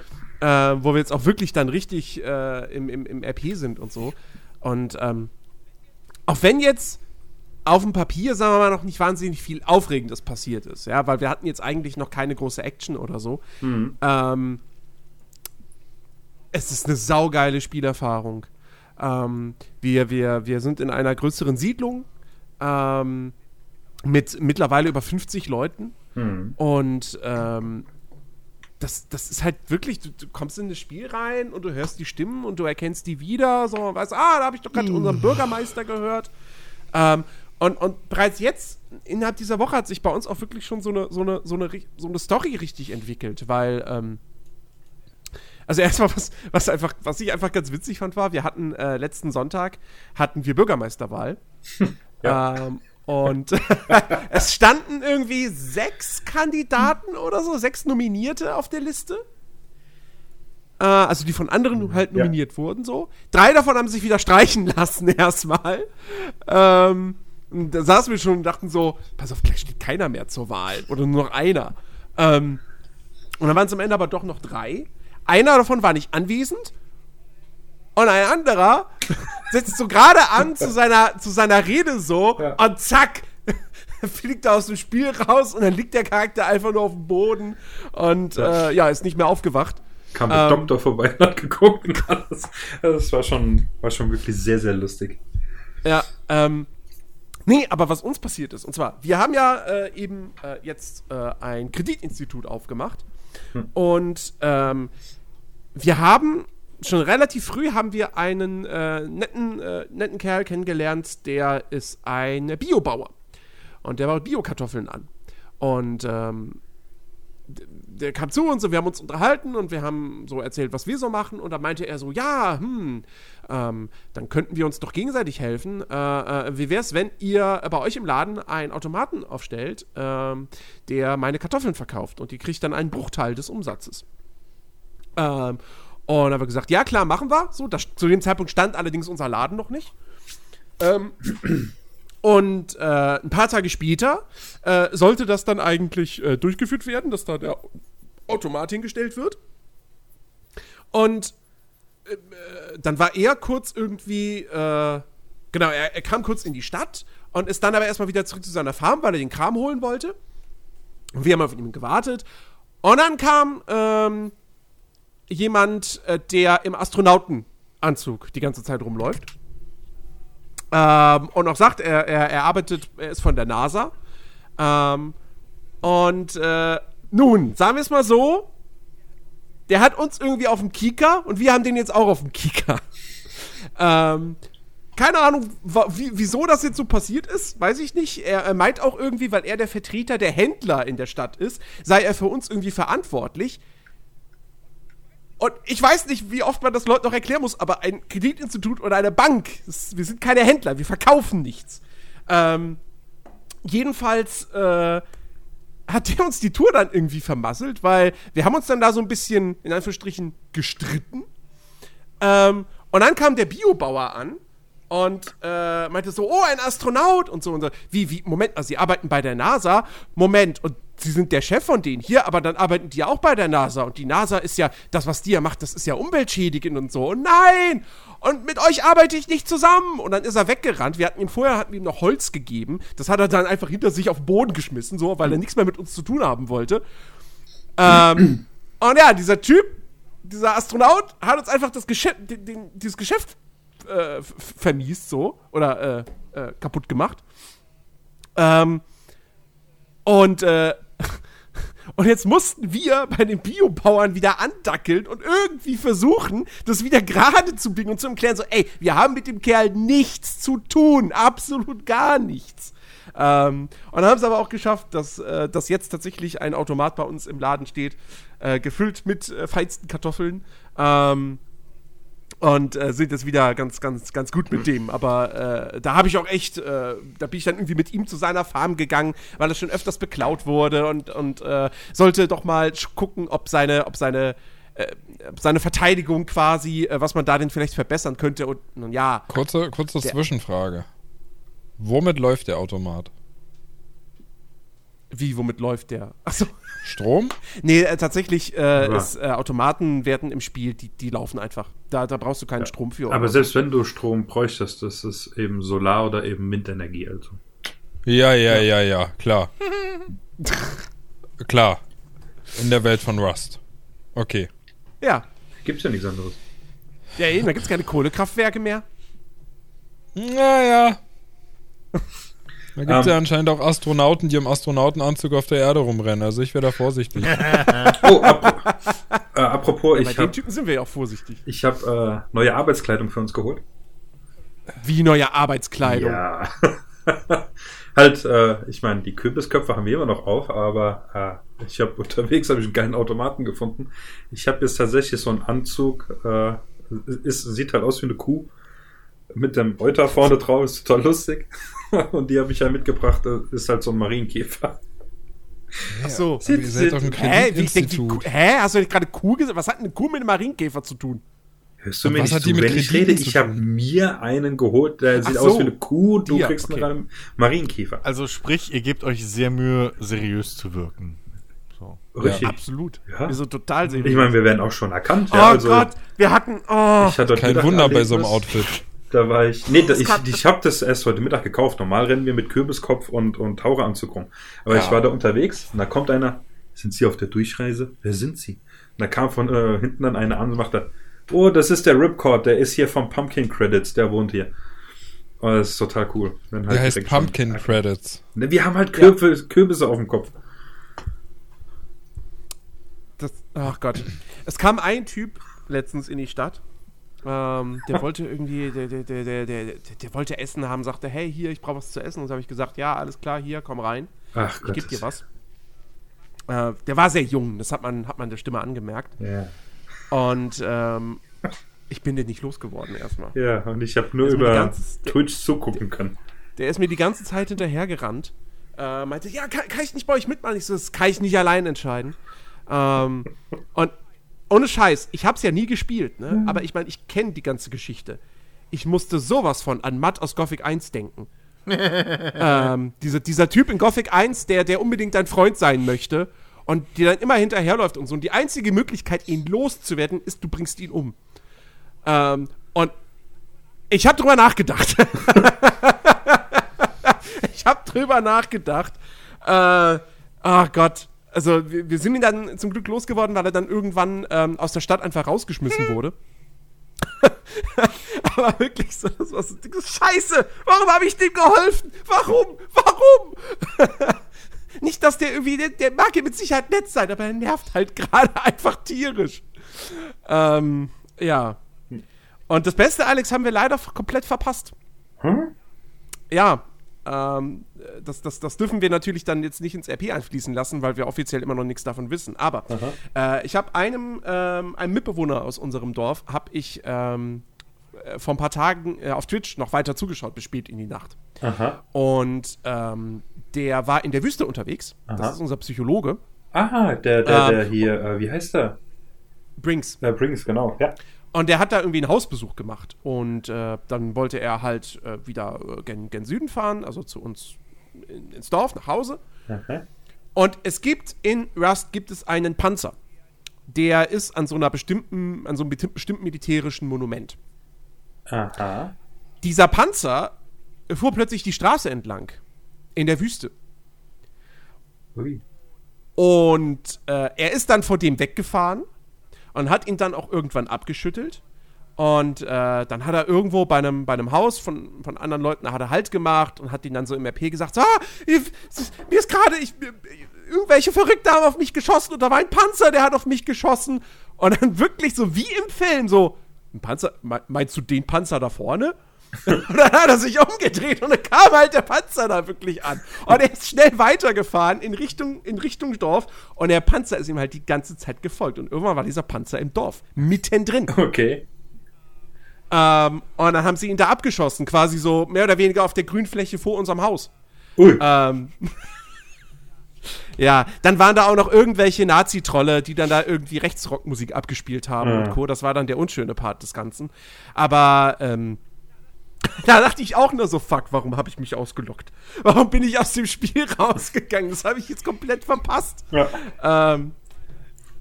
äh, wo wir jetzt auch wirklich dann richtig äh, im, im, im RP sind und so. Und ähm, auch wenn jetzt auf dem Papier, sagen wir mal, noch nicht wahnsinnig viel Aufregendes passiert ist, ja, weil wir hatten jetzt eigentlich noch keine große Action oder so. Ähm, es ist eine saugeile Spielerfahrung. Ähm, wir, wir, wir sind in einer größeren Siedlung ähm, mit mittlerweile über 50 Leuten. Hm. Und ähm, das, das ist halt wirklich, du, du kommst in das Spiel rein und du hörst die Stimmen und du erkennst die wieder, so und weißt, ah, da habe ich doch gerade unseren Bürgermeister gehört. Ähm, und, und bereits jetzt, innerhalb dieser Woche, hat sich bei uns auch wirklich schon so eine, so eine, so eine, so eine Story richtig entwickelt, weil, ähm, also erstmal, was, was einfach, was ich einfach ganz witzig fand, war, wir hatten äh, letzten Sonntag hatten wir Bürgermeisterwahl. [LAUGHS] ähm, und [LAUGHS] es standen irgendwie sechs Kandidaten oder so, sechs Nominierte auf der Liste. Äh, also die von anderen halt Ja. nominiert wurden, so. Drei davon haben sich wieder streichen [LAUGHS] lassen erstmal. Ähm, da saßen wir schon und dachten so, pass auf, gleich steht keiner mehr zur Wahl. Oder nur noch einer. Ähm, und dann waren es am Ende aber doch noch drei. Einer davon war nicht anwesend. Und ein anderer setzt so gerade an zu seiner, zu seiner Rede so Ja. und zack, [LAUGHS] fliegt er aus dem Spiel raus und dann liegt der Charakter einfach nur auf dem Boden und Ja. äh, ja, ist nicht mehr aufgewacht. Kam der Ähm. Doktor vorbei und hat geguckt. Und alles. Das war schon, war schon wirklich sehr, sehr lustig. Ja, ähm. Nee, aber was uns passiert ist, und zwar, wir haben ja äh, eben äh, jetzt äh, ein Kreditinstitut aufgemacht und ähm, wir haben schon relativ früh haben wir einen äh, netten, äh, netten Kerl kennengelernt, der ist ein Biobauer. Und der baut Biokartoffeln an. Und ähm, der kam zu uns und wir haben uns unterhalten und wir haben so erzählt, was wir so machen. Und da meinte er so, ja, hm, ähm, dann könnten wir uns doch gegenseitig helfen. Äh, äh, wie wäre es, wenn ihr bei euch im Laden einen Automaten aufstellt, ähm, der meine Kartoffeln verkauft und die kriegt dann einen Bruchteil des Umsatzes. Ähm, und dann haben wir gesagt, ja klar, machen wir. So, das, zu dem Zeitpunkt stand allerdings unser Laden noch nicht. Ähm, und äh, ein paar Tage später äh, sollte das dann eigentlich äh, durchgeführt werden, dass da der Automat hingestellt wird. Und äh, dann war er kurz irgendwie, äh, genau, er, er kam kurz in die Stadt und ist dann aber erstmal wieder zurück zu seiner Farm, weil er den Kram holen wollte. Und wir haben auf ihn gewartet. Und dann kam ähm, jemand, der im Astronautenanzug die ganze Zeit rumläuft. Ähm, und auch sagt, er, er, er arbeitet, er ist von der NASA. Ähm, und äh, nun, sagen wir es mal so, der hat uns irgendwie auf dem Kika und wir haben den jetzt auch auf dem Kika. [LAUGHS] ähm, keine Ahnung, wieso das jetzt so passiert ist, weiß ich nicht. Er, er meint auch irgendwie, weil er der Vertreter der Händler in der Stadt ist, sei er für uns irgendwie verantwortlich. Und ich weiß nicht, wie oft man das Leuten noch erklären muss, aber ein Kreditinstitut oder eine Bank, das, wir sind keine Händler, wir verkaufen nichts. Ähm, jedenfalls äh, hat der uns die Tour dann irgendwie vermasselt, weil wir haben uns dann da so ein bisschen, in Anführungsstrichen, gestritten. Ähm, und dann kam der Biobauer an und äh, meinte so, oh, ein Astronaut und so und so. Wie, wie, Moment, also sie arbeiten bei der NASA. Moment, und sie sind der Chef von denen hier, aber dann arbeiten die ja auch bei der NASA. Und die NASA ist ja, das, was die ja macht, das ist ja umweltschädigend und so. Und nein! Und mit euch arbeite ich nicht zusammen. Und dann ist er weggerannt. Wir hatten ihm vorher hatten wir ihm noch Holz gegeben. Das hat er dann einfach hinter sich auf den Boden geschmissen, so, weil er nichts mehr mit uns zu tun haben wollte. Ähm, [CLEARS THROAT] und ja, dieser Typ, dieser Astronaut, hat uns einfach das Geschäft, den, den, dieses Geschäft äh, vermiest, so, oder äh, äh, kaputt gemacht. Ähm, und, äh, [LAUGHS] und jetzt mussten wir bei den Biobauern wieder andackeln und irgendwie versuchen, das wieder gerade zu biegen und zu erklären, so, ey, wir haben mit dem Kerl nichts zu tun, absolut gar nichts. Ähm, und dann haben es aber auch geschafft, dass, äh, dass jetzt tatsächlich ein Automat bei uns im Laden steht, äh, gefüllt mit äh, feinsten Kartoffeln. Ähm, und äh, sind jetzt wieder ganz, ganz, ganz gut mit dem. Aber äh, da habe ich auch echt, äh, da bin ich dann irgendwie mit ihm zu seiner Farm gegangen, weil er schon öfters beklaut wurde und, und äh, sollte doch mal gucken, ob seine, ob seine, äh, seine Verteidigung quasi, äh, was man da denn vielleicht verbessern könnte. Und nun ja, Kurze, kurze Zwischenfrage. Womit läuft der Automat? Wie, womit läuft der? [LAUGHS] Achso. Strom? Nee, äh, tatsächlich äh, Ja. ist äh, Automaten werden im Spiel, die, die laufen einfach. Da, da brauchst du keinen Strom für. Aber selbst wenn du Strom bräuchtest, das ist eben Solar- oder eben Windenergie. Also. Ja, ja, ja, ja, klar. klar. In der Welt von Rust. Okay. Ja. Gibt's ja nichts anderes. Ja, eben, da gibt es keine Kohlekraftwerke mehr. Naja. Da gibt es Ähm. ja anscheinend auch Astronauten, die im Astronautenanzug auf der Erde rumrennen. Also ich wäre da vorsichtig. [LAUGHS] [LAUGHS] Oh, ap äh, apropos, Bei ich habe Typen sind wir ja auch vorsichtig. ich hab, äh, neue Arbeitskleidung für uns geholt. Wie neue Arbeitskleidung. Ja. [LAUGHS] halt, äh, ich meine, die Kürbisköpfe haben wir immer noch auf, aber äh, ich habe unterwegs hab ich einen geilen Automaten gefunden. Ich habe jetzt tatsächlich so einen Anzug, äh, ist, sieht halt aus wie eine Kuh mit dem Euter vorne drauf, ist total lustig. [LAUGHS] Und die habe ich ja mitgebracht, das ist halt so ein Marienkäfer. Ach so. Aber ihr seid doch ein Hä? Wie, ich denk, die Kuh, hä? Hast du nicht gerade Kuh gesagt? Was hat eine Kuh mit einem Marienkäfer zu tun? Hörst du mir was nicht hat zu, die mit wenn ich rede? Ich habe mir einen geholt, der sieht Ach aus so. wie eine Kuh, du Dir, kriegst okay. einen Marienkäfer. Also sprich, ihr gebt euch sehr Mühe, seriös zu wirken. So. Richtig. Absolut. Ja. Wir sind total seriös. Ich meine, wir werden auch schon erkannt. oh ja, also, Gott, wir hatten. Oh. Ich hatte Kein Wunder bei so einem Outfit. Da war ich. Nee, da, ich, ich habe das erst heute Mittag gekauft. Normal rennen wir mit Kürbiskopf und, und Taucheranzug rum. Aber Ja. ich war da unterwegs und da kommt einer. Sind Sie auf der Durchreise? Wer sind Sie? Und da kam von äh, hinten dann einer an und machte, oh, das ist der Ripcord, der ist hier vom Pumpkin Credits, der wohnt hier. Oh, das ist total cool. Wenn halt Der heißt direkt schon- Pumpkin Credits. Ne, Wir haben halt Kürbis, Kürbisse auf dem Kopf. Das, ach Gott. Es kam ein Typ letztens in die Stadt. Ähm, der wollte irgendwie, der, der, der, der, der, der wollte Essen haben, sagte, hey, hier, ich brauche was zu essen. Und so habe ich gesagt, ja, alles klar, hier, komm rein. Ach Ich gebe dir was. Äh, der war sehr jung, das hat man, hat man der Stimme angemerkt. Ja. Und ähm, ich bin den nicht losgeworden erstmal. ja, und ich habe nur über ganze- Twitch zugucken können. Der ist mir die ganze Zeit hinterhergerannt. Äh, meinte, ja, kann, kann ich nicht bei euch mitmachen? Ich so, das kann ich nicht allein entscheiden. Ähm, und ohne Scheiß, ich hab's ja nie gespielt, ne? aber ich meine, ich kenne die ganze Geschichte. Ich musste sowas von an Matt aus Gothic 1 denken. [LAUGHS] ähm, dieser, dieser Typ in Gothic 1, der, der unbedingt dein Freund sein möchte und dir dann immer hinterherläuft und so. Und die einzige Möglichkeit, ihn loszuwerden, ist, du bringst ihn um. Ähm, und ich habe drüber nachgedacht. [LAUGHS] ich habe drüber nachgedacht. Äh, ach Gott. Also, wir, wir sind ihn dann zum Glück losgeworden, weil er dann irgendwann ähm, aus der Stadt einfach rausgeschmissen wurde. [LAUGHS] Aber wirklich so, das war so Scheiße! Warum habe ich dem geholfen? Warum? Warum? [LAUGHS] Nicht, dass der irgendwie, der, der mag ja mit Sicherheit nett sein, aber er nervt halt [LAUGHS] gerade einfach tierisch. Ähm, ja. Und das Beste, Alex, haben wir leider komplett verpasst. Hm? Ja, ähm, das, das, das dürfen wir natürlich dann jetzt nicht ins RP einfließen lassen, weil wir offiziell immer noch nichts davon wissen. Aber äh, ich habe einem, ähm, einem Mitbewohner aus unserem Dorf, habe ich ähm, äh, vor ein paar Tagen äh, auf Twitch noch weiter zugeschaut bis spät in die Nacht. Aha. Und ähm, der war in der Wüste unterwegs. Aha. Das ist unser Psychologe. Aha, der, der, Ähm, der hier, äh, wie heißt der? Brinks. Der Brings, genau. Ja. Und der hat da irgendwie einen Hausbesuch gemacht. Und äh, dann wollte er halt äh, wieder äh, gen, gen Süden fahren, also zu uns in, ins Dorf, nach Hause. Aha. Und es gibt in Rust gibt es einen Panzer. Der ist an so einer bestimmten, an so einem besti- bestimmten militärischen Monument. Aha. Dieser Panzer fuhr plötzlich die Straße entlang. In der Wüste. Ui. Und äh, er ist dann vor dem weggefahren und hat ihn dann auch irgendwann abgeschüttelt. Und äh, dann hat er irgendwo bei einem, bei einem Haus von, von anderen Leuten hat er Halt gemacht und hat ihnen dann so im RP gesagt: ah, mir ist gerade, irgendwelche Verrückte haben auf mich geschossen und da war ein Panzer, der hat auf mich geschossen. Und dann [LAUGHS] wirklich so wie im Film, so, ein Panzer, me- meinst du den Panzer da vorne? [LAUGHS] und dann hat er sich umgedreht und dann kam halt der Panzer da wirklich an. Und er ist schnell weitergefahren in Richtung, in Richtung Dorf und der Panzer ist ihm halt die ganze Zeit gefolgt. Und irgendwann war dieser Panzer im Dorf, mittendrin. Okay. Ähm, und dann haben sie ihn da abgeschossen, quasi so mehr oder weniger auf der Grünfläche vor unserem Haus. Ui. Ähm, [LAUGHS] ja, dann waren da auch noch irgendwelche Nazi-Trolle, die dann da irgendwie Rechtsrockmusik abgespielt haben Ja. und Co. Das war dann der unschöne Part des Ganzen. Aber ähm, [LAUGHS] da dachte ich auch nur so, fuck, warum habe ich mich ausgelockt? Warum bin ich aus dem Spiel [LAUGHS] rausgegangen? Das habe ich jetzt komplett verpasst. Ja. Ähm,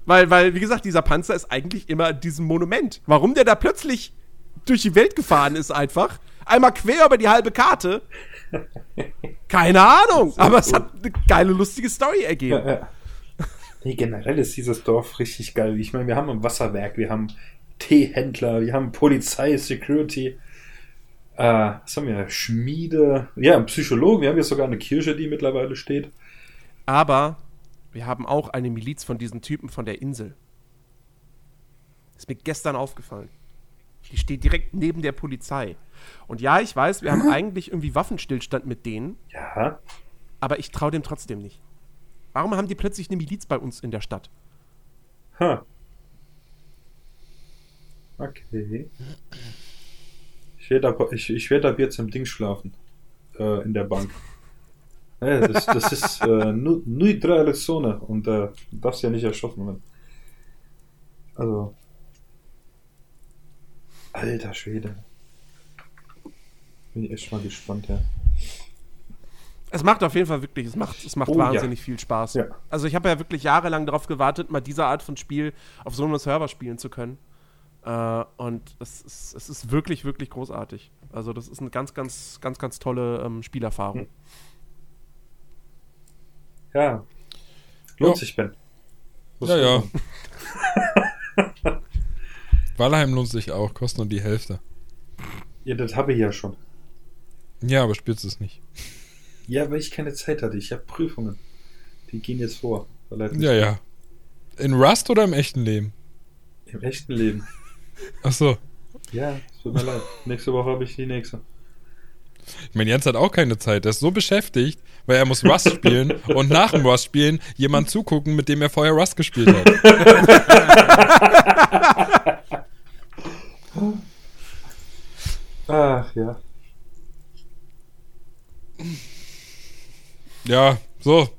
weil, weil, wie gesagt, dieser Panzer ist eigentlich immer an diesem Monument. Warum der da plötzlich durch die Welt gefahren ist einfach, einmal quer über die halbe Karte, [LAUGHS] keine Ahnung. Aber es hat eine geile, lustige Story ergeben. Ja, ja. Nee, generell ist dieses Dorf richtig geil. Ich meine, wir haben ein Wasserwerk, wir haben Teehändler, wir haben Polizei, Security. Äh, was haben wir? Schmiede. Ja, Psychologen. Wir haben jetzt sogar eine Kirche, die mittlerweile steht. Aber wir haben auch eine Miliz von diesen Typen von der Insel. Ist mir gestern aufgefallen. Die steht direkt neben der Polizei. Und ja, ich weiß, wir haben [CLEARS THROAT] eigentlich irgendwie Waffenstillstand mit denen, Ja. aber ich traue dem trotzdem nicht. Warum haben die plötzlich eine Miliz bei uns in der Stadt? Ha. Okay. Ich werde ab, ich, ich werd ab jetzt im Ding schlafen. Äh, in der Bank. Ja, das, das ist äh, nu- neutrale Zone und äh, darfst ja nicht erschossen werden. Also. Alter Schwede. Bin ich echt mal gespannt, ja. Es macht auf jeden Fall wirklich, es macht, es macht Oh, ja. wahnsinnig viel Spaß. Ja. Also ich habe ja wirklich jahrelang darauf gewartet, mal diese Art von Spiel auf so einem Server spielen zu können. Äh, und es ist, es ist wirklich, wirklich großartig. Also das ist eine ganz, ganz, ganz, ganz tolle ähm, Spielerfahrung. Ja. Lohnt Ja. sich, Ben. Muss Ja, ja. Valheim [LAUGHS] lohnt sich auch, kostet nur die Hälfte. Ja, das habe ich ja schon. Ja, aber spielst es nicht. Ja, weil ich keine Zeit hatte. Ich habe Prüfungen. Die gehen jetzt vor. Ja, ja. In Rust oder im echten Leben? Im echten Leben. Ach so. Ja, es tut mir leid. Nächste Woche habe ich die nächste. Ich meine, Jens hat auch keine Zeit. Er ist so beschäftigt, weil er muss Rust spielen [LAUGHS] und nach dem Rust spielen jemand zugucken, mit dem er vorher Rust gespielt hat. [LAUGHS] Ach ja. Ja, so.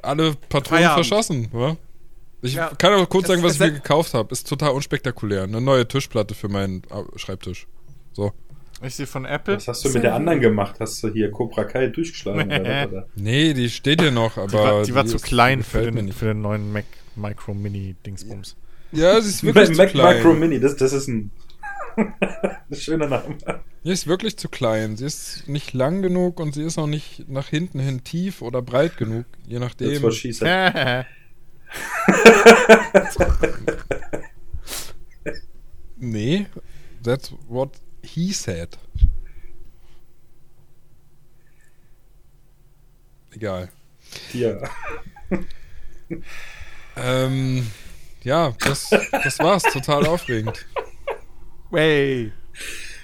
Alle Patronen verschossen, wa? Ich Ja. kann aber kurz sagen, was es- ich mir gekauft habe. Ist total unspektakulär. Eine neue Tischplatte für meinen äh, Schreibtisch. So. Ist sie von Apple? Was hast du mit der anderen gemacht? Hast du hier Cobra Kai durchgeschlagen? oder, [LAUGHS] oder? Nee, die steht hier noch, aber. Die war, die war zu klein für den, für den neuen Mac Micro Mini Dingsbums. Ja, sie ist [LAUGHS] wirklich zu Mac klein. Micro Mini, das, das ist ein [LAUGHS] schöner Name. Die ist wirklich zu klein. Sie ist nicht lang genug und sie ist auch nicht nach hinten hin tief oder breit genug. Je Das nachdem. war said. Ja. Nee, that's what he said. Egal. Ja. Ähm, ja, das, das war's. Total aufregend. Way.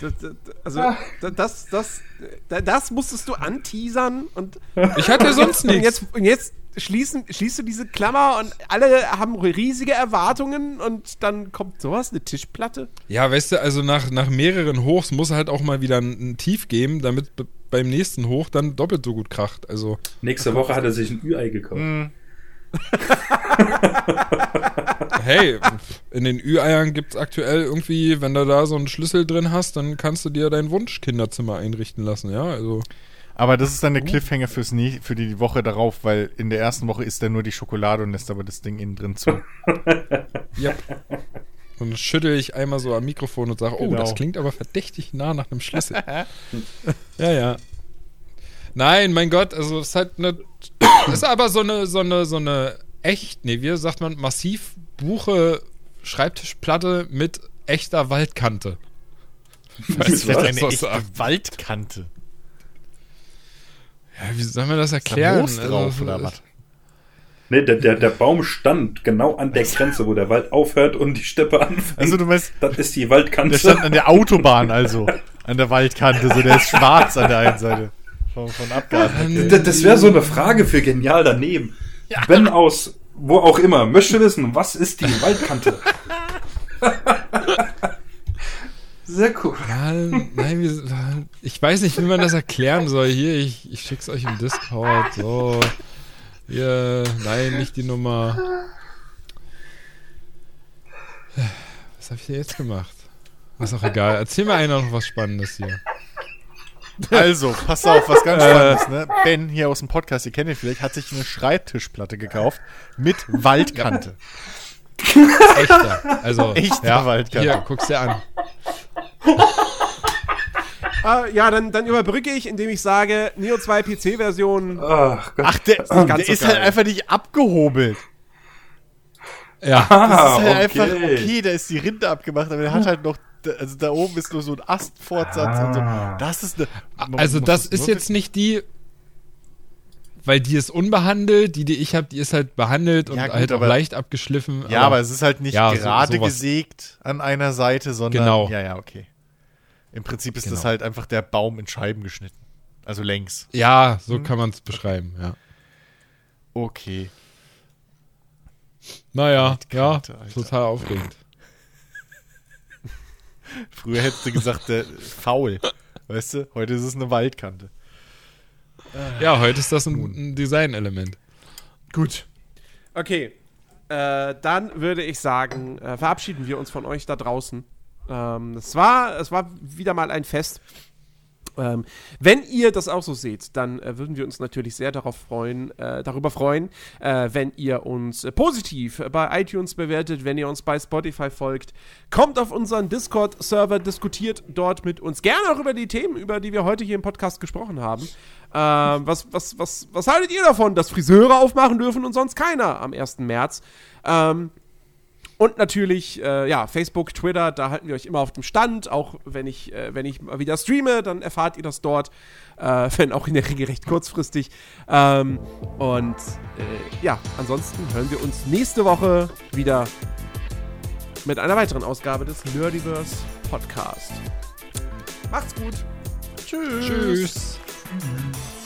Das, das, also, da- das, das, da- das musstest du anteasern und Ich hatte sonst und nichts. jetzt, und jetzt schließen, schließt du diese Klammer und alle haben riesige Erwartungen und dann kommt sowas, eine Tischplatte? Ja, weißt du, also nach, nach mehreren Hochs muss halt auch mal wieder ein, ein Tief geben, damit beim nächsten Hoch dann doppelt so gut kracht. Also, Nächste Woche hat er sich ein Ü-Ei gekauft. Hm. [LAUGHS] hey, in den Ü-Eiern gibt es aktuell irgendwie, wenn du da so einen Schlüssel drin hast, dann kannst du dir dein Wunschkinderzimmer einrichten lassen, ja, also. Aber das ist dann der Cliffhanger fürs nie, für die Woche darauf, weil in der ersten Woche isst er nur die Schokolade und lässt aber das Ding innen drin zu. [LAUGHS] Ja. Und dann schüttel ich einmal so am Mikrofon und sage, oh, Genau. das klingt aber verdächtig nah nach einem Schlüssel. [LAUGHS] ja, ja. Nein, mein Gott, also es ist halt eine, ist aber so eine, so eine, so eine echt, nee, wie sagt man, massiv Buche Schreibtischplatte mit echter Waldkante. Weißt du, was? was eine das echte? Waldkante. Ja, wie soll man das Ist da erklären? Moos drauf Also, oder was? Nee, der, der, der Baum stand genau an der Grenze, wo der Wald aufhört und die Steppe anfängt. Also du meinst, das ist die der Waldkante. stand an der Autobahn also, an der Waldkante, so der ist schwarz an der einen Seite. Von, von Abgasen. Das, das wäre so eine Frage für genial daneben. Wenn aus wo auch immer, möchte wissen, was ist die Waldkante? [LAUGHS] Sehr cool. Ja, nein, wie, ich weiß nicht, wie man das erklären soll. Hier, ich, ich schick's euch im Discord. So. Hier, nein, nicht die Nummer. Was habe ich denn jetzt gemacht? Ist auch egal. Erzähl mir einer noch was Spannendes hier. Also, pass auf, was ganz Spannendes, ne? Ben hier aus dem Podcast, ihr kennt ihn vielleicht, hat sich eine Schreibtischplatte gekauft mit Waldkante. Echter. Also, Echte ja, Waldkante. Hier, guck's dir an. Äh, ja, dann, dann überbrücke ich, indem ich sage, Neo 2 PC-Version. Ach Gott. Ach, der, ganz der so ist halt einfach nicht abgehobelt. Ja. Das Ah, ist halt einfach, okay. okay, da ist die Rinde abgemacht, aber der hat halt noch, also da oben ist nur so ein Astfortsatz und so. Ah. Das ist eine. Also das ist jetzt nicht die, weil die ist unbehandelt, die, die ich habe, die ist halt behandelt und Ja, gut, halt auch aber- leicht abgeschliffen. Ja, aber es ist halt nicht Ja, so- gerade sowas. gesägt an einer Seite, sondern. Genau. Ja, ja, okay. Im Prinzip ist das Genau. halt einfach der Baum in Scheiben geschnitten. Also längs. ja, Hm. so kann man es beschreiben, ja. Okay. Naja, ja, total aufregend. [LAUGHS] Früher hättest du gesagt, der faul. Weißt du? Heute ist es eine Waldkante. Ja, heute ist das ein, ein Designelement. Gut. Okay. Äh, dann würde ich sagen, äh, verabschieden wir uns von euch da draußen. Ähm, es, war, es war wieder mal ein Fest. Ähm, wenn ihr das auch so seht, dann äh, würden wir uns natürlich sehr darauf freuen, äh, darüber freuen, äh, wenn ihr uns äh, positiv bei iTunes bewertet, wenn ihr uns bei Spotify folgt. Kommt auf unseren Discord-Server, diskutiert dort mit uns gerne auch über die Themen, über die wir heute hier im Podcast gesprochen haben. Ähm, was, was, was, was haltet ihr davon, dass Friseure aufmachen dürfen und sonst keiner am 1. März? Ähm, und natürlich, äh, ja, Facebook, Twitter, da halten wir euch immer auf dem Stand. Auch wenn ich, äh, wenn ich mal wieder streame, dann erfahrt ihr das dort. Äh, wenn auch in der Regel recht kurzfristig. Ähm, und äh, ja, ansonsten hören wir uns nächste Woche wieder mit einer weiteren Ausgabe des Nerdiverse Podcast. Macht's gut. Tschüss. Tschüss. Mm-hmm.